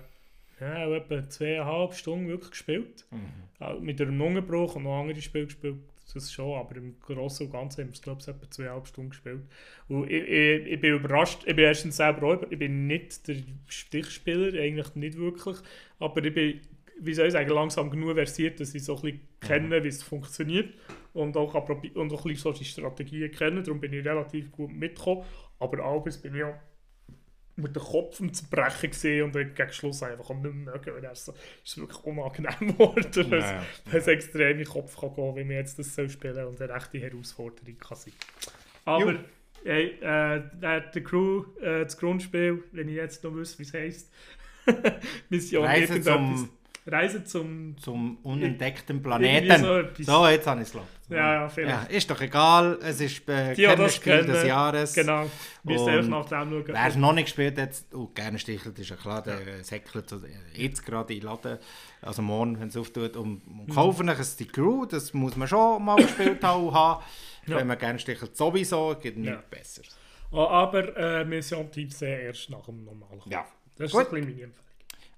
[SPEAKER 3] ja, etwa zweieinhalb Stunden wirklich gespielt. Mhm. Mit einem Lungenbruch und noch andere Spiele gespielt das schon, aber im Großen und Ganzen haben wir es, glaube ich, etwa zweieinhalb Stunden gespielt. Und ich, ich, ich, bin überrascht, ich bin erstens selber auch, ich bin nicht der Stichspieler, eigentlich nicht wirklich, aber ich bin, wie soll ich sagen, langsam genug versiert, dass ich so ein bisschen kenne, wie es funktioniert und auch, und auch ein bisschen so die Strategien kenne, darum bin ich relativ gut mitgekommen, aber abends bin ich auch mit dem Kopf am Zerbrechen gesehen und dann gegen Schluss einfach nicht mehr mögen, weil es so, ist wirklich unangenehm geworden, weil ja, es ja. extrem in den Kopf kann gehen, wie man jetzt das soll spielen und eine echte Herausforderung kann sein. Aber hey, äh, der Crew, äh, das Grundspiel, wenn ich jetzt noch wüsste, wie es heisst,
[SPEAKER 2] Mission Reise zum
[SPEAKER 3] Reise zum...
[SPEAKER 2] Zum unentdeckten Planeten. So, so, jetzt habe ich es
[SPEAKER 3] Ja, ja, vielleicht.
[SPEAKER 2] Ja, ist doch egal, es ist äh, Kennerspiel des Jahres.
[SPEAKER 3] Genau, wir müssen nach dem schauen.
[SPEAKER 2] Wer es noch nicht gespielt hat, oh, gerne stichelt, ist ja klar, der ja. säckelt jetzt gerade in Laden, also morgen, wenn es auftut, und, und mhm. kaufen euch die Crew, das muss man schon mal gespielt haben. Ja. Wenn man gerne stichelt, sowieso, geht nichts ja. besser.
[SPEAKER 3] Aber äh, Mission Team sehr erst nach dem normalen
[SPEAKER 2] Ja.
[SPEAKER 3] Das ist Gut. ein bisschen meine Empfehlung.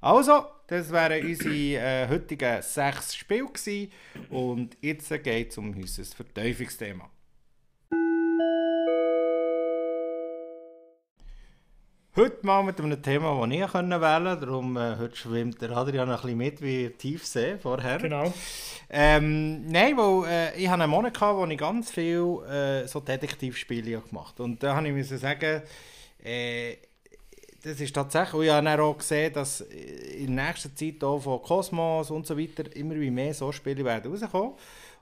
[SPEAKER 2] Also, das wären unsere äh, heutigen sechs Spiele gewesen. Und jetzt geht es um unser Verteufungsthema. Heute mal mit einem Thema, das ich wählen konnte. Darum äh, heute schwimmt der Adrian ein bisschen mit wie Tiefsee vorher.
[SPEAKER 3] Genau.
[SPEAKER 2] Ähm, nein, weil äh, ich hatte einen Monat, gehabt, wo ich ganz viele äh, so Detektivspiele gemacht habe. Und da habe ich sagen, äh, das ist tatsächlich, ich habe auch gesehen, dass in nächster Zeit auch von Cosmos und so weiter immer mehr so Spiele werden rauskommen.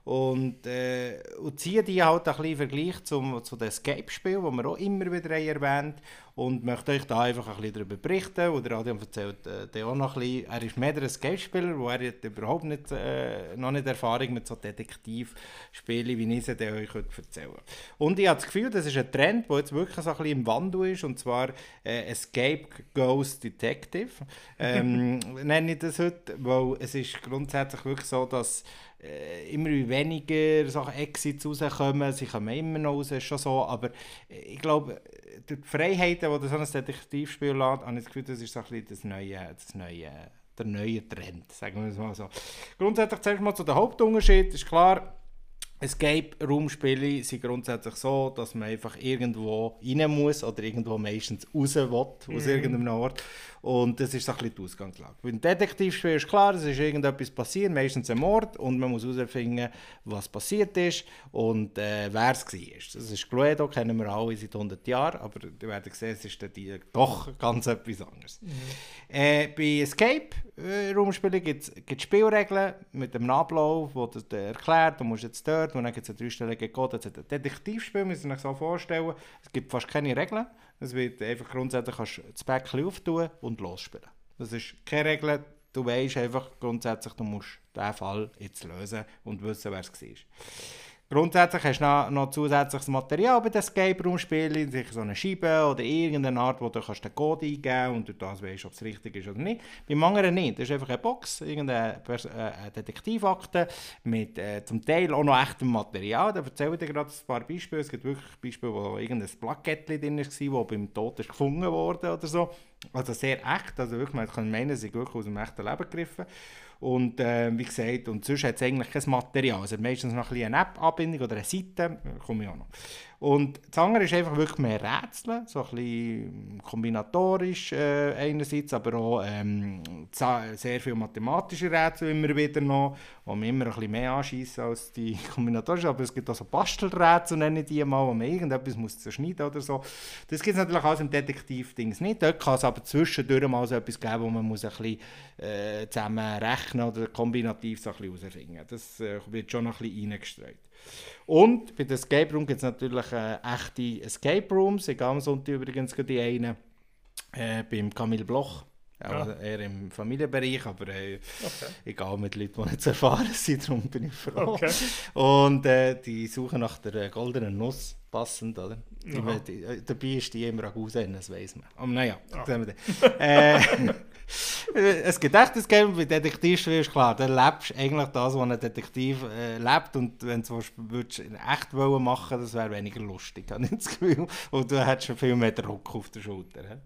[SPEAKER 2] Und, äh, und ziehe die halt ein bisschen Vergleich zum, zu den Escape-Spielen, die wir auch immer wieder erwähnt. Und möchte euch da einfach ein bisschen darüber berichten. Und der Adrian erzählt äh, auch noch ein bisschen. Er ist mehr ein Escape-Spieler, wo er hat überhaupt nicht, äh, noch nicht Erfahrung mit so Detektivspielen, wie ich sie euch erzählen Und ich habe das Gefühl, das ist ein Trend, der jetzt wirklich so ein bisschen im Wandel ist. Und zwar äh, Escape Ghost Detective. Ähm, nenne ich das heute, weil es ist grundsätzlich wirklich so, dass äh, immer weniger Sachen Exits rauskommen. Sie kommen immer noch raus, ist schon so. Aber ich glaube, durch die Freiheiten, die so ein Detektivspiel lässt, habe ich das Gefühl, das ist so ein bisschen das neue, das neue, der neue Trend, sagen wir es mal so. Grundsätzlich zuerst mal zu den Hauptunterschied. Ist klar, Escape-Room-Spiele sind grundsätzlich so, dass man einfach irgendwo rein muss oder irgendwo meistens raus will, aus mm. irgendeinem Ort. Und das ist so ein bisschen die Ausgangslage. Beim Detektivspiel ist klar, es ist irgendetwas passiert, meistens ein Mord, und man muss herausfinden, was passiert ist und äh, wer es war. Das ist Cluedo, kennen wir alle seit 100 Jahren, aber ihr werdet sehen, es ist doch ganz etwas anderes. Mhm. Äh, bei Escape-Raumspielen gibt es Spielregeln mit dem Ablauf, wo das erklärt, du musst jetzt dort, und dann gibt es einen dreistelligen Code. Ein Detektivspiel, müsst ihr euch so vorstellen, es gibt fast keine Regeln. Es wird einfach grundsätzlich kannst das Päckchen auftun und losspielen. Das ist keine Regel. Du weißt einfach grundsätzlich, du musst diesen Fall jetzt lösen und wissen, wer es war. Grundsätzlich hast du noch, noch zusätzliches Material bei den Escape Room Spielen, so eine Scheibe oder irgendeine Art, wo du kannst den Code eingeben kannst und du das weißt, ob es richtig ist oder nicht. Beim anderen nicht. Das ist einfach eine Box, irgendeine äh, Detektivakte mit äh, zum Teil auch noch echtem Material. Da erzähle ich dir gerade ein paar Beispiele. Es gibt wirklich Beispiele, wo irgendein Plakettchen drin war, das beim Tod ist gefunden wurde oder so. Also sehr echt. Also wirklich, man kann meinen, sie wirklich aus dem echten Leben gegriffen. Und äh, wie gesagt, und sonst hat es eigentlich kein Material. Also meistens noch ein eine App-Anbindung oder eine Seite, komme ich auch noch. Und das andere ist einfach wirklich mehr Rätsel, so ein bisschen kombinatorisch äh, einerseits, aber auch ähm, sehr viele mathematische Rätsel immer wieder noch, wo man immer ein bisschen mehr anschießen als die kombinatorischen, aber es gibt auch so Bastelrätsel, nenne ich die mal, wo man irgendetwas muss zerschneiden oder so. Das gibt es natürlich auch im Detektiv-Dings nicht. Dort kann es aber zwischendurch mal so etwas geben, wo man muss ein bisschen äh, zusammen rechnen oder kombinativ so ein bisschen herausfinden. Das äh, wird schon ein bisschen reingestreut. Und bei den Escape Rooms gibt es natürlich äh, echte Escape Rooms. Ich am Sonntag übrigens die eine äh, beim Camille Bloch. Ja. Also eher im Familienbereich, aber äh, okay. gehe mit Leuten, die nicht zu erfahren sind, darum bin ich froh. Okay. Und äh, die suchen nach der äh, goldenen Nuss, passend, oder? Die, die, äh, dabei ist die immer auch aussehen, das weiß man. Aber naja, ja. äh, ein Gedächtnisgame bei Detektivspielen ist klar, dann lebst du eigentlich das, was ein Detektiv äh, lebt und wenn du es echt wollen machen das wäre weniger lustig, habe ich das Gefühl. Und du hättest viel mehr Druck auf der Schulter. He?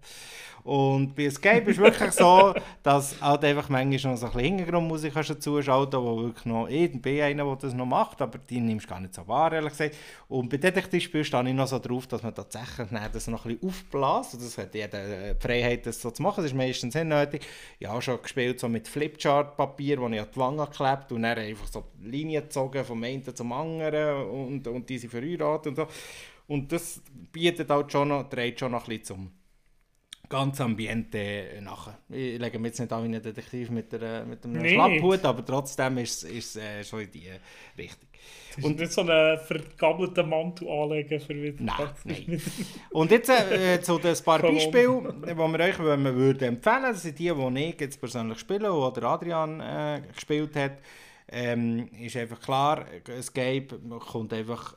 [SPEAKER 2] Und bei Escape ist es wirklich so, dass halt einfach manchmal noch so ein bisschen Hintergrundmusik dazu schalten wo wirklich noch irgendwie einer, der das noch macht, aber die nimmst du gar nicht so wahr, ehrlich gesagt. Und bei Detektivspielen stehe ich noch so drauf, dass man tatsächlich das noch ein bisschen aufbläst. Und das hat jeder die Freiheit, das so zu machen. Das ist meistens nicht nötig. Ich habe schon gespielt so mit Flipchart-Papier, das ich an die Wange geklebt und dann einfach so Linien gezogen vom einen zum anderen und, und diese verheiratet und so. Und das bietet halt schon noch, trägt schon noch ein bisschen zum ganz Ambiente nachher. Ich lege mir jetzt nicht an wie ein Detektiv mit, der, mit einem nee. Schlapphut, aber trotzdem ist es äh, schon in die Richtung.
[SPEAKER 3] Und nicht so einen vergabelten Mantel anlegen für wieder.
[SPEAKER 2] Nein, nein. Und jetzt äh, zu den paar Beispielen, die wir euch wenn würden empfehlen würden. Das sind die, die ich jetzt persönlich spiele, die Adrian äh, gespielt hat. Ähm, ist einfach klar, Escape kommt einfach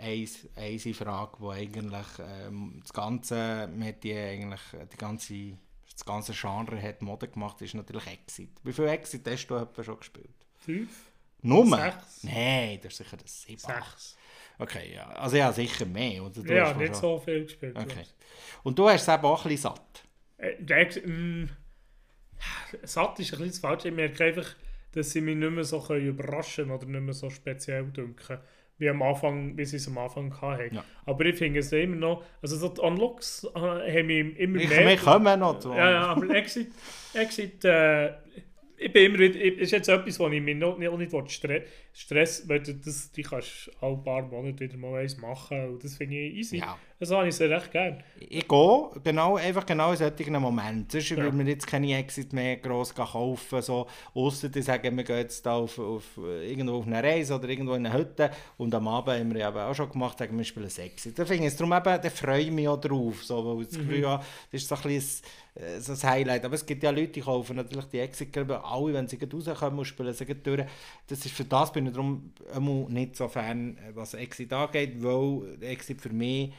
[SPEAKER 2] eine, Frage, die eigentlich ähm, das ganze Medien, eigentlich die ganze, das ganze Genre hat Mode gemacht, ist natürlich Exit. Wie viele Exit hast du etwa schon gespielt?
[SPEAKER 3] Fünf?
[SPEAKER 2] Nummer? Sechs? Nein, das ist sicher
[SPEAKER 3] das
[SPEAKER 2] sieben.
[SPEAKER 3] Sechs.
[SPEAKER 2] Okay, ja. Also ja, sicher mehr. Oder?
[SPEAKER 3] Du ja, nicht schon... so viel gespielt.
[SPEAKER 2] Okay. Und du hast es eben auch ein bisschen satt?
[SPEAKER 3] Äh, mh, satt ist ein bisschen das Falsche. Ich merke einfach, dass sie mich nicht mehr so überraschen können oder nicht mehr so speziell denken wie am Anfang, wie sie es am Anfang hatten. Ja. Aber ich finde es immer noch, also so die Unlocks äh, haben mich immer
[SPEAKER 2] ich mehr... Ich kommen noch zu.
[SPEAKER 3] Ja, ja, aber Exit, Exit äh, ich bin immer wieder, ist jetzt etwas, wo ich mich noch, noch nicht Stress, Stress weil das, die kannst du alle paar Monate wieder mal eins machen und das finde ich easy. Ja. Das habe ich sehr recht gerne.
[SPEAKER 2] ich gehe genau, einfach genau in solchen Momenten. Sonst würde man jetzt keine Exit mehr gross kaufen. So, ausser die sagen, wir gehen jetzt da auf, auf, irgendwo auf eine Reise oder irgendwo in eine Hütte und am Abend haben wir ja auch schon gemacht, sagen wir spielen ein Exit. Da finde ich es darum eben, da freue ich mich auch drauf. So, weil das Gefühl habe, das ist so ein bisschen so ein Highlight. Aber es gibt ja Leute, die kaufen natürlich die Exit-Gruppe, alle, wenn sie rauskommen und spielen sie durch. Das ist für das bin ich darum nicht so fan, was Exit angeht, weil Exit für mich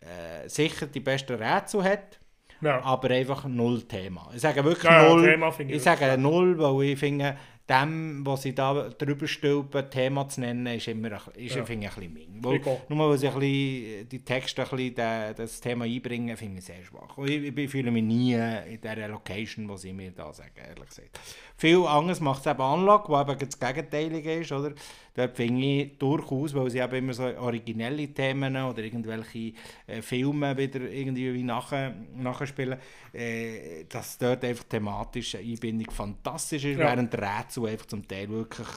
[SPEAKER 2] äh, sicher die besten Rätsel hat. Ja. Aber einfach null Thema. Ich sage wirklich ja, null. ich, ich sage null, weil ich finde, dem, was sie da drüber stülpen, Thema zu nennen, ist immer ist, ja. finde ich, ein bisschen. Weil, nur weil sie ein bisschen, die Texte ein bisschen de, das Thema einbringen, finde ich sehr schwach. Und ich, ich fühle mich nie in dieser Location, wo sie mir da sagen, ehrlich gesagt. Viel anderes macht es eben Anlage, wo eben das Gegenteilige ist, oder? Dort finde ich durchaus, weil sie eben immer so originelle Themen oder irgendwelche äh, Filme wieder irgendwie nachher, nachspielen, äh, dass dort einfach thematische Einbindung fantastisch ist, ja. während Rätsel einfach zum Teil wirklich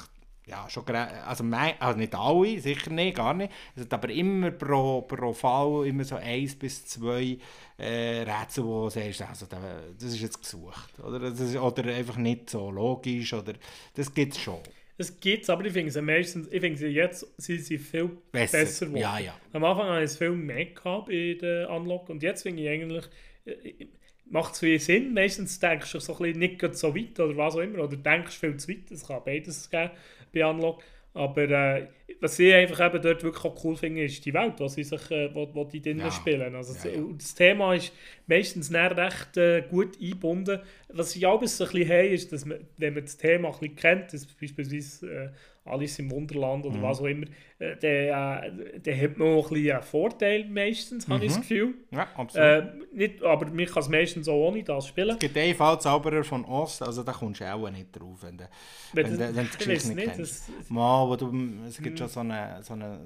[SPEAKER 2] ja, schon also, mein, also nicht alle, sicher nicht, gar nicht. Es hat aber immer pro, pro Fall immer so eins bis zwei äh, Rätsel, wo du sagst, also, das ist jetzt gesucht. Oder, das ist, oder einfach nicht so logisch. Oder, das gibt es schon.
[SPEAKER 3] Es gibt aber ich finde sie meistens, ich finde sie jetzt sind sie viel besser, besser geworden.
[SPEAKER 2] Ja, ja.
[SPEAKER 3] Am Anfang hatte ich es viel mehr gehabt bei der Unlock und jetzt finde ich eigentlich, äh, macht es viel Sinn. Meistens denkst du so ein bisschen nicht so weit oder was auch immer, oder denkst viel zu weit, es kann beides geben bei Unlock. Aber äh, was ich einfach eben dort wirklich auch cool finde, ist die Welt, was sie sich, äh, wo, wo die drinnen ja. spielen. Also ja, ja. Das Thema ist meistens recht äh, gut eingebunden. Was ich auch ein bisschen habe, ist, dass man, wenn man das Thema ein bisschen kennt, das beispielsweise äh, Alice im Wunderland oder mhm. was auch immer, äh, dann äh, hat man auch ein bisschen einen Vorteil meistens, mhm. habe ich das mhm. Gefühl.
[SPEAKER 2] Ja, absolut. Äh,
[SPEAKER 3] nicht, aber man kann es meistens auch ohne das spielen. Es
[SPEAKER 2] gibt einen Fall Zauberer von Ost, also da kommst du auch nicht drauf, wenn du, wenn, wenn, wenn du die Geschichte nicht, kennst. Das, Mal, wo du, es gibt schon so einen so eine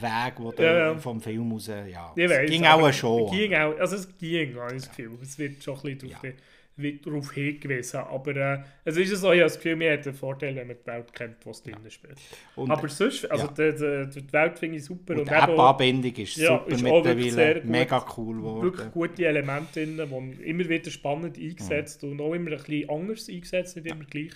[SPEAKER 2] Weg, wo du ja, vom Film raus, ja,
[SPEAKER 3] es
[SPEAKER 2] weiss, ging auch schon.
[SPEAKER 3] Ging auch, also es ging, habe ich das Gefühl. Es wird schon ein bisschen ja wird darauf hingewiesen. Aber äh, es ist so, ich habe das Gefühl, man hat den Vorteil, wenn man die Welt kennt, was drinnen spielt. Und, aber sonst, also ja. die, die, die, Welt finde ich super.
[SPEAKER 2] Und, und die App-Anbindung ist ja, super ist mittlerweile, mega cool geworden.
[SPEAKER 3] Wirklich gute Elemente drin, die immer wieder spannend eingesetzt mhm. und auch immer ein bisschen anders eingesetzt, nicht immer gleich.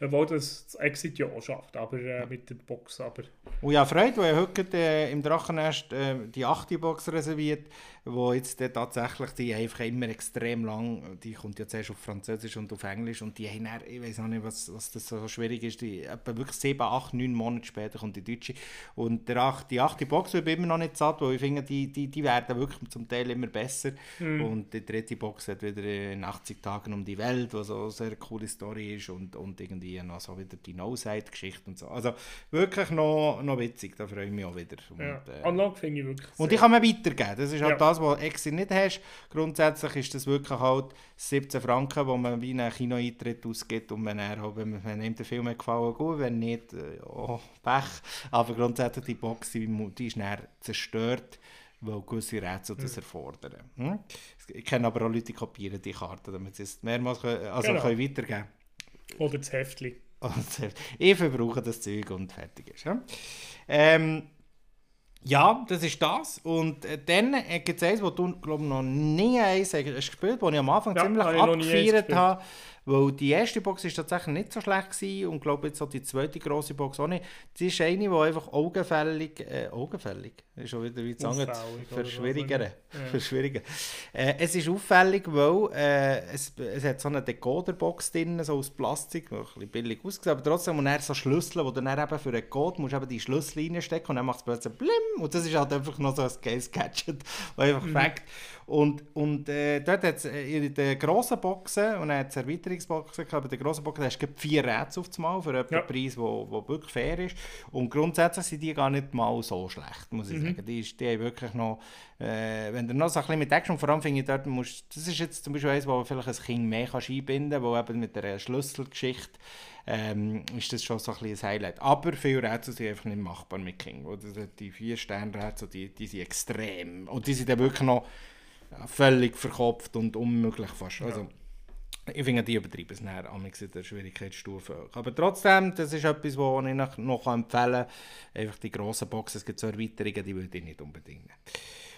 [SPEAKER 3] Obwohl das, das Exit ja auch schafft, aber äh, mit der Box. Aber.
[SPEAKER 2] Und ja, Freude, wo er heute äh, im Drachennest äh, die achte Box reserviert, wo jetzt äh, tatsächlich die einfach immer extrem lang, die kommt ja zuerst auf Französisch und auf Englisch und die haben dann, ich weiß auch nicht, was, was das so schwierig ist, die, etwa wirklich sieben, acht, neun Monate später kommt die deutsche und der ach, die achte Box wird immer noch nicht satt, weil ich finde, die, die, die werden wirklich zum Teil immer besser mhm. und die dritte Box hat wieder in 80 Tagen um die Welt, was eine sehr coole Story ist und, und irgendwie noch so wieder die No-Side-Geschichte und so. Also wirklich noch, noch witzig, da freue ich mich auch wieder.
[SPEAKER 3] Und, ja. äh, Anlage finde ich wirklich
[SPEAKER 2] Und die kann man weitergeben, das ist halt ja. das, das, was Exit nicht hast. Grundsätzlich ist das wirklich halt 17 Franken, wo man wie einen Kinoeintritt ausgibt und wenn, er, wenn, man, wenn ihm der Film gefallen gut, wenn nicht, äh, oh, Pech. Aber grundsätzlich die Box, die, ist dann zerstört weil gewisse Rätsel das hm. erfordern. Hm? Ich kenne aber auch Leute, die kopieren die Karten, damit sie es mehrmals können, also genau. können weitergeben
[SPEAKER 3] können. Oder das Heftchen.
[SPEAKER 2] Ich verbrauche das Zeug und fertig ist. Ja? Ähm, ja, das ist das. Und äh, dann äh, gibt es eins, wo du, glaube noch nie eins hast gespielt, das ich am Anfang ja, ziemlich abgefeiert habe. Weil die erste Box war tatsächlich nicht so schlecht gewesen und glaube jetzt auch die zweite große Box auch nicht. Sie ist eine, die einfach augenfällig, äh, augenfällig, ist schon wieder wie sagen, verschwierigen. Ja. verschwierigen. Äh, es ist auffällig, weil äh, es, es hat so eine Decoder-Box drin, so aus Plastik, ein bisschen billig ausgesehen, aber trotzdem, und dann so Schlüssel, wo du dann eben für einen Code musst eben die Schlüssel reinstecken und dann macht es plötzlich blim und das ist halt einfach noch so ein Case-Gadget, das einfach mhm. fängt. Und, und äh, dort hat es äh, in den grossen Boxen, und dann hat es Erweiterungsboxen gehabt, bei den grossen Boxen hast du vier Rätsel auf Mal für einen ja. Preis, der wirklich fair ist. Und grundsätzlich sind die gar nicht mal so schlecht, muss ich mhm. sagen. Die, ist, die haben wirklich noch, äh, wenn du noch so ein bisschen mit Action, vor allem finde ich dort, musst, das ist jetzt zum Beispiel eins, wo vielleicht ein Kind mehr kannst einbinden kann, wo eben mit der Schlüsselgeschichte ähm, ist das schon so ein, ein Highlight. Aber viele Rätsel sind einfach nicht machbar mit King. Oder die vier Sterne-Rätsel, die, die sind extrem. Und die sind dann wirklich noch völlig verkopft und unmöglich fast. Also, ich finde, die übertreiben es näher in der Schwierigkeitsstufe. Aber trotzdem, das ist etwas, was ich noch empfehlen kann. Einfach die grossen Boxen, es gibt so Erweiterungen, die würde ich nicht unbedingt nehmen.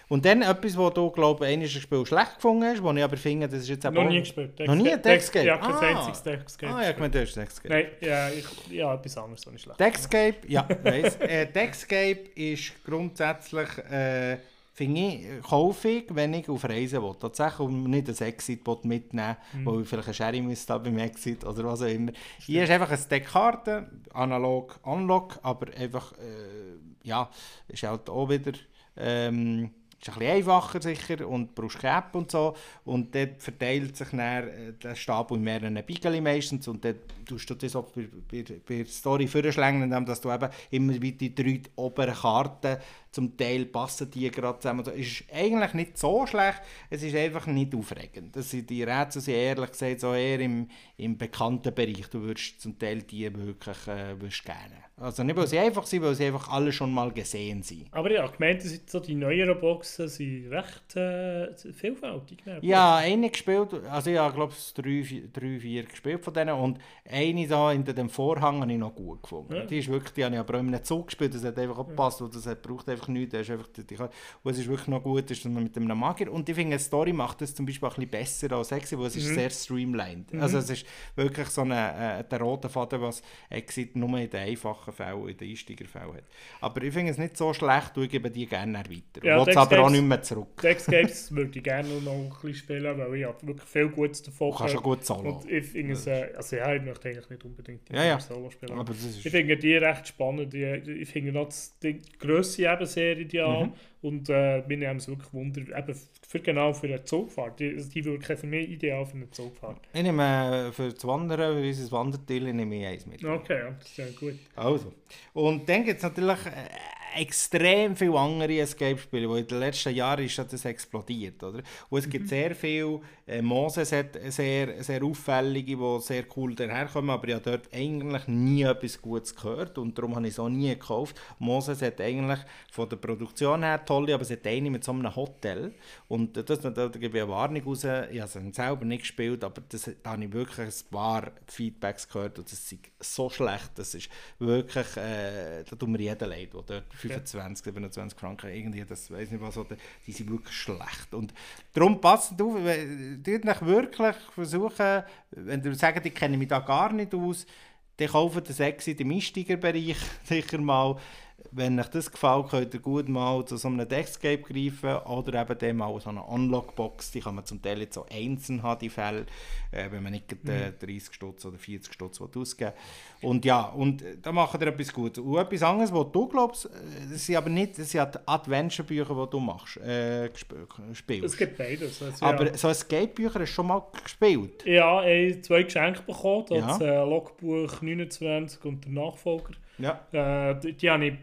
[SPEAKER 2] Und dann etwas, wo du, glaube ich, eines Spiel schlecht gefunden hast, wo ich aber finde, das ist jetzt
[SPEAKER 3] Noch nie gespielt.
[SPEAKER 2] Noch nie
[SPEAKER 3] Dex-
[SPEAKER 2] Dexcape?
[SPEAKER 3] Ja, kein
[SPEAKER 2] Ah.
[SPEAKER 3] einziges Dexcape.
[SPEAKER 2] Ah, ja, ich meine, du hast Dexcape.
[SPEAKER 3] Nein, ja, ich, ja, etwas anderes, was nicht schlecht.
[SPEAKER 2] Dexcape, ja, weiss. äh, Dexcape ist grundsätzlich, äh, finde ich, äh, kaufe ich, wenn ich auf Reisen will. Tatsächlich, um nicht ein Exit mitnehmen, wo ich vielleicht eine Sherry müsste beim Exit oder was auch immer. Hier ist einfach ein Deck Karten, analog, unlock, aber einfach, äh, ja, ist halt auch wieder... Ähm, ist ein bisschen einfacher sicher und brauchst App und so. Und dort verteilt sich dann äh, der Stab in mehreren Bigeli meistens und dann tust du das auch bei, bei, bei der Story vorschlagen, indem dass du eben immer wieder die drei oberen Karten zum Teil passen die gerade zusammen. Es ist eigentlich nicht so schlecht, es ist einfach nicht aufregend. Das sind die Rätsel sind ehrlich gesagt so eher im, im bekannten Bereich. Du würdest zum Teil die wirklich äh, würdest gerne. Also nicht, weil sie einfach sind, weil sie einfach alle schon mal gesehen sind.
[SPEAKER 3] Aber ja, gemeint, sind so die neueren Boxen sind recht äh, vielfältig. Ne?
[SPEAKER 2] Ja, eine gespielt, also ich habe glaube ich drei, vier- drei, vier gespielt von denen und eine da hinter dem Vorhang habe ich noch gut gefunden.
[SPEAKER 3] Ja.
[SPEAKER 2] Die ist wirklich, die habe ich aber auch in einem Zug gespielt, das hat einfach gepasst, und das hat, braucht einfach nichts, das ist einfach, die, die, und es ist wirklich noch gut, ist mit einem Magier und ich finde, die Story macht das zum Beispiel auch ein bisschen besser als Exit, weil es ist sehr streamlined. Also es ist wirklich so eine, äh, der rote Faden, was Exit nur in den einfachen Fällen, in den Einsteigerfällen hat. Aber ich finde es nicht so schlecht, und ich gebe die gerne weiter.
[SPEAKER 3] Ja,
[SPEAKER 2] Ja, es
[SPEAKER 3] Dex
[SPEAKER 2] aber auch
[SPEAKER 3] Games-
[SPEAKER 2] nicht mehr zurück.
[SPEAKER 3] Dexcapes würde ich gerne noch ein bisschen spielen, weil ich habe wirklich viel Gutes davon
[SPEAKER 2] Du kannst
[SPEAKER 3] gehört.
[SPEAKER 2] gut solo.
[SPEAKER 3] Und ich finde es, äh, also ja, ich möchte eigentlich nicht unbedingt die
[SPEAKER 2] Ja, ja.
[SPEAKER 3] Solo spielen.
[SPEAKER 2] Aber das ist...
[SPEAKER 3] Ich finde die recht spannend. Ich finde noch das- die Grösse eben sehr ideal.
[SPEAKER 2] Mhm.
[SPEAKER 3] Und äh, mir haben es wirklich Wunder, eben für, genau für eine Zugfahrt. Die, also die wirken für mich ideal für eine Zugfahrt.
[SPEAKER 2] Ich nehme äh, für das Wandern, für unser Wanderteil, nehme ich eins mit.
[SPEAKER 3] Okay, ja, das ist ja gut.
[SPEAKER 2] Also. Und dann gibt es natürlich äh, extrem viele andere Escape-Spiele, wo in den letzten Jahren ist das explodiert, oder? Und es gibt sehr viele, äh, Moses hat sehr, sehr auffällige, die sehr cool daherkommen, aber ich habe dort eigentlich nie etwas Gutes gehört und darum habe ich es auch nie gekauft. Moses hat eigentlich von der Produktion her tolle, aber es hat eine mit so einem Hotel und das, da, da gebe ich eine Warnung raus, ich habe es selber nicht gespielt, aber das, da habe ich wirklich ein paar Feedbacks gehört und das ist so schlecht, das ist wirklich, äh, da tut mir jeder leid, der dort 25, 27 Franken irgendwie, das weiß nicht was, oder, die sind wirklich schlecht und darum passt auf, tut euch wirklich versuchen, wenn du sagst, ich kenne mich da gar nicht aus, dann kauft das Exit im Einsteigerbereich sicher mal. Wenn euch das gefällt, könnt ihr gut mal zu so einem Dexcape greifen oder eben dann mal so eine Unlockbox. Die kann man zum Teil jetzt so einzeln haben, die Fälle, äh, wenn man nicht äh, 30 Stutz oder 40 Stutz will ausgeben Und ja, und äh, da macht ihr etwas gut. Und etwas anderes, was du glaubst, äh, das sind aber nicht, das sind Adventure-Bücher, die du machst, äh, spielst.
[SPEAKER 3] Es gibt beides. Also,
[SPEAKER 2] aber
[SPEAKER 3] ja.
[SPEAKER 2] so Escape-Bücher hast du schon mal gespielt?
[SPEAKER 3] Ja, ich habe zwei Geschenke bekommen. Das
[SPEAKER 2] Ja.
[SPEAKER 3] äh, Logbuch 29 und der Nachfolger.
[SPEAKER 2] Ja.
[SPEAKER 3] Äh, die, die habe ich,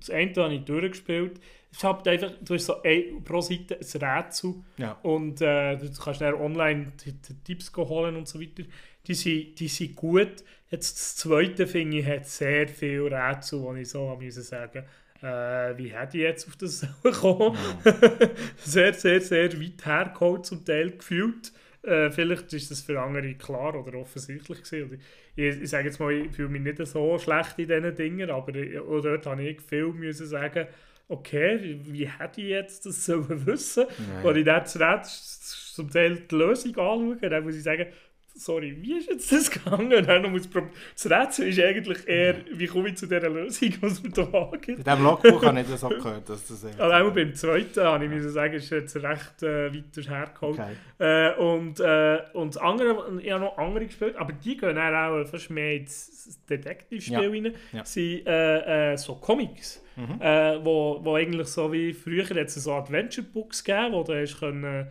[SPEAKER 3] das eine habe ich durchgespielt. Es ist halt einfach, du hast so ein, pro Seite ein Rätsel
[SPEAKER 2] Ja.
[SPEAKER 3] und äh, du kannst dann online die, die Tipps holen und so weiter. Die sind, die sind gut. Jetzt das zweite, finde ich, hat sehr viele Rätsel, wo ich so müssen sagen äh, wie hätte ich jetzt auf das gekommen? sehr, sehr, sehr weit hergeholt zum Teil gefühlt. Äh, vielleicht ist das für andere klar oder offensichtlich gewesen. Ich, ich sage jetzt mal, ich fühle mich nicht so schlecht in diesen Dingen, aber ich- dort habe ich viel müssen sagen, okay, wie hätte ich jetzt das sollen wissen?
[SPEAKER 2] Ja,
[SPEAKER 3] Wenn ich dann zum Teil die Lösung anschaue, dann muss ich sagen, sorry, wie ist jetzt das gegangen? Und dann muss das Rätsel ist eigentlich eher, wie komme ich zu dieser Lösung, was mir da angeht.
[SPEAKER 2] In diesem Logbuch habe ich das auch gehört. Dass das
[SPEAKER 3] Also einmal beim zweiten habe ich müssen sagen, ist jetzt recht äh, weiter hergeholt.
[SPEAKER 2] Okay.
[SPEAKER 3] Äh, und, äh, und das andere, ich habe noch andere gespielt, aber die gehen dann auch fast mehr ins Detektivspiel
[SPEAKER 2] Ja.
[SPEAKER 3] rein.
[SPEAKER 2] Ja.
[SPEAKER 3] sind äh, äh, so Comics, äh, wo, wo eigentlich so wie früher es so Adventure-Books gegeben, wo du hast können,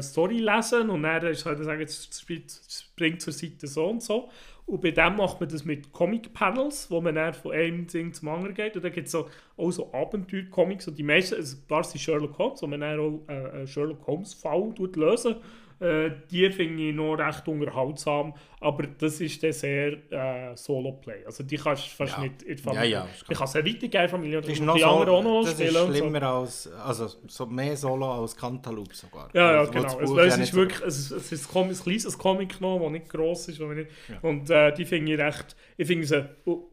[SPEAKER 3] Story lesen und dann ist halt sagen, es springt zur Seite so und so. Und bei dem macht man das mit Comic-Panels, wo man dann von einem Ding zum anderen geht. Und dann gibt es so, auch so Abenteuer-Comics. Und die meisten, also ein paar sind Sherlock Holmes, wo man dann auch äh, einen Sherlock Holmes-Fall lösen Äh, die finde ich noch recht unterhaltsam, aber das ist dann sehr äh, Solo-Play. Also die kannst du fast
[SPEAKER 2] Ja.
[SPEAKER 3] nicht in die Familie.
[SPEAKER 2] Ja, ja,
[SPEAKER 3] ich kann es ja weitergeben, Familie,
[SPEAKER 2] Das ist
[SPEAKER 3] und die anderen auch noch
[SPEAKER 2] das
[SPEAKER 3] spielen.
[SPEAKER 2] ist
[SPEAKER 3] und so.
[SPEAKER 2] schlimmer als, also so mehr Solo als Cantaloupe sogar.
[SPEAKER 3] Ja, ja,
[SPEAKER 2] Also,
[SPEAKER 3] genau.
[SPEAKER 2] das
[SPEAKER 3] Es, es ist
[SPEAKER 2] so-
[SPEAKER 3] wirklich es, ist- es ist ein kleines, Comic noch, das nicht gross ist. nicht, Und äh, die finde ich recht, ich finde sie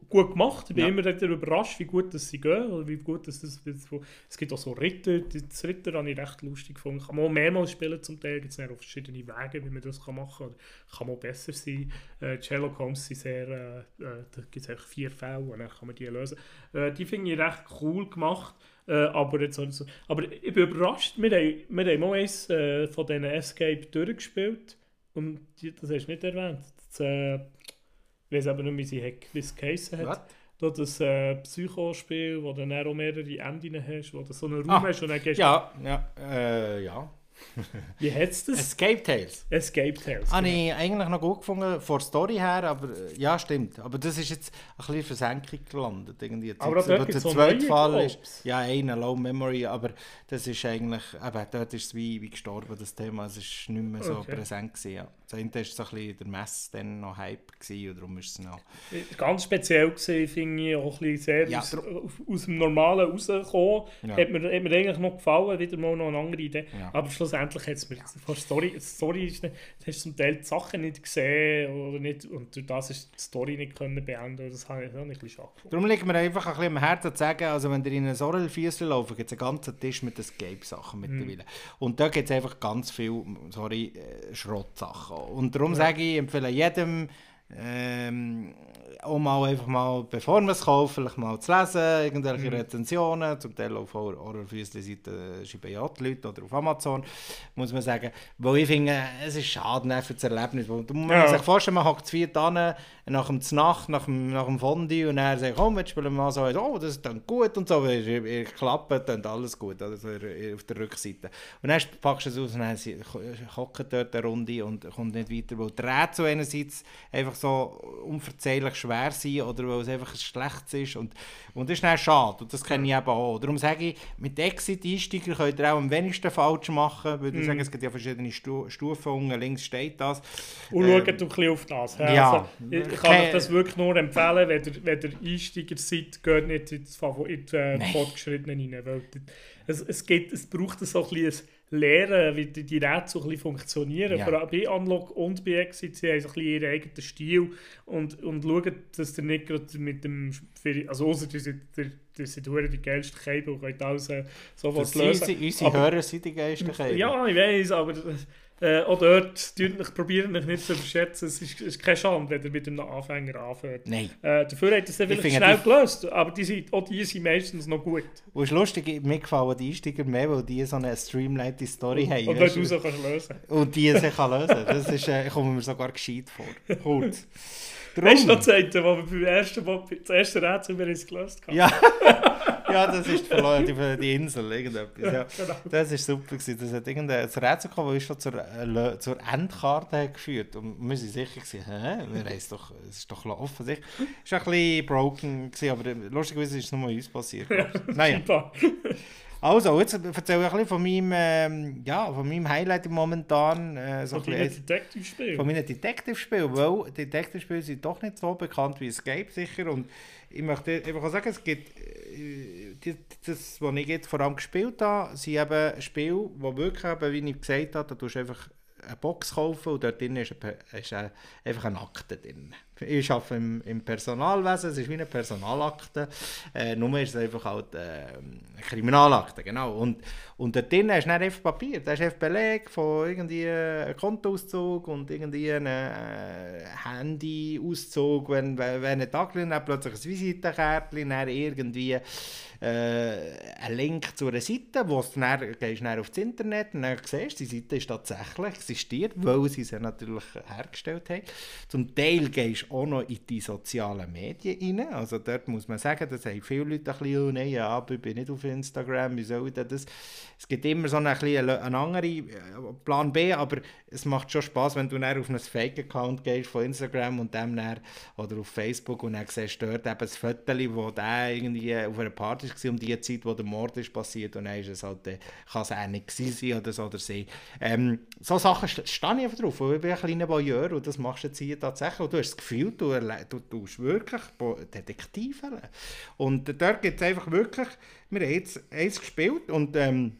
[SPEAKER 3] gut gemacht. Ich bin immer wieder überrascht, wie gut das sie gehen. Oder wie gut das, das, das Es gibt auch so Ritter, das Ritter habe ich recht lustig gefunden. Kann man auch mehrmals spielen zum Teil, gibt es auch verschiedene Wege, wie man das kann machen kann. Oder kann man besser sein. Äh, die Sherlock Holmes sind sehr, äh, äh, da gibt es vier Fälle und dann kann man die lösen. Äh, die finde ich recht cool gemacht. Äh, aber, jetzt, also, aber ich bin überrascht, wir haben, wir haben mal eins äh, von diesen Escape durchgespielt und die, das hast du nicht erwähnt. Das, äh, ich weiß aber nicht, wie, sie, es geheissen hat. Da das äh, Psychospiel, wo du dann auch mehrere Enden hast, wo du so einen Raum
[SPEAKER 2] Ah,
[SPEAKER 3] hast und dann gehst.
[SPEAKER 2] Ja, ja, äh, ja.
[SPEAKER 3] Wie heisst das?
[SPEAKER 2] Escape Tales.
[SPEAKER 3] Escape Tales.
[SPEAKER 2] Habe
[SPEAKER 3] genau.
[SPEAKER 2] ich eigentlich noch gut gefunden, von der Story her, aber äh, ja, stimmt. Aber das ist jetzt ein bisschen Versenkung gelandet. Irgendwie. Jetzt-
[SPEAKER 3] Aber
[SPEAKER 2] der
[SPEAKER 3] so
[SPEAKER 2] zweite Fall ist, ja, einer, Low Memory, aber das ist eigentlich, eben, dort ist es wie, wie gestorben, das Thema. Es ist nicht mehr so
[SPEAKER 3] Okay.
[SPEAKER 2] präsent gewesen, ja. Das eine war so ein bisschen der Mess dann noch Hype gewesen, und darum ist es noch...
[SPEAKER 3] Ganz speziell gesehen, finde ich auch ein bisschen sehr
[SPEAKER 2] Ja,
[SPEAKER 3] aus, aus, dem Normalen rausgekommen.
[SPEAKER 2] Ja.
[SPEAKER 3] Hat, mir, hat mir eigentlich noch gefallen, wieder mal noch eine andere Idee.
[SPEAKER 2] Ja.
[SPEAKER 3] Aber schlussendlich hat es mir von der Story, Story ist nicht, du hast zum Teil die Sachen nicht gesehen oder nicht, und durch das ist die Story nicht können beenden und das habe ich, ich ein bisschen schade.
[SPEAKER 2] Darum liegt mir einfach ein bisschen am Herzen zu sagen, also wenn ihr in ein Sorrel-Füssel laufen, gibt es einen ganzen Tisch mit Escape-Sachen mittlerweile. Und da gibt es einfach ganz viel, sorry, äh, Schrottsachen. Und darum sage ich, ich empfehle jedem, ähm, auch mal einfach mal, bevor man es kauft, vielleicht mal zu lesen, irgendwelche Rezensionen, zum Teil auf Horrorfüssli-Seiten schreiben ja die Leute oder auf Amazon, muss man sagen. Weil ich finde, es ist schade für das Erlebnis. Weil Du musst
[SPEAKER 3] Ja.
[SPEAKER 2] sich vorstellen, man hockt zu viert an, nach dem Znacht, nach dem, nach dem Fondue und dann sagt, komm, jetzt spielen wir mal so, oh, das ist dann gut und so, ihr, ihr klappt, dann alles gut, also auf der Rückseite. Und dann packst du es aus und dann sie- hocken dort eine Runde und kommt nicht weiter, weil die Rätsel einerseits einfach so unverzeihlich schwer sind oder weil es einfach ein schlechtes ist und, und das ist dann schade und das kenne ich eben auch. Darum sage ich, mit Exit-Einsteiger könnt ihr auch am wenigsten falsch machen, weil ich sage, es gibt ja verschiedene Stu Stufen, unten links steht das.
[SPEAKER 3] Und
[SPEAKER 2] Ähm,
[SPEAKER 3] schaut ein bisschen auf das.
[SPEAKER 2] ja.
[SPEAKER 3] Also, ich, kann euch das wirklich nur empfehlen, wenn ihr, wenn ihr Einsteiger seid, geht nicht in die, in die äh, Fortgeschrittenen rein. Weil es, es, geht, es braucht so ein bisschen Lehren, wie die, die Rätsel ein bisschen funktionieren.
[SPEAKER 2] Ja.
[SPEAKER 3] Vor allem bei Unlock und bei Exit, sie haben so ein bisschen ihren eigenen Stil und, und schauen, dass ihr nicht gerade mit dem... Also außer die, die sind verdammt die geilsten Käbe und könnt alles äh, sofort
[SPEAKER 2] Das
[SPEAKER 3] lösen.
[SPEAKER 2] unsere, unsere
[SPEAKER 3] Aber-
[SPEAKER 2] Hörer sind die geilsten Käfer.
[SPEAKER 3] ja, ich weiß, aber äh, auch dort tut mich, probieren mich nicht zu überschätzen. Es ist, ist keine Schande, wenn ihr mit einem Anfänger anfängt.
[SPEAKER 2] Nein.
[SPEAKER 3] Äh, dafür hat es dann
[SPEAKER 2] Ich
[SPEAKER 3] vielleicht schnell
[SPEAKER 2] die-
[SPEAKER 3] gelöst, aber die sind, auch die sind meistens noch gut.
[SPEAKER 2] Und ist lustig, mir gefallen die Einsteiger mehr, weil die so eine streamlinete Story haben.
[SPEAKER 3] Und
[SPEAKER 2] weißt
[SPEAKER 3] wenn
[SPEAKER 2] du?
[SPEAKER 3] du so kannst lösen
[SPEAKER 2] Und die sich kann lösen Das ist, äh, kommt mir sogar gescheit vor. Kurz.
[SPEAKER 3] Weißt du noch
[SPEAKER 2] Drum,
[SPEAKER 3] Zeit, wo wir beim ersten Mal, das erste Rätsel wir es gelöst haben?
[SPEAKER 2] ja. ja, das ist die, die, die Insel, irgendetwas. Ja.
[SPEAKER 3] Genau.
[SPEAKER 2] Das war super. Gewesen. Das hat irgendein Rätsel gekommen, das schon zur, äh, zur Endkarte hat geführt Und wir sind sicher, gewesen, hä? Wir es doch, es ist doch offensichtlich. Es war ein bisschen broken, gewesen, aber lustigerweise ist es nur uns passiert. ich. Naja. Also, jetzt erzähle ich ein bisschen von meinem, ähm, ja, von meinem Highlight im momentan. Äh, so ein
[SPEAKER 3] ein
[SPEAKER 2] bisschen,
[SPEAKER 3] Detektivspiel.
[SPEAKER 2] von meinen Detective-Spielen, weil Detective-Spiele sind doch nicht so bekannt wie Escape sicher und ich möchte einfach sagen, es gibt äh, das, was ich jetzt vor allem gespielt habe, sind eben Spiele, die wirklich eben, wie ich gesagt habe, da tust du einfach eine Box kaufen und dort drin ist, ein, ist ein, einfach eine Akte drin. Ich arbeite im, im Personalwesen, es ist wie eine Personalakte, äh, nur ist es einfach halt äh, eine Kriminalakte, genau. Und, und dort drin hast du dann einfach Papier, da hast einfach Beleg von irgendwie einem Kontoauszug und irgendwie einem äh, Handyauszug, wenn, wenn, wenn ein Tag plötzlich ein Visitenkärtchen, dann irgendwie äh, ein Link zu einer Seite, wo du dann, gehst dann auf das Internet und dann siehst, die Seite ist tatsächlich existiert, weil sie sie natürlich hergestellt haben. Zum Teil gehst du auch noch in die sozialen Medien rein. Also dort muss man sagen, das haben viele Leute ein bisschen, oh nein, ja, aber ich bin nicht auf Instagram, wie soll ich das? Es gibt immer so einen, einen anderen äh, Plan B, aber es macht schon Spaß, wenn du dann auf einen Fake-Account gehst von Instagram und dem dann, oder auf Facebook und dann siehst du dort eben das Foto, wo der irgendwie auf einer Party war, um die Zeit, wo der Mord ist passiert und dann ist es halt, äh, kann es auch nicht sein oder so oder sein. Ähm, so Sachen stehe ich einfach drauf, weil ich bin ein kleiner Voyeur und das machst du jetzt hier tatsächlich und du hast das Gefühl, du, du, du bist wirklich Detektiv. Und dort gibt es einfach wirklich, wir haben jetzt eins gespielt und ähm,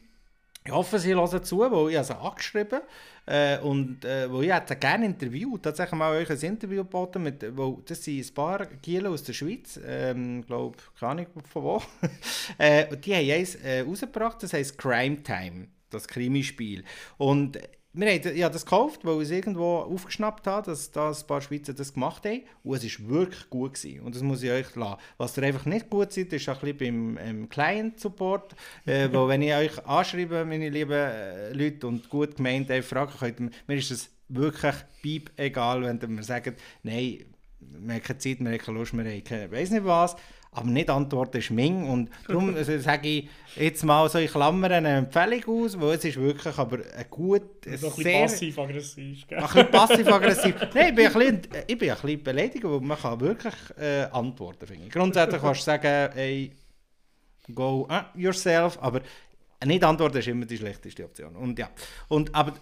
[SPEAKER 2] ich hoffe, Sie hören zu, weil ich also angeschrieben äh, und äh, wo ich hätte gerne interviewt, tatsächlich mal euch ein Interview geboten, mit, wo, das sind ein paar Giele aus der Schweiz, ähm, glaube keine Ahnung von wo, äh, die haben eins äh, rausgebracht, das heisst Crime Time, das Krimispiel. Und wir haben, habe das gekauft, weil ich es irgendwo aufgeschnappt habe, dass, dass ein paar Schweizer das gemacht haben. Und es war wirklich gut. Gewesen. Und das muss ich euch lassen. Was ihr einfach nicht gut seid, ist ein bisschen beim ähm, Client-Support. Äh, weil wenn ich euch anschreibe, meine lieben äh, Leute, und gut gemeint äh, fragen könnt, mir ist es wirklich piep egal, wenn ihr mir sagt, nein, wir haben keine Zeit, wir haben keine Lust, wir haben keine, weiss nicht was aber nicht antworten ist Ming und darum sage ich jetzt mal so in Klammern eine Empfehlung aus, weil es ist wirklich aber ein gut,
[SPEAKER 3] ein sehr... passiv-aggressiv,
[SPEAKER 2] Ein bisschen passiv-aggressiv. Nein, ich bin ein bisschen, ich bin ein bisschen beleidigt, weil man kann wirklich äh, antworten, finde ich. Grundsätzlich kannst du sagen, hey, go uh, yourself, aber nicht antworten ist immer die schlechteste Option. Und ja, und, aber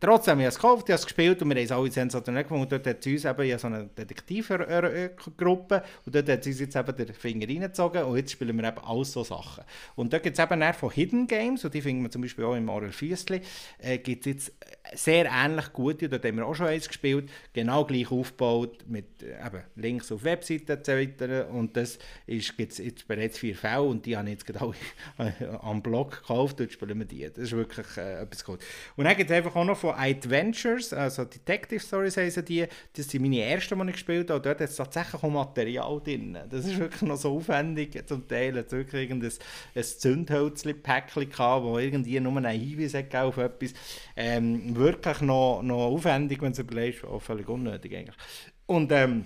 [SPEAKER 2] Trotzdem, habe ich es gekauft, ich habe es gespielt und wir haben es alle sensationell gefunden. Und dort hat es uns eben ja so eine Detektivgruppe und dort hat es uns jetzt eben den Finger reingezogen und jetzt spielen wir eben alles so Sachen. Und dort gibt es eben von Hidden Games und die finden wir zum Beispiel auch im Orel Füssli, äh, gibt es jetzt sehr ähnlich gute, dort haben wir auch schon eins gespielt, genau gleich aufgebaut mit äh, eben Links auf Webseiten etc. Und das gibt es jetzt bereits vier Fälle und die habe ich jetzt gerade auch am Blog gekauft, dort spielen wir die. Das ist wirklich äh, etwas gut. Und dann gibt es einfach auch noch von Adventures, also Detective Stories heißen die, das sind meine ersten, die ich gespielt habe, dort hat es tatsächlich auch Material drin. Das ist wirklich noch so aufwendig, zum Teil es wirklich irgendein ein Zündhölzchen-Päckchen gehabt, wo irgendwie nur einen Hinweis hat auf etwas. Ähm, wirklich noch, noch aufwendig, wenn du es überlegst, auch völlig unnötig eigentlich. Und ähm,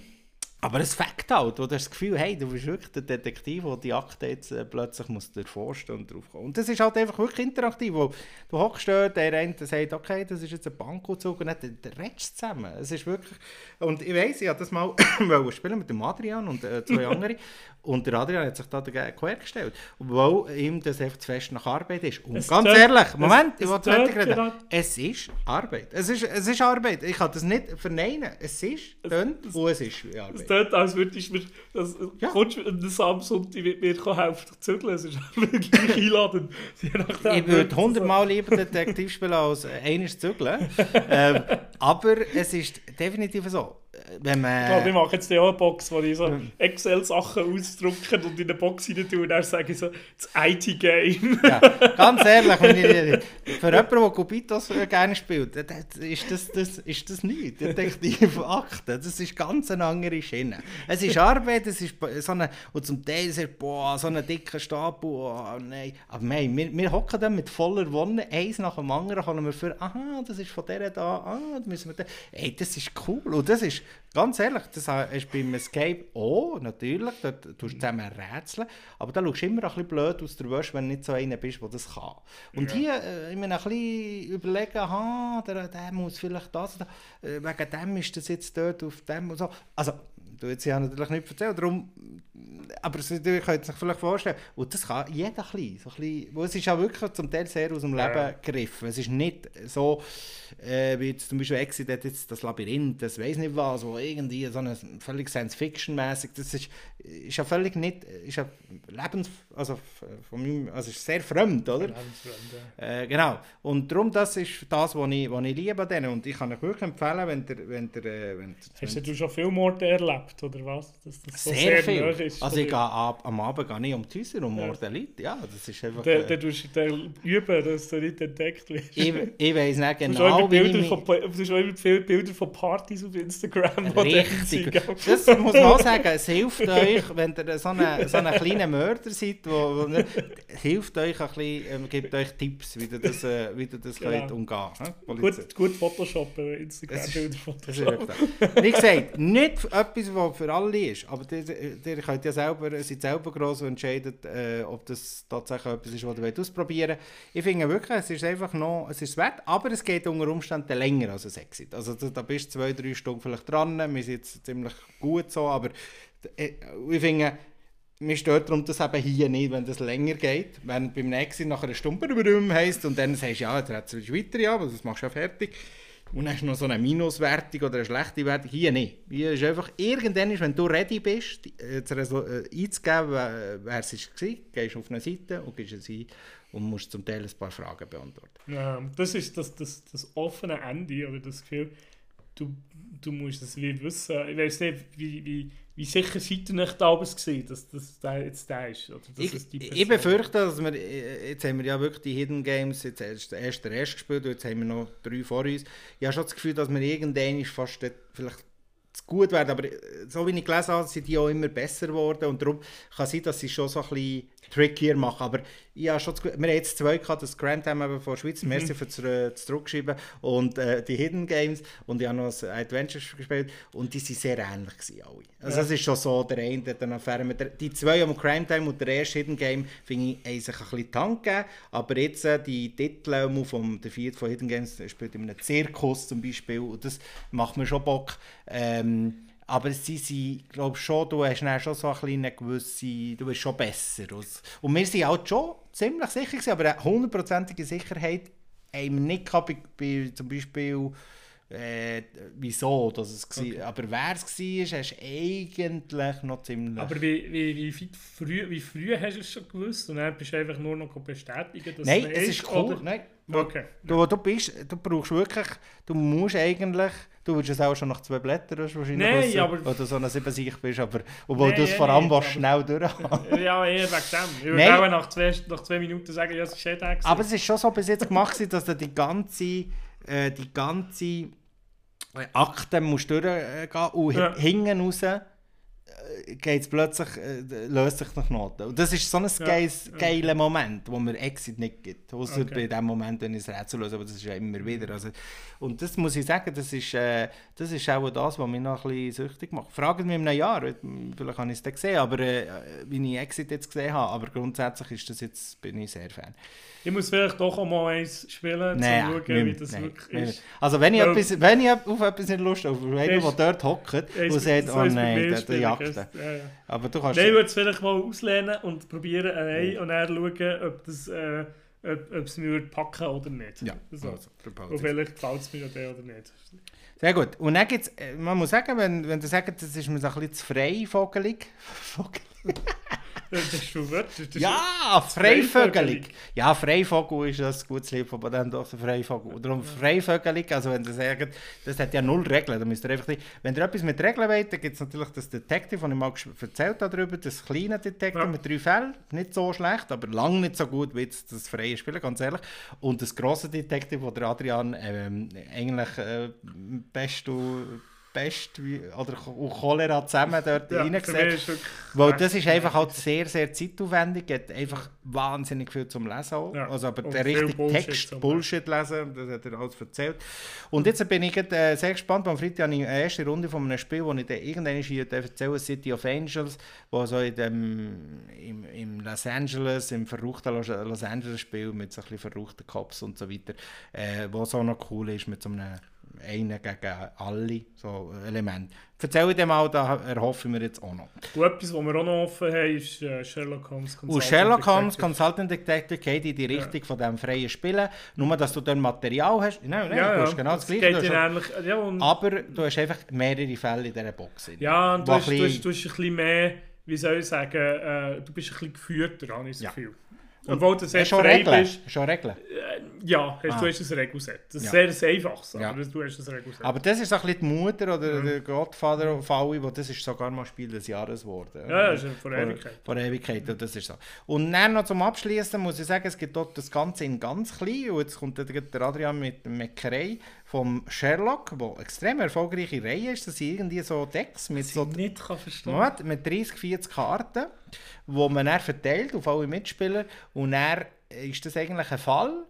[SPEAKER 2] aber es fängt halt, wo du hast das Gefühl, hey, du bist wirklich der Detektiv, der die Akte jetzt äh, plötzlich muss durchforsten und drauf kommen. Und das ist halt einfach wirklich interaktiv, wo du hockst dort, der eine sagt, okay, das ist jetzt ein Bankauszug und dann der redest zusammen. Es ist wirklich, und ich weiss, ich habe das mal spielen mit dem Adrian und äh, zwei anderen und der Adrian hat sich da dagegen quergestellt, weil ihm das einfach zu fest nach Arbeit ist. Und es ganz tönt, ehrlich, Moment, es, ich will fertig reden. Es ist Arbeit. Es ist, es ist Arbeit. Ich kann das nicht verneinen. Es ist, tönt, und es ist Arbeit
[SPEAKER 3] tut, als würdest du mir, das, ja. kommst du an Samsung die mit mir helfen zu zügeln. Es ist wirklich einladend.
[SPEAKER 2] ich würde hundertmal lieber Detektiv spielen als eines zügeln. ähm, aber es ist definitiv so wenn man...
[SPEAKER 3] Ich glaube, ich mache jetzt auch eine Box, wo ich so Excel-Sachen ausdrucke und in eine Box rein tue und dann sage ich so, das IT-Game.
[SPEAKER 2] ja, ganz ehrlich, wenn ich, für jemanden, der Cubitos gerne spielt, ist das, das, ist das nicht. Detektivakte, das ist ganz eine andere Schiene. Es ist Arbeit, es ist so eine, und zum Teil ist boah, so ein dicker Stapel, oh, nein. Aber nein, wir, wir hocken dann mit voller Wonne, eins nach dem anderen, können wir für, aha, das ist von der da, ah, da müssen wir da. Ey, das ist cool und das ist Ganz ehrlich, das ist beim Escape auch, natürlich, dort tust du zusammen rätseln, aber da schaust du immer ein bisschen blöd aus der Wäsche, wenn du nicht so einer bist, der das kann. Und ja. hier, äh, ich meine, ein bisschen überlegen, aha, der, der muss vielleicht das, äh, wegen dem ist das jetzt dort auf dem und so. Also, du jetzt ja natürlich nicht erzählen, darum, aber ihr könnt sich vielleicht vorstellen, und das kann jeder ein bisschen, so ein bisschen, es ist auch wirklich zum Teil sehr aus dem Leben ja. gegriffen. Es ist nicht so, äh, wie jetzt zum Beispiel Exit hat jetzt das Labyrinth, das weiß nicht was, wo irgendwie so eine völlig Science-Fiction-mäßig, das ist, ist ja völlig nicht, ist ja lebens, also von meinem, also ist sehr fremd, oder? Ja. Äh, genau. Und darum, das ist das, was ich, was ich liebe an denen. Und ich kann euch wirklich empfehlen, wenn der, wenn der, äh, wenn,
[SPEAKER 3] Hast du schon viel Morde erlebt? Erlebt, oder was? Dass das so
[SPEAKER 2] Sehr, viel.
[SPEAKER 3] nahe ist
[SPEAKER 2] also ich gehe ab, am Abend gehe ich um die Häuser und
[SPEAKER 3] Ja.
[SPEAKER 2] morde Leute. Ja, das ist einfach...
[SPEAKER 3] Dann
[SPEAKER 2] äh,
[SPEAKER 3] dann tust du üben, dass du nicht entdeckt wirst.
[SPEAKER 2] ich, ich weiss nicht
[SPEAKER 3] Du hast auch
[SPEAKER 2] genau, wie ich
[SPEAKER 3] von, du hast auch immer viele Bilder von Partys auf Instagram.
[SPEAKER 2] Richtig. Das muss man auch sagen, es hilft euch, wenn ihr so ein so eine kleiner Mörder seid, wo, wo hilft euch ein bisschen, ähm, gibt euch Tipps, wie ihr das, äh, wie ihr das
[SPEAKER 3] Genau.
[SPEAKER 2] könnt umgehen könnt.
[SPEAKER 3] Gut, gut Photoshoppen,
[SPEAKER 2] Das
[SPEAKER 3] Instagram-Bilder
[SPEAKER 2] Das ist
[SPEAKER 3] Photoshop.
[SPEAKER 2] etwas. Wie gesagt, nicht etwas, was für alle ist, aber ihr, könnt ja selber, seid selber gross und entscheidet, äh, ob das tatsächlich etwas ist, was ihr ausprobieren wollt. Ich finde wirklich, es ist einfach noch, es ist wert, aber es geht unter Umständen länger als ein Exit. Also da, da bist du zwei, drei Stunden vielleicht dran, wir sind jetzt ziemlich gut so, aber äh, ich finde, mir stört darum das eben hier nicht, wenn das länger geht. Wenn beim nächsten nach einer Stunde heisst und dann sagst du, ja, jetzt hat es weiter, ja, aber das machst du ja fertig. Und hast noch so eine Minuswertung oder eine schlechte Wertung. Hier nicht. Hier ist einfach, irgendwann, wenn du ready bist, die- äh, einzugeben, wer es war, gehst du auf eine Seite und gibst es ein und musst zum Teil ein paar Fragen beantworten.
[SPEAKER 3] Ja, das ist das, das, das offene Ende, oder das Gefühl, du, du musst es wie wissen. Ich weiß nicht, wie, wie, wie sicher seid ihr nicht damals gewesen, dass das der jetzt der ist? Oder dass
[SPEAKER 2] Ich,
[SPEAKER 3] es die
[SPEAKER 2] ich befürchte, dass wir, äh, jetzt haben wir ja wirklich die Hidden Games, jetzt erst der erste erst gespielt und jetzt haben wir noch drei vor uns. Ich habe schon das Gefühl, dass wir irgendwann fast vielleicht zu gut werden, aber so wie ich gelesen habe, sind die auch immer besser geworden und darum kann es sein, dass sie schon so ein bisschen trickier machen, aber habe schon das wir haben jetzt zwei gehabt, das Grand Time eben von Schweiz,
[SPEAKER 3] Mhm.
[SPEAKER 2] merci für das, äh, das Zurückschreiben und äh, die Hidden Games und ich habe noch ein Adventures gespielt und die sind sehr ähnlich gewesen, alle. Also
[SPEAKER 3] Ja.
[SPEAKER 2] es ist schon so, der eine hat eine Affäre mit der, die zwei am Crime Time und der erste Hidden Game finde ich, haben sich ein bisschen gegeben, aber jetzt äh, die Titel ähm, vom der vierte von Hidden Games spielt in einem Zirkus zum Beispiel und das macht mir schon Bock. Ähm, aber sie sind, glaube schon, du hast dann schon so eine gewisse, du bist schon besser. Und wir sind halt schon ziemlich sicher gewesen, aber eine hundertprozentige Sicherheit haben wir nicht gehabt, bei, bei zum Beispiel äh, wieso dass es okay. aber wer es war, hast du eigentlich noch ziemlich...
[SPEAKER 3] Aber wie, wie, wie, früh, wie früh hast du es schon gewusst? Und dann bist du einfach nur noch bestätigen, dass
[SPEAKER 2] Nein,
[SPEAKER 3] es
[SPEAKER 2] es ist cool.
[SPEAKER 3] oder-
[SPEAKER 2] Nein.
[SPEAKER 3] Okay.
[SPEAKER 2] Du, du, bist, du brauchst wirklich, du musst eigentlich, du würdest es auch schon nach zwei Blättern wahrscheinlich
[SPEAKER 3] Nein,
[SPEAKER 2] wissen,
[SPEAKER 3] aber-
[SPEAKER 2] weil du so eine Siebensicht bist, aber obwohl
[SPEAKER 3] Nein,
[SPEAKER 2] du es vor allem
[SPEAKER 3] aber-
[SPEAKER 2] schnell durchhaben.
[SPEAKER 3] Ja, eher wegen dem. Ich würde
[SPEAKER 2] Nein.
[SPEAKER 3] auch nach zwei, nach zwei Minuten sagen, ja, es ist eh.
[SPEAKER 2] Aber es ist schon so bis jetzt gemacht, dass du die ganze, äh, die ganze äh, Akte musst durchgehen und
[SPEAKER 3] Ja.
[SPEAKER 2] hinten raus geht's plötzlich, äh, löst sich der Knoten. Und das ist so ein
[SPEAKER 3] Ja,
[SPEAKER 2] geiles,
[SPEAKER 3] ja.
[SPEAKER 2] geiler Moment, wo mir Exit nicht gibt. Außer
[SPEAKER 3] Okay.
[SPEAKER 2] bei dem Moment, wenn ich das Rätsel löse, aber das ist ja immer wieder. Also, und das muss ich sagen, das ist, äh, das ist auch das, was mich noch ein bisschen süchtig macht. Fragen mich in einem Jahr, vielleicht habe ich es dann gesehen, aber äh, wie ich Exit jetzt gesehen habe, aber grundsätzlich ist das jetzt, bin ich sehr Fan.
[SPEAKER 3] ich muss vielleicht doch auch mal eins spielen, um zu
[SPEAKER 2] Nein,
[SPEAKER 3] schauen,
[SPEAKER 2] nicht-
[SPEAKER 3] wie das
[SPEAKER 2] nein,
[SPEAKER 3] wirklich ist.
[SPEAKER 2] Also wenn ich, etwas, wenn ich auf etwas nicht Lust habe, auf einen, der
[SPEAKER 3] Ist-
[SPEAKER 2] dort hockt und sagt, oh nein, der, der jagt
[SPEAKER 3] Ja, ja.
[SPEAKER 2] Aber du kannst...
[SPEAKER 3] Nein, ich würde es vielleicht mal auslehnen und probieren allein und dann schauen, ob, das, äh, ob, ob es mir packen oder nicht.
[SPEAKER 2] ja,
[SPEAKER 3] So.
[SPEAKER 2] also,
[SPEAKER 3] Und vielleicht gefällt es mir ja der oder nicht.
[SPEAKER 2] Sehr gut. Und dann gibt's, äh, man muss sagen, wenn, wenn du sagst, das ist mir so ein bisschen zu freivogelig. Vogel-
[SPEAKER 3] Das
[SPEAKER 2] Ja,
[SPEAKER 3] Freivögelig.
[SPEAKER 2] Ja, Freivogel ist das gutes Lied von dann doch der Freivogel. Und darum freivögelig, also wenn sie sagen, das hat ja null Regeln, dann müsst ihr einfach wenn ihr etwas mit Regeln wollt, dann gibt es natürlich das Detective, das ich mal erzählt habe darüber, das kleine Detective
[SPEAKER 3] Ja.
[SPEAKER 2] mit drei Fällen, nicht so schlecht, aber lang nicht so gut wie das freie Spielen, ganz ehrlich. Und das grosse Detective, wo der Adrian ähm, eigentlich äh, best und Pest wie- oder und Cholera zusammen dort
[SPEAKER 3] Ja,
[SPEAKER 2] reingesetzt weil das ist einfach halt sehr, sehr zeitaufwendig, hat einfach wahnsinnig viel zum Lesen auch.
[SPEAKER 3] Ja,
[SPEAKER 2] Also aber
[SPEAKER 3] und
[SPEAKER 2] der richtige
[SPEAKER 3] Bullshit
[SPEAKER 2] Text, Bullshit lesen, das hat er alles erzählt. Und jetzt bin ich äh, sehr gespannt, am Freitag habe ich eine erste Runde von einem Spiel, das ich dann irgendwann hier erzählen City of Angels, wo so in dem, im, im Los Angeles, im verruchten Los, Los Angeles Spiel mit so ein bisschen verruchten Cops und so weiter, äh, wo so noch cool ist mit so einem einen gegen alle so Element. Erzähl dir mal, da erhoffe ich mir jetzt auch noch.
[SPEAKER 3] Und etwas, was wir auch noch offen haben, ist äh, Sherlock Holmes
[SPEAKER 2] Und
[SPEAKER 3] Consulting
[SPEAKER 2] Sherlock Holmes
[SPEAKER 3] Detective.
[SPEAKER 2] Consultant Detective geht in die Richtung von diesem freien Spielen. Nur, dass du dann Material hast. Nein, nein,
[SPEAKER 3] Ja,
[SPEAKER 2] du
[SPEAKER 3] ja.
[SPEAKER 2] hast genau das
[SPEAKER 3] Es
[SPEAKER 2] Gleiche.
[SPEAKER 3] ähnlich, ja, und,
[SPEAKER 2] aber du hast einfach mehrere Fälle in dieser Box.
[SPEAKER 3] ja, und du hast,
[SPEAKER 2] ein
[SPEAKER 3] du, hast, du hast ein bisschen mehr, wie soll ich sagen, äh, du bist ein bisschen geführter, habe ich das
[SPEAKER 2] Ja.
[SPEAKER 3] Gefühl. Obwohl du sehr
[SPEAKER 2] Hast schon Regeln?
[SPEAKER 3] bist.
[SPEAKER 2] Schon Regeln?
[SPEAKER 3] Ja, hast,
[SPEAKER 2] Ah.
[SPEAKER 3] du hast ein Regelset. Das ist
[SPEAKER 2] Ja.
[SPEAKER 3] sehr einfaches,
[SPEAKER 2] Ja.
[SPEAKER 3] aber du hast ein Regelset.
[SPEAKER 2] Aber das ist so ein bisschen die Mutter oder
[SPEAKER 3] Mhm.
[SPEAKER 2] der Godfather von allen, wo das ist sogar mal Spiel des Jahres geworden.
[SPEAKER 3] ja, das ist von Ewigkeit.
[SPEAKER 2] Vor Ewigkeit, und das ist so. Und dann noch zum Abschließen muss ich sagen, es gibt dort das Ganze in ganz klein. Und jetzt kommt der der Adrian mit Meckerei vom Sherlock, wo extrem erfolgreiche Reihe ist. Das sind irgendwie so Decks mit so
[SPEAKER 3] nicht kann verstehen
[SPEAKER 2] Moment, mit 30, 40 Karten, wo man dann verteilt auf alle Mitspieler. Und dann ist das eigentlich ein Fall,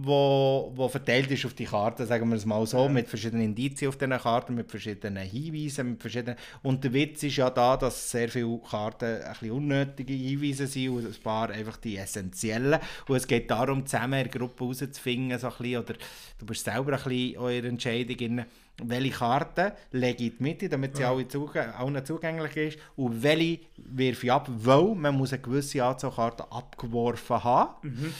[SPEAKER 2] wo, wo verteilt ist auf die Karten, sagen wir es mal so, mit verschiedenen Indizien auf diesen Karten, mit verschiedenen Hinweisen, mit verschiedenen... Und der Witz ist ja da, dass sehr viele Karten ein bisschen unnötige Hinweise sind und ein paar einfach die essentiellen. Und es geht darum, zusammen in der Gruppe herauszufinden, so ein bisschen, oder du bist selber ein bisschen eure Entscheidung in welche Karte lege ich in die Mitte, damit sie alle zuge allen zugänglich ist und welche wirfe ich ab, weil man muss eine gewisse Anzahl Karten abgeworfen haben.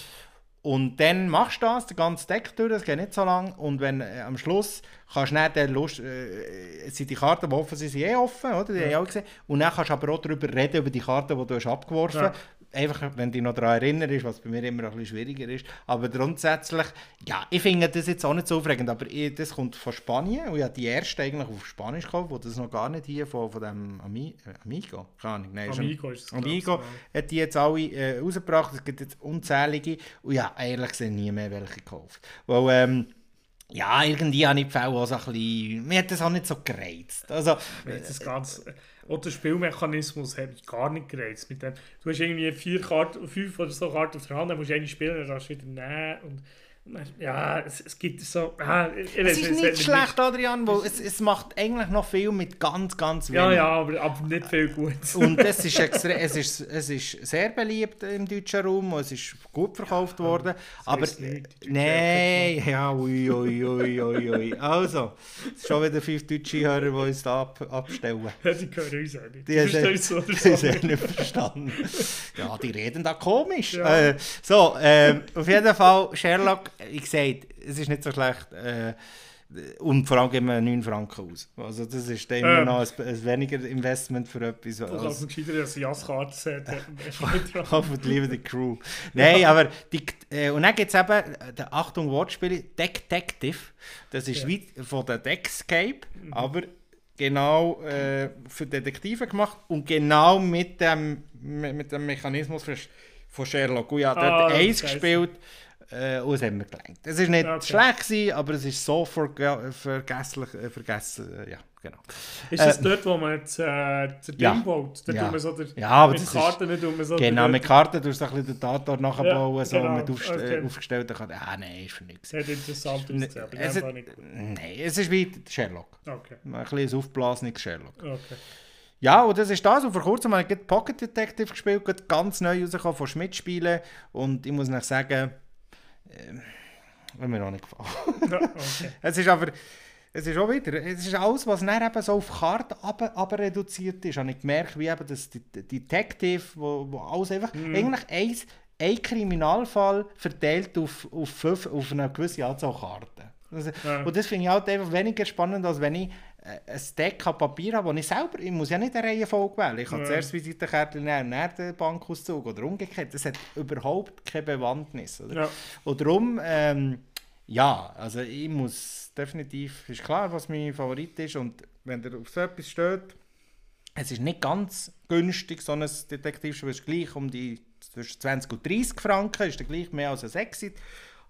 [SPEAKER 2] Und dann machst du das, den ganzen Deck durch, das geht nicht so lang. Und wenn äh, am Schluss kannst du nicht der Lust, äh, sind die Karten, die offen sind, sind eh offen, oder? Die ja auch gesehen. Und dann kannst du aber auch darüber reden, über die Karten, die du hast abgeworfen
[SPEAKER 3] Ja.
[SPEAKER 2] Einfach, wenn du dich noch daran erinnerst, was bei mir immer ein bisschen schwieriger ist. Aber grundsätzlich, ja, ich finde das jetzt auch nicht so aufregend, aber ich, das kommt von Spanien und ich habe die erste eigentlich auf Spanisch gekauft, wo das noch gar nicht hier von, von dem Ami, äh, Amigo, keine Ahnung, nein, ist ein-
[SPEAKER 3] Amigo ist es,
[SPEAKER 2] Amigo hat die jetzt alle äh, rausgebracht, es gibt jetzt unzählige und ja, ehrlich gesagt nie mehr welche gekauft. Weil, ähm, ja, irgendwie habe ich die Fälle auch so ein bisschen, mir hat das auch nicht so gereizt. Also,
[SPEAKER 3] Das ganze, auch der Spielmechanismus hat mich gar nicht gereizt. Mit dem, du hast irgendwie vier Karten, fünf oder so Karten auf der Hand, dann musst du eine spielen, dann darfst du wieder nehmen. Und, ja, es, es gibt so. Ah,
[SPEAKER 2] es ist
[SPEAKER 3] hat
[SPEAKER 2] nicht schlecht, Adrian, weil es, es macht eigentlich noch viel mit ganz, ganz wenig.
[SPEAKER 3] Ja, ja, aber, aber nicht viel gut.
[SPEAKER 2] Und es ist, extre es, ist, es ist sehr beliebt im deutschen Raum, und es ist gut verkauft worden. Aber nein, ja, ui, ui, ui, ui, ui. Also, es schon wieder fünf deutsche Hörer, die uns da ab, abstellen.
[SPEAKER 3] Ja, die können uns auch nicht.
[SPEAKER 2] Die haben
[SPEAKER 3] es
[SPEAKER 2] es nicht verstanden. Ja, die reden da komisch.
[SPEAKER 3] Ja.
[SPEAKER 2] Äh, so, ähm, auf jeden Fall, Sherlock, ich gesagt, es ist nicht so schlecht. Äh, und vor allem geben wir 9 Franken aus. Also das ist dann immer
[SPEAKER 3] Ähm.
[SPEAKER 2] noch ein, ein weniger Investment für etwas.
[SPEAKER 3] Du
[SPEAKER 2] als-
[SPEAKER 3] kannst gescheiter als ein Jasskarte haben.
[SPEAKER 2] Hoffentlich lieber die Crew. Nein, aber die, äh, und dann gibt es eben, äh, der Achtung Wortspiele, Detective. Das ist
[SPEAKER 3] Ja.
[SPEAKER 2] wie von der Deckscape, aber genau äh, für Detektive gemacht und genau mit dem, mit, dem Mechanismus für, von Sherlock. Und ich habe
[SPEAKER 3] Ah,
[SPEAKER 2] dort eins
[SPEAKER 3] scheiße.
[SPEAKER 2] gespielt äh, und es hat mir gelangt. Es ist nicht
[SPEAKER 3] Okay.
[SPEAKER 2] schlecht gewesen, aber es ist so verge vergesslich, äh, vergessen, äh, ja, genau.
[SPEAKER 3] Ist das
[SPEAKER 2] Äh,
[SPEAKER 3] dort, wo man das, äh, der
[SPEAKER 2] Ja.
[SPEAKER 3] Baut? Da
[SPEAKER 2] Ja.
[SPEAKER 3] tut man so der,
[SPEAKER 2] Ja, aber
[SPEAKER 3] mit
[SPEAKER 2] das ist-
[SPEAKER 3] Karten nicht tut man so
[SPEAKER 2] Genau,
[SPEAKER 3] der-
[SPEAKER 2] mit Karten tust du ein bisschen den Tatort nachbauen,
[SPEAKER 3] Ja,
[SPEAKER 2] so
[SPEAKER 3] genau,
[SPEAKER 2] mit aufst
[SPEAKER 3] okay.
[SPEAKER 2] aufgestellten Karten. Ah, nein, ist für nichts.
[SPEAKER 3] Sehr interessant ausgesehen, aber
[SPEAKER 2] Es,
[SPEAKER 3] war nicht gut.
[SPEAKER 2] nein, es ist wie Sherlock.
[SPEAKER 3] Okay,
[SPEAKER 2] Ein bisschen ein aufblasenes Sherlock.
[SPEAKER 3] okay.
[SPEAKER 2] Ja, und das ist das. Und vor kurzem habe ich Pocket Detective gespielt, ganz neu rausgekommen von Schmidt-Spielen. Und ich muss noch sagen, äh, hat mir auch nicht gefallen.
[SPEAKER 3] Ja, okay.
[SPEAKER 2] Es ist aber, es ist auch wieder, es ist alles, was dann eben so auf Karten aber, aber reduziert ist. Habe ich gemerkt, wie eben das die, die Detective, wo, wo alles einfach, eigentlich eins, ein Kriminalfall verteilt auf, auf, fünf, auf eine gewisse Anzahl Karten. Also,
[SPEAKER 3] Ja.
[SPEAKER 2] Und das finde ich halt einfach weniger spannend, als wenn ich äh, ein Deck an Papier habe, wo ich selber, ich muss ja nicht eine Reihenfolge wählen. Ich kann
[SPEAKER 3] Ja.
[SPEAKER 2] zuerst Visitenkärtchen nehmen, dann den Bankauszug oder umgekehrt. Das hat überhaupt keine Bewandtnis. Oder?
[SPEAKER 3] Ja.
[SPEAKER 2] Und darum, ähm, ja, also ich muss definitiv, ist klar, was mein Favorit ist und wenn der auf so etwas steht, es ist nicht ganz günstig, so ein Detektivspiel ist gleich um die zwischen 20 und 30 Franken, ist dann gleich mehr als ein Exit,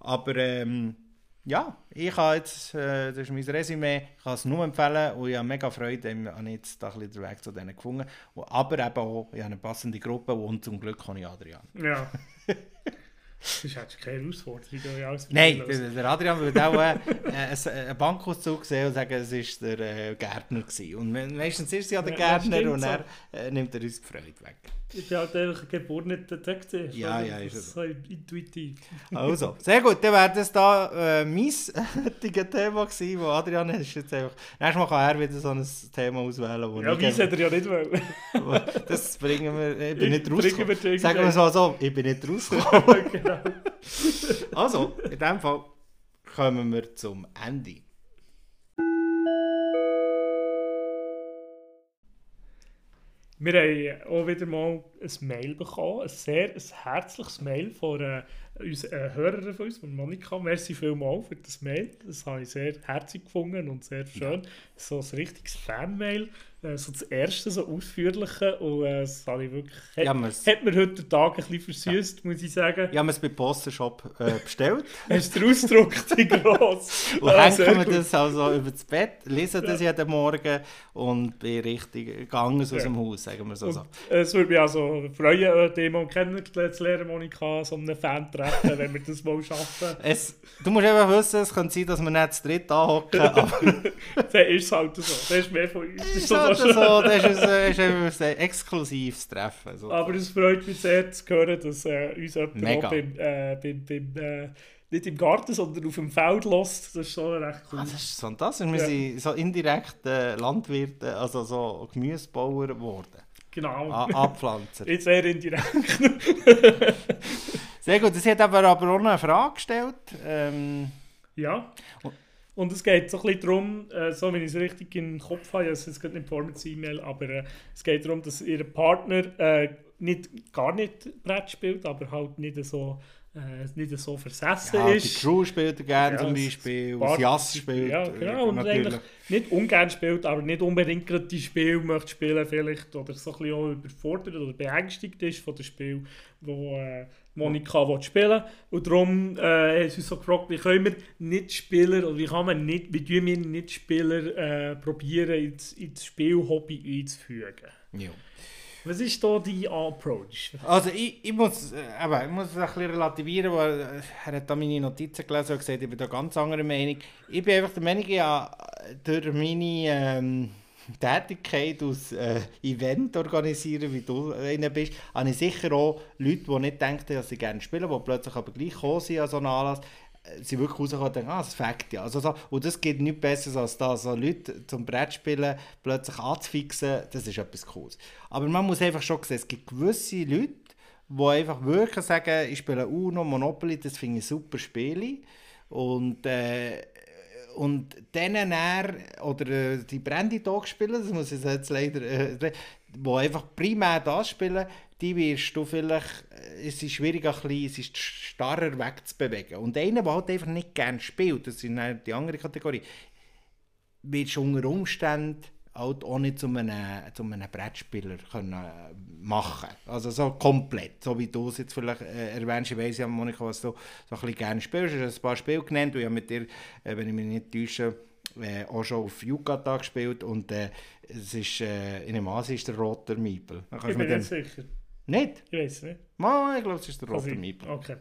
[SPEAKER 2] aber ähm, ja, ich habe jetzt, äh, das ist mein Resümee, ich kann es nur empfehlen und ich habe mega Freude, ich habe jetzt da ein bisschen den Weg zu denen gefunden, Und- aber eben auch, ich habe eine passende Gruppe und zum Glück habe ich Adrian.
[SPEAKER 3] Ja. Das ist keine Herausforderung,
[SPEAKER 2] Nein, der, der Adrian würde auch äh, äh, einen Bankauszug sehen und sagen, es war der äh, Gärtner. Gewesen. Und me- meistens ist es ja der
[SPEAKER 3] Ja,
[SPEAKER 2] Gärtner
[SPEAKER 3] stimmt
[SPEAKER 2] und
[SPEAKER 3] so.
[SPEAKER 2] er äh, nimmt er uns die Freude weg.
[SPEAKER 3] Ich bin halt einfach ein geborener Detektiv.
[SPEAKER 2] Ja, ja, ist er.
[SPEAKER 3] So intuitiv.
[SPEAKER 2] Also, sehr gut, dann wäre das da äh, mein heutiges Thema gewesen, wo Adrian ist jetzt einfach... Nächstes Mal kann er wieder so ein Thema auswählen, wo
[SPEAKER 3] Ja,
[SPEAKER 2] ich-
[SPEAKER 3] wie hätte er ja nicht wollen.
[SPEAKER 2] wo- Das bringen wir... Ich bin nicht
[SPEAKER 3] Bringen wir
[SPEAKER 2] rausgekommen. Sagen wir es mal so, ich bin nicht rausgekommen.
[SPEAKER 3] genau.
[SPEAKER 2] Also, in dem Fall kommen wir zum Ende.
[SPEAKER 3] Wir haben auch wieder mal ein Mail bekommen, ein sehr ein herzliches Mail von einer, einer Hörerin von uns, Monika. Merci vielmals für das Mail. Das habe ich sehr herzlich gefunden und sehr schön. Ja. So ein richtiges Fan-Mail. Äh, so das erste, so ausführliche. Und äh, das habe ich wirklich, hat, ja, hat mir heute den Tag ein bisschen versüßt, ja. muss ich sagen.
[SPEAKER 2] Ja, wir haben es bei Postershop äh, bestellt.
[SPEAKER 3] Hast du ausgedruckt, wie gross.
[SPEAKER 2] und ah, hängen wir das also über das Bett, lesen das ja. jeden Morgen und bin richtig gegangen aus dem Haus, sagen wir so. so.
[SPEAKER 3] Es würde mich also freuen, dich mal kennenzulernen, Monika, so einen Fan treffen, wenn wir das mal schaffen.
[SPEAKER 2] Es, du musst einfach wissen, es könnte sein, dass wir nicht zu dritt anhocken, aber...
[SPEAKER 3] Dann ist es halt so. Das ist mehr von uns. Das
[SPEAKER 2] ist so so, das ist, ein, ist ein, ein exklusives Treffen. So.
[SPEAKER 3] Aber es freut mich sehr zu hören, dass äh, uns jemand beim, äh, beim, beim äh, nicht im Garten, sondern auf dem Feld lässt. Das ist schon recht cool. Ah,
[SPEAKER 2] das ist fantastisch. Wir ja. sind so indirekt äh, Landwirte, also so Gemüsebauer geworden.
[SPEAKER 3] Genau.
[SPEAKER 2] A Abpflanzer.
[SPEAKER 3] Jetzt sehr indirekt.
[SPEAKER 2] Sehr gut. Sie hat aber, aber auch noch eine Frage gestellt. Ähm,
[SPEAKER 3] ja. Und es geht so ein bisschen darum, äh, so wie ich es richtig im Kopf habe, es ist nicht vor mit E-Mail, aber äh, es geht darum, dass ihr Partner äh, nicht, gar nicht Brett spielt, aber halt nicht so, äh, nicht so versessen
[SPEAKER 2] ja,
[SPEAKER 3] ist.
[SPEAKER 2] Die Crew spielt er gerne ja, zum Beispiel, das Jass spielt
[SPEAKER 3] Ja, genau, und natürlich. eigentlich nicht ungern spielt, aber nicht unbedingt gerade die Spiel möchte spielen vielleicht, oder so ein bisschen auch überfordert oder beängstigt ist von dem Spiel, wo Monika will spielen und darum äh, haben sie uns so gefragt, wie können wir nicht Spieler oder wie kann man nicht, wie tun wir nicht Spieler äh, probieren ins, ins Spielhobby einzufügen.
[SPEAKER 2] Ja.
[SPEAKER 3] Was ist da dein Approach?
[SPEAKER 2] Also ich, ich, muss, äh, eben, ich muss es ein bisschen relativieren, weil äh, er hat da meine Notizen gelesen und gesagt, ich bin da ganz anderer Meinung. Ich bin einfach der Meinung, ja, durch meine ähm, Tätigkeit als äh, Event organisieren, wie du einer bist, habe ich sicher auch Leute, die nicht denken, dass sie gerne spielen, die plötzlich aber gleich kommen sind an so einen Anlass, äh, sie wirklich rauskommen und denken, ah, das fängt ja. Also so, und das geht nichts Besseres als da, so Leute zum Brettspielen plötzlich anzufixen, das ist etwas Cooles. Aber man muss einfach schon sehen, es gibt gewisse Leute, die einfach wirklich sagen, ich spiele Uno, Monopoly, das finde ich super Spiele. Und äh, und denen er, oder äh, die Brandy Dog spielen, das muss ich jetzt leider, äh, die einfach primär das spielen, die wirst du vielleicht, äh, es ist schwierig, ein bisschen, es ist starrer wegzubewegen. Und einer, der halt einfach nicht gerne spielt, das ist die andere Kategorie, wirst du unter Umständen halt auch nicht zu einem, zu einem Brettspieler können äh, machen Also so komplett, so wie du es jetzt vielleicht äh, erwähnst. Ich weiss ja, Monika, was du so ein bisschen gerne spielst. Du hast ein paar Spiele genannt ich habe mit dir, äh, wenn ich mich nicht täusche, äh, auch schon auf Yucatan gespielt und äh, es ist, äh, in dem Asi ist der rote Miepel.
[SPEAKER 3] Ich bin nicht sicher.
[SPEAKER 2] Nicht?
[SPEAKER 3] Ich weiß nicht.
[SPEAKER 2] Mal, ich glaube, es ist der rote Miepel.
[SPEAKER 3] Okay.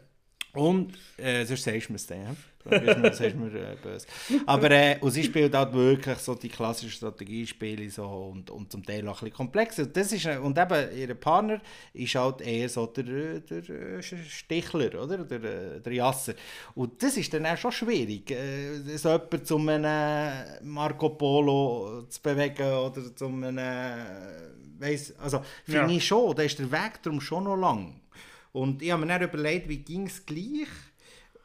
[SPEAKER 2] Und äh, sonst sagst du mir es dann. Das ist mir äh, böse. Aber äh, und sie spielt halt wirklich so die klassischen Strategiespiele so und, und zum Teil auch ein bisschen komplex. Und, das ist, äh, und eben ihr Partner ist halt eher so der, der, äh, Stichler, oder? Der, äh, der Jasser. Und das ist dann auch schon schwierig, äh, so jemanden zu einem Marco Polo zu bewegen oder zu einem, weiss, also finde ja. ich schon, da ist der Weg darum schon noch lang. Und ich habe mir dann überlegt, wie ging es gleich?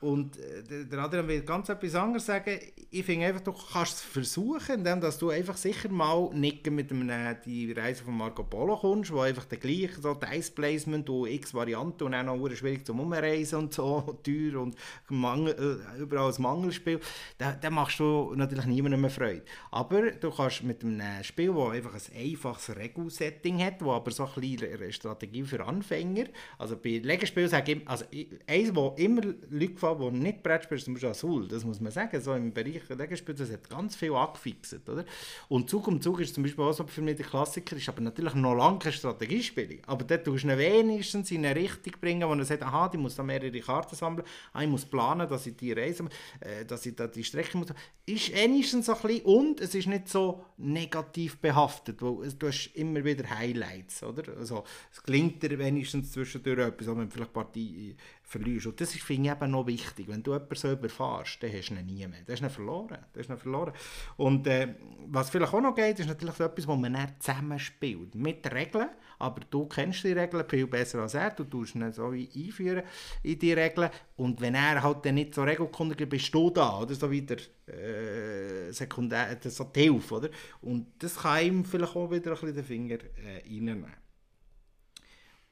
[SPEAKER 2] Und äh, der Adrian will ganz etwas anderes sagen. Ich finde einfach, du kannst es versuchen, indem dass du einfach sicher mal nicht mit einem, die Reise von Marco Polo kommst, wo einfach der gleiche so Dice Placement und x Varianten und auch noch schwierig zum Umreisen und so, teuer und Mangel, äh, überall ein Mangelspiel. Da, da machst du natürlich niemandem mehr Freude. Aber du kannst mit einem Spiel, das einfach ein einfaches Regelsetting hat, wo aber so ein bisschen Strategie für Anfänger, also bei Legespielen sage ich, also eins, wo immer Leute gefallen, die nicht Brettspiel ist zum Beispiel Azul, das muss man sagen, so im Bereich Legespiel, das hat ganz viel angefixt, oder? Und Zug um Zug ist zum Beispiel auch so für mich der Klassiker, ist aber natürlich noch lange kein Strategiespiel, aber dort tust du ihn wenigstens in eine Richtung bringen, wo er sagt, aha, ich muss da mehrere Karten sammeln, ah, ich muss planen, dass ich die Reise, äh, dass ich da die Strecke muss, ist wenigstens so ein bisschen, und es ist nicht so negativ behaftet, weil du hast immer wieder Highlights, oder? Also, es klingt dir wenigstens zwischendurch etwas, wenn man vielleicht Partie verlierst. Und das finde ich, eben noch wichtig. Wenn du jemanden so überfährst, dann hast du ihn nie mehr. Dann hast du ihn verloren. Dann hast verloren. Und äh, was vielleicht auch noch geht, ist natürlich so etwas, wo man dann zusammen spielt. Mit Regeln, aber du kennst die Regeln viel besser als er. Du tust ihn so einführen in die Regeln. Und wenn er halt dann nicht so regelkundig ist, bist du da, oder? So wieder äh, sekundär, so die Hilfe, oder? Und das kann ihm vielleicht auch wieder ein bisschen den Finger äh, reinnehmen.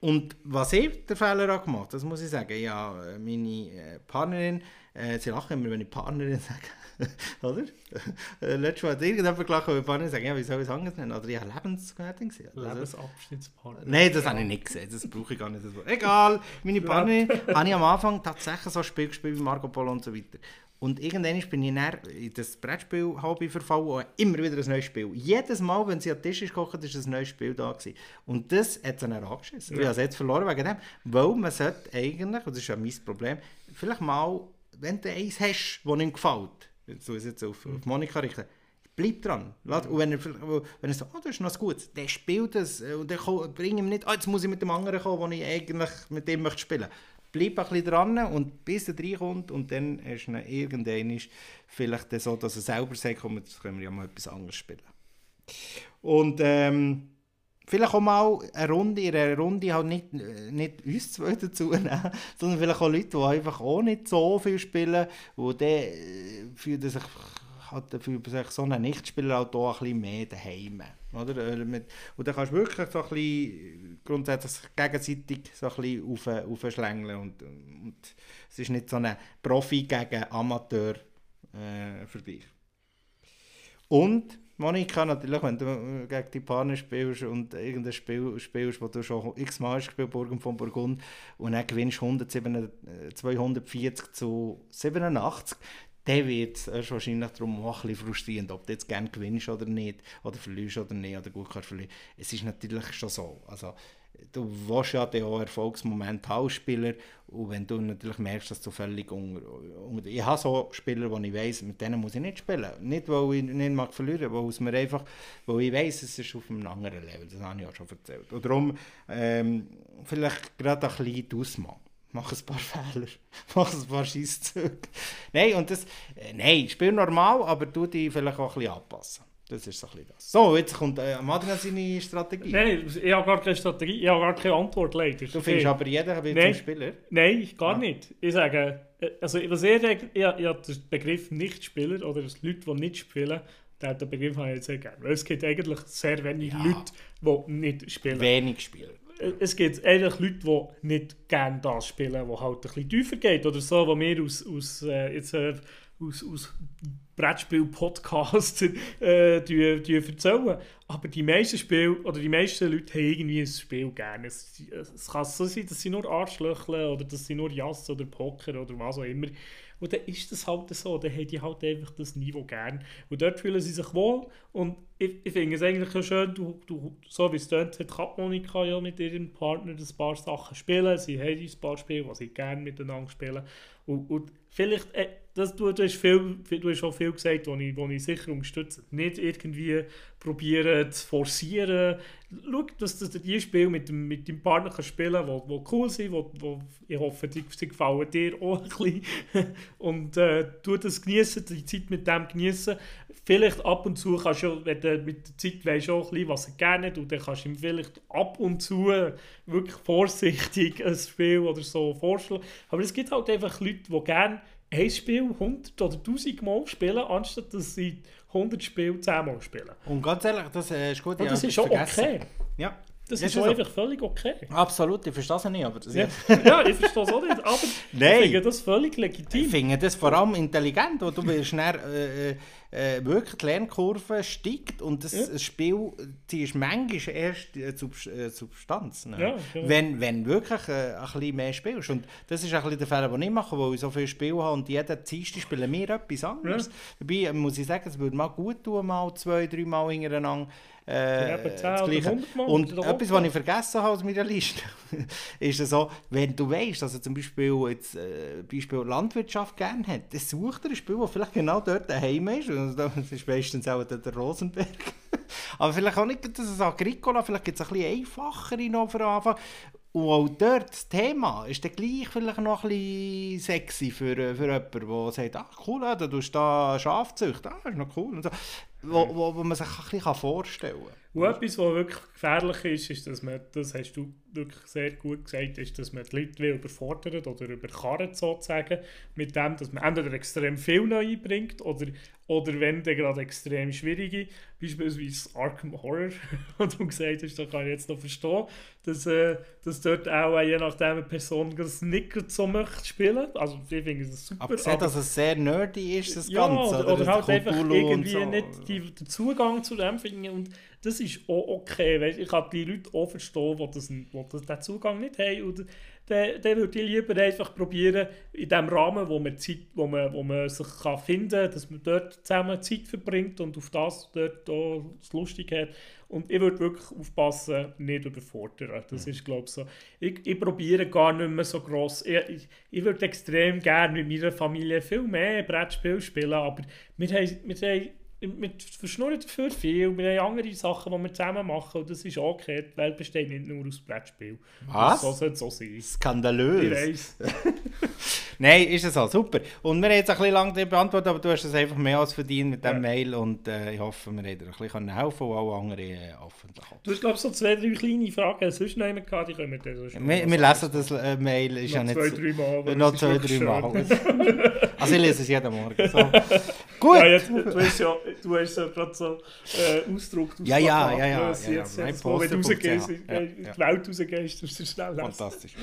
[SPEAKER 2] Und was ich den Fehler auch gemacht das muss ich sagen, ja, meine äh, Partnerin, äh, sie lachen immer, wenn ich Partnerin sage, oder? Äh, letztes Mal hat irgendjemand gelacht, wenn ich Partnerin sage, ja, wie soll ich es anders nennen? Oder ja, Lebensgefährtin gesehen.
[SPEAKER 3] Also, Lebensabschnittspartner.
[SPEAKER 2] Nein, das habe ich nicht gesehen, das brauche ich gar nicht. Egal, meine Partnerin habe ich am Anfang tatsächlich so ein Spiel gespielt wie Marco Polo und so weiter. Und irgendwann bin ich dann in das Brettspiel-Hobby verfallen und immer wieder ein neues Spiel. Jedes Mal, wenn sie an den Tisch gekocht ist ein neues Spiel da gewesen. Und das hat sie dann angeschissen. Ja. Ich habe es jetzt verloren wegen dem, weil man sollte eigentlich, und das ist ja mein Problem, vielleicht mal, wenn du eins hast, das ihm gefällt, so ist jetzt auf, auf Monika richten, bleib dran. Und wenn er, wenn er sagt, oh, das ist noch gut, dann spielt das und dann bringe ihm nicht, oh, jetzt muss ich mit dem anderen kommen, wo ich eigentlich mit dem möchte spielen möchte bleib ein bisschen dran und bis er reinkommt und dann hast du irgendwann vielleicht so, dass er selber sagt, komm, jetzt können wir ja mal etwas anderes spielen. Und ähm, vielleicht auch mal eine Runde, in einer Runde halt nicht, nicht uns zwei dazu nehmen, sondern vielleicht auch Leute, die einfach auch nicht so viel spielen, die dann äh, fühlen sich hat für sich so einen Nichtspieler halt auch ein bisschen mehr daheim. Oder? Äh, und dann kannst du wirklich so ein bisschen grundsätzlich gegenseitig so ein bisschen auf, aufschlängeln und, und es ist nicht so ein Profi gegen Amateur äh, Vergleich. Und Monika, natürlich, wenn du äh, gegen die Partner spielst und irgendein Spiel spielst, wo du schon x-mal hast gespielt, Burgen von Burgund, und dann gewinnst 107, 240 äh, zu 87, dann wird es wahrscheinlich darum auch ein frustrierend, ob du jetzt gerne gewinnst oder nicht, oder verlierst oder nicht, oder gut kannst verlieren. Es ist natürlich schon so. Also, du willst ja auch Erfolgsmoment haben als Spieler und wenn du natürlich merkst, dass du völlig unter... unter ich habe so Spieler, wo ich weiss, mit denen muss ich nicht spielen. Nicht, weil ich nicht mag verlieren, weil, es mir einfach, weil ich weiss, es ist auf einem anderen Level. Das habe ich auch schon erzählt. Und darum ähm, vielleicht gerade ein bisschen ausmachen mach ein paar Fehler, mach ein paar Scheisszüge. nein, und das, äh, nein, spiel normal, aber du dich vielleicht auch ein bisschen anpassen. Das ist so ein bisschen das. So, jetzt kommt äh, Adrian seine Strategie.
[SPEAKER 3] Nein, ich habe gar keine Strategie, ich habe gar keine Antwort leider.
[SPEAKER 2] Du findest aber jeder wird zum Spieler?
[SPEAKER 3] Nein, gar ja. nicht. Ich sage, äh, also was ich, ich, ich, habe den Begriff Nicht-Spieler oder Leute, die nicht spielen, den Begriff habe ich jetzt sehr gerne. es gibt eigentlich sehr wenige ja. Leute, die nicht spielen.
[SPEAKER 2] Wenig Spieler
[SPEAKER 3] es gibt einfach Leute, die nicht gerne das spielen, wo halt ein bisschen tiefer geht oder so, wo wir aus, aus, äh, jetzt, äh, aus, aus Brettspiel-Podcasts äh, die, die erzählen. Aber die meisten Spiele, oder die meisten Leute haben irgendwie ein Spiel gerne. Es, es kann so sein, dass sie nur Arschlöcheln oder dass sie nur Jass oder Poker oder was auch immer. Und dann ist das halt so, dann haben die halt einfach das Niveau gern. Und dort fühlen sie sich wohl. Und ich, ich finde es eigentlich auch schön, du, du, so wie es dort hat, Monika ja mit ihrem Partner ein paar Sachen spielen. Sie haben ein paar Spiele, die sie gerne miteinander spielen. Und, und vielleicht, äh, das, du, du, hast viel, du hast auch viel gesagt, was ich, ich sicher unterstütze. Nicht irgendwie probieren zu forcieren. Schau, dass du die Spiele mit mit deinem Partner kannst spielen kannst, die cool sind, wo, wo ich hoffe, die, sie gefallen dir auch ein bisschen. Und äh, du das genießen, die Zeit mit dem genießen. Vielleicht ab und zu kannst du, wenn du mit der Zeit weißt, auch ein bisschen, was er gerne hat, dann kannst du ihm vielleicht ab und zu wirklich vorsichtig ein Spiel oder so vorschlagen. Aber es gibt halt einfach Leute, die gerne ein Spiel 100 oder 1000 Mal spielen, anstatt dass sie 100 Spiele 10 Mal spielen.
[SPEAKER 2] Und ganz ehrlich, das äh, ist gut. Und
[SPEAKER 3] das ist schon okay.
[SPEAKER 2] Ja.
[SPEAKER 3] Das ist, ist einfach völlig okay.
[SPEAKER 2] Absolut, ich verstehe es nicht. Aber
[SPEAKER 3] ja. ja, ich verstehe es auch nicht. Aber Nein. ich finde das völlig legitim.
[SPEAKER 2] Ich finde das vor allem intelligent, wo du wirst schnell äh, äh, wirklich die Lernkurve steigt und das, ja. Spiel ist manchmal erst äh, Substanz. Ne? Ja, genau. wenn, wenn wirklich äh, ein bisschen mehr spielst. Und das ist ein bisschen der Fehler, den ich mache, weil ich so viele Spiele habe und jeden Dienstag spielen wir etwas anderes. Ja. Dabei muss ich sagen, es würde mal gut tun, mal zwei, drei Mal hintereinander äh, das Gleiche. Und etwas, was ich vergessen habe aus meiner Liste, ist so, wenn du weißt, dass er zum Beispiel jetzt äh, Beispiel Landwirtschaft gerne hat, dann sucht er ein Spiel, das vielleicht genau dort daheim ist. Und das ist meistens auch der Rosenberg. Aber vielleicht auch nicht das Agricola, vielleicht gibt es ein bisschen einfachere noch für Anfang. Und auch dort, das Thema ist dann gleich vielleicht noch ein bisschen sexy für, für jemanden, der sagt, ah cool, ah, du tust da Schafzucht, ah, ist noch cool. Und so. wo, wo, wo man sich ein bisschen vorstellen kann.
[SPEAKER 3] Und etwas, was wirklich gefährlich ist, ist, dass man, das hast du wirklich sehr gut gesagt, ist, dass man die Leute überfordert oder überkarrt sozusagen, mit dem, dass man entweder extrem viel neu einbringt oder, oder wenn dann gerade extrem schwierige, beispielsweise Arkham Horror, was du gesagt hast, da kann ich jetzt noch verstehen, dass, äh, dass dort auch je nachdem eine Person das nicht so möchte spielen. Also ich finde das super.
[SPEAKER 2] Aber gesehen, dass es sehr nerdy ist, das
[SPEAKER 3] ja,
[SPEAKER 2] Ganze.
[SPEAKER 3] oder, oder halt einfach irgendwie
[SPEAKER 2] so.
[SPEAKER 3] nicht die, den Zugang zu dem finden und das ist auch okay, weißt, ich kann die Leute auch verstehen, die, das, die das, den Zugang nicht haben und dann, dann würde ich lieber einfach probieren, in dem Rahmen, wo man, Zeit, wo man, wo man sich kann finden kann, dass man dort zusammen Zeit verbringt und auf das dort auch das lustig hat. Und ich würde wirklich aufpassen, nicht überfordern. Das ist, glaube ich, so. Ich, ich probiere gar nicht mehr so gross. Ich, ich, ich würde extrem gerne mit meiner Familie viel mehr Brettspiel spielen, aber wir haben, wir haben wir verschnurren dafür viel. Wir haben andere Sachen, die wir zusammen machen und das ist okay. Die Welt besteht nicht nur aus Brettspiel.
[SPEAKER 2] Was?
[SPEAKER 3] So sollte es auch sein. Ich
[SPEAKER 2] Skandalös. Nein, ist es so, super. Und wir haben jetzt ein bisschen lange beantwortet, aber du hast es einfach mehr als verdient mit diesem
[SPEAKER 3] Ja.
[SPEAKER 2] Mail und äh, ich hoffe, wir haben dir ein bisschen helfen und auch andere äh, hoffentlich auch.
[SPEAKER 3] Du hast, glaube ich, so zwei, drei kleine Fragen sonst noch immer gehabt, die können wir dann so schnell
[SPEAKER 2] Wir, wir lesen das äh, Mail, ist ja
[SPEAKER 3] noch
[SPEAKER 2] nicht
[SPEAKER 3] zwei,
[SPEAKER 2] so-
[SPEAKER 3] drei Mal.
[SPEAKER 2] noch zwei, drei. Mal. also ich lese es jeden Morgen. So. Gut.
[SPEAKER 3] Ja, jetzt, du hast ja, du hast ja gerade so äh, Ausdruck.
[SPEAKER 2] Ja, ja, ja, ja,
[SPEAKER 3] Jetzt,
[SPEAKER 2] ja, ja.
[SPEAKER 3] jetzt, wo, wenn du rausgehst,
[SPEAKER 2] Ja,
[SPEAKER 3] äh, in
[SPEAKER 2] ja.
[SPEAKER 3] die Welt rausgehst, musst du schnell lesen.
[SPEAKER 2] Fantastisch.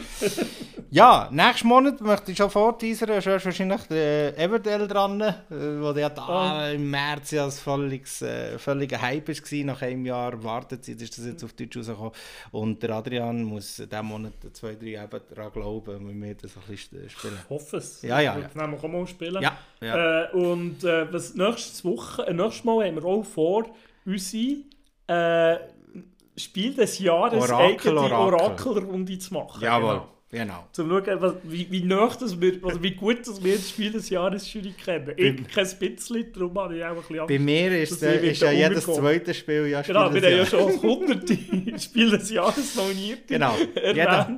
[SPEAKER 2] ja, nächsten Monat möchte ich schon vorteasern, ist wahrscheinlich der Everdell dran, äh, wo der da
[SPEAKER 3] Ah.
[SPEAKER 2] im März ja ein völliges, äh, völliger Hype war. Nach einem Jahr Wartezeit ist das jetzt auf Deutsch rausgekommen. Und der Adrian muss diesen Monat zwei, drei eben daran glauben, wenn wir das ein bisschen spielen.
[SPEAKER 3] Ich hoffe es.
[SPEAKER 2] Ja, ja, ja.
[SPEAKER 3] würde nämlich auch mal spielen.
[SPEAKER 2] Ja, ja.
[SPEAKER 3] Äh, und äh, was nächste Woche, äh, nächstes Mal haben wir auch vor, unsere äh, Spiel des Jahres
[SPEAKER 2] Orakel,
[SPEAKER 3] eigene
[SPEAKER 2] Orakel.
[SPEAKER 3] Orakelrunde zu machen.
[SPEAKER 2] Jawohl,
[SPEAKER 3] Genau.
[SPEAKER 2] Genau.
[SPEAKER 3] Zum schauen, was, wie, wie, nah das wir, also wie gut dass wir das Spiel des Jahres Jury kennen. Ich kein bisschen, darum habe ich auch ein bisschen
[SPEAKER 2] Bei
[SPEAKER 3] Angst.
[SPEAKER 2] mir ist, äh, ist ja jedes zweite Spiel ja Spiel
[SPEAKER 3] Genau, wir haben ja schon hunderte Spiel des Jahres nominiert.
[SPEAKER 2] Genau, jeder.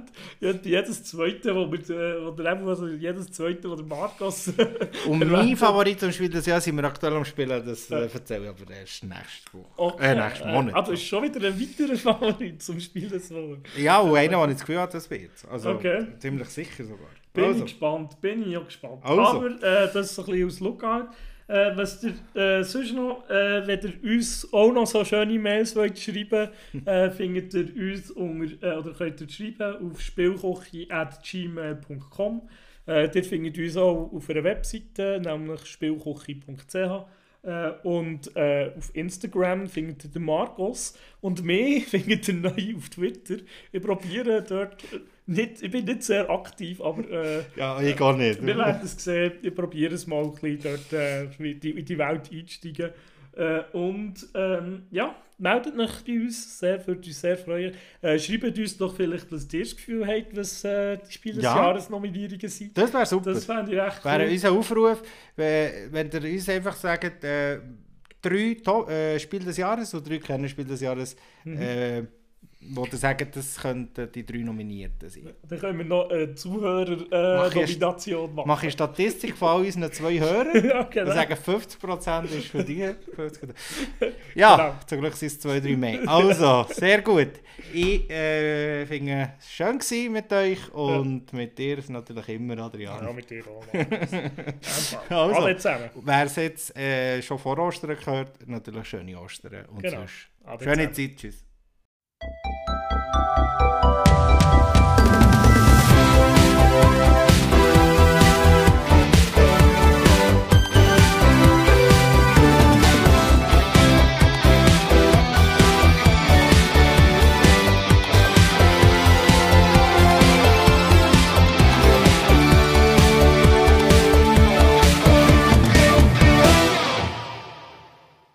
[SPEAKER 3] erwähnt. Jedes zweite, wo wir, äh, wo der, also jedes zweite, wo der Markus
[SPEAKER 2] Und mein
[SPEAKER 3] hat.
[SPEAKER 2] Favorit zum Spiel des Jahres sind wir aktuell am Spielen, das äh, erzähle ich aber erst nächste Woche.
[SPEAKER 3] Okay.
[SPEAKER 2] Äh, nächsten Monat.
[SPEAKER 3] Also ist schon wieder ein weiterer Favorit zum Spiel des Jahres.
[SPEAKER 2] Ja, und einer, der ich das Gefühl habe, das wird. Also
[SPEAKER 3] Okay.
[SPEAKER 2] Ziemlich sicher sogar.
[SPEAKER 3] Bin
[SPEAKER 2] also,
[SPEAKER 3] ich gespannt, bin ich auch gespannt.
[SPEAKER 2] Also.
[SPEAKER 3] Aber äh, das ist ein bisschen aus Lookout. Äh, was der, äh, sonst noch, äh, wenn ihr uns auch noch so schöne Mails wollt schreiben äh, findet ihr uns unter, äh, oder könnt ihr schreiben auf spielkochi.gmail.com. Äh, dort findet ihr uns auch auf einer Webseite, nämlich spielkochi.ch. Äh, und äh, auf Instagram findet ihr den Markus und mich findet ihr neu auf Twitter. Ich probiere dort, nicht, ich bin nicht sehr aktiv, aber äh,
[SPEAKER 2] ja, ich gar nicht.
[SPEAKER 3] wir werden es sehen. Ich probiere es mal ein bisschen dort äh, in, die, in die Welt einsteigen. Äh, und ähm, ja, meldet euch bei uns, sehr, würde uns sehr freuen. Äh, schreibt uns doch vielleicht, was ihr das Gefühl habt, was äh, die Spiel des
[SPEAKER 2] Ja.
[SPEAKER 3] Jahres-Nominierungen sind.
[SPEAKER 2] Das wäre super.
[SPEAKER 3] Das fände ich recht
[SPEAKER 2] wäre
[SPEAKER 3] cool.
[SPEAKER 2] unser Aufruf, wenn, wenn ihr uns einfach sagt, äh, drei to äh, Spiel des Jahres oder drei kleine Spiel des Jahres,
[SPEAKER 3] Mhm.
[SPEAKER 2] Äh, wo ihr sagt, das könnten die drei Nominierten sein.
[SPEAKER 3] Dann können wir noch eine Zuhörer-Nomination machen.
[SPEAKER 2] Mache ich Statistik von all unseren zwei Hörern.
[SPEAKER 3] ja, genau.
[SPEAKER 2] sagen 50% ist für dich. 50%. Ja,
[SPEAKER 3] Genau.
[SPEAKER 2] zum Glück sind es zwei, drei mehr. Also, sehr gut. Ich äh, finde es schön gewesen mit euch und mit dir ist natürlich immer Adrian.
[SPEAKER 3] Ja, mit dir auch.
[SPEAKER 2] Also.
[SPEAKER 3] Alle zusammen.
[SPEAKER 2] Wer es jetzt äh, schon vor Ostern gehört, natürlich schöne Ostern und
[SPEAKER 3] Genau.
[SPEAKER 2] sonst schöne
[SPEAKER 3] zusammen.
[SPEAKER 2] Zeit. Tschüss.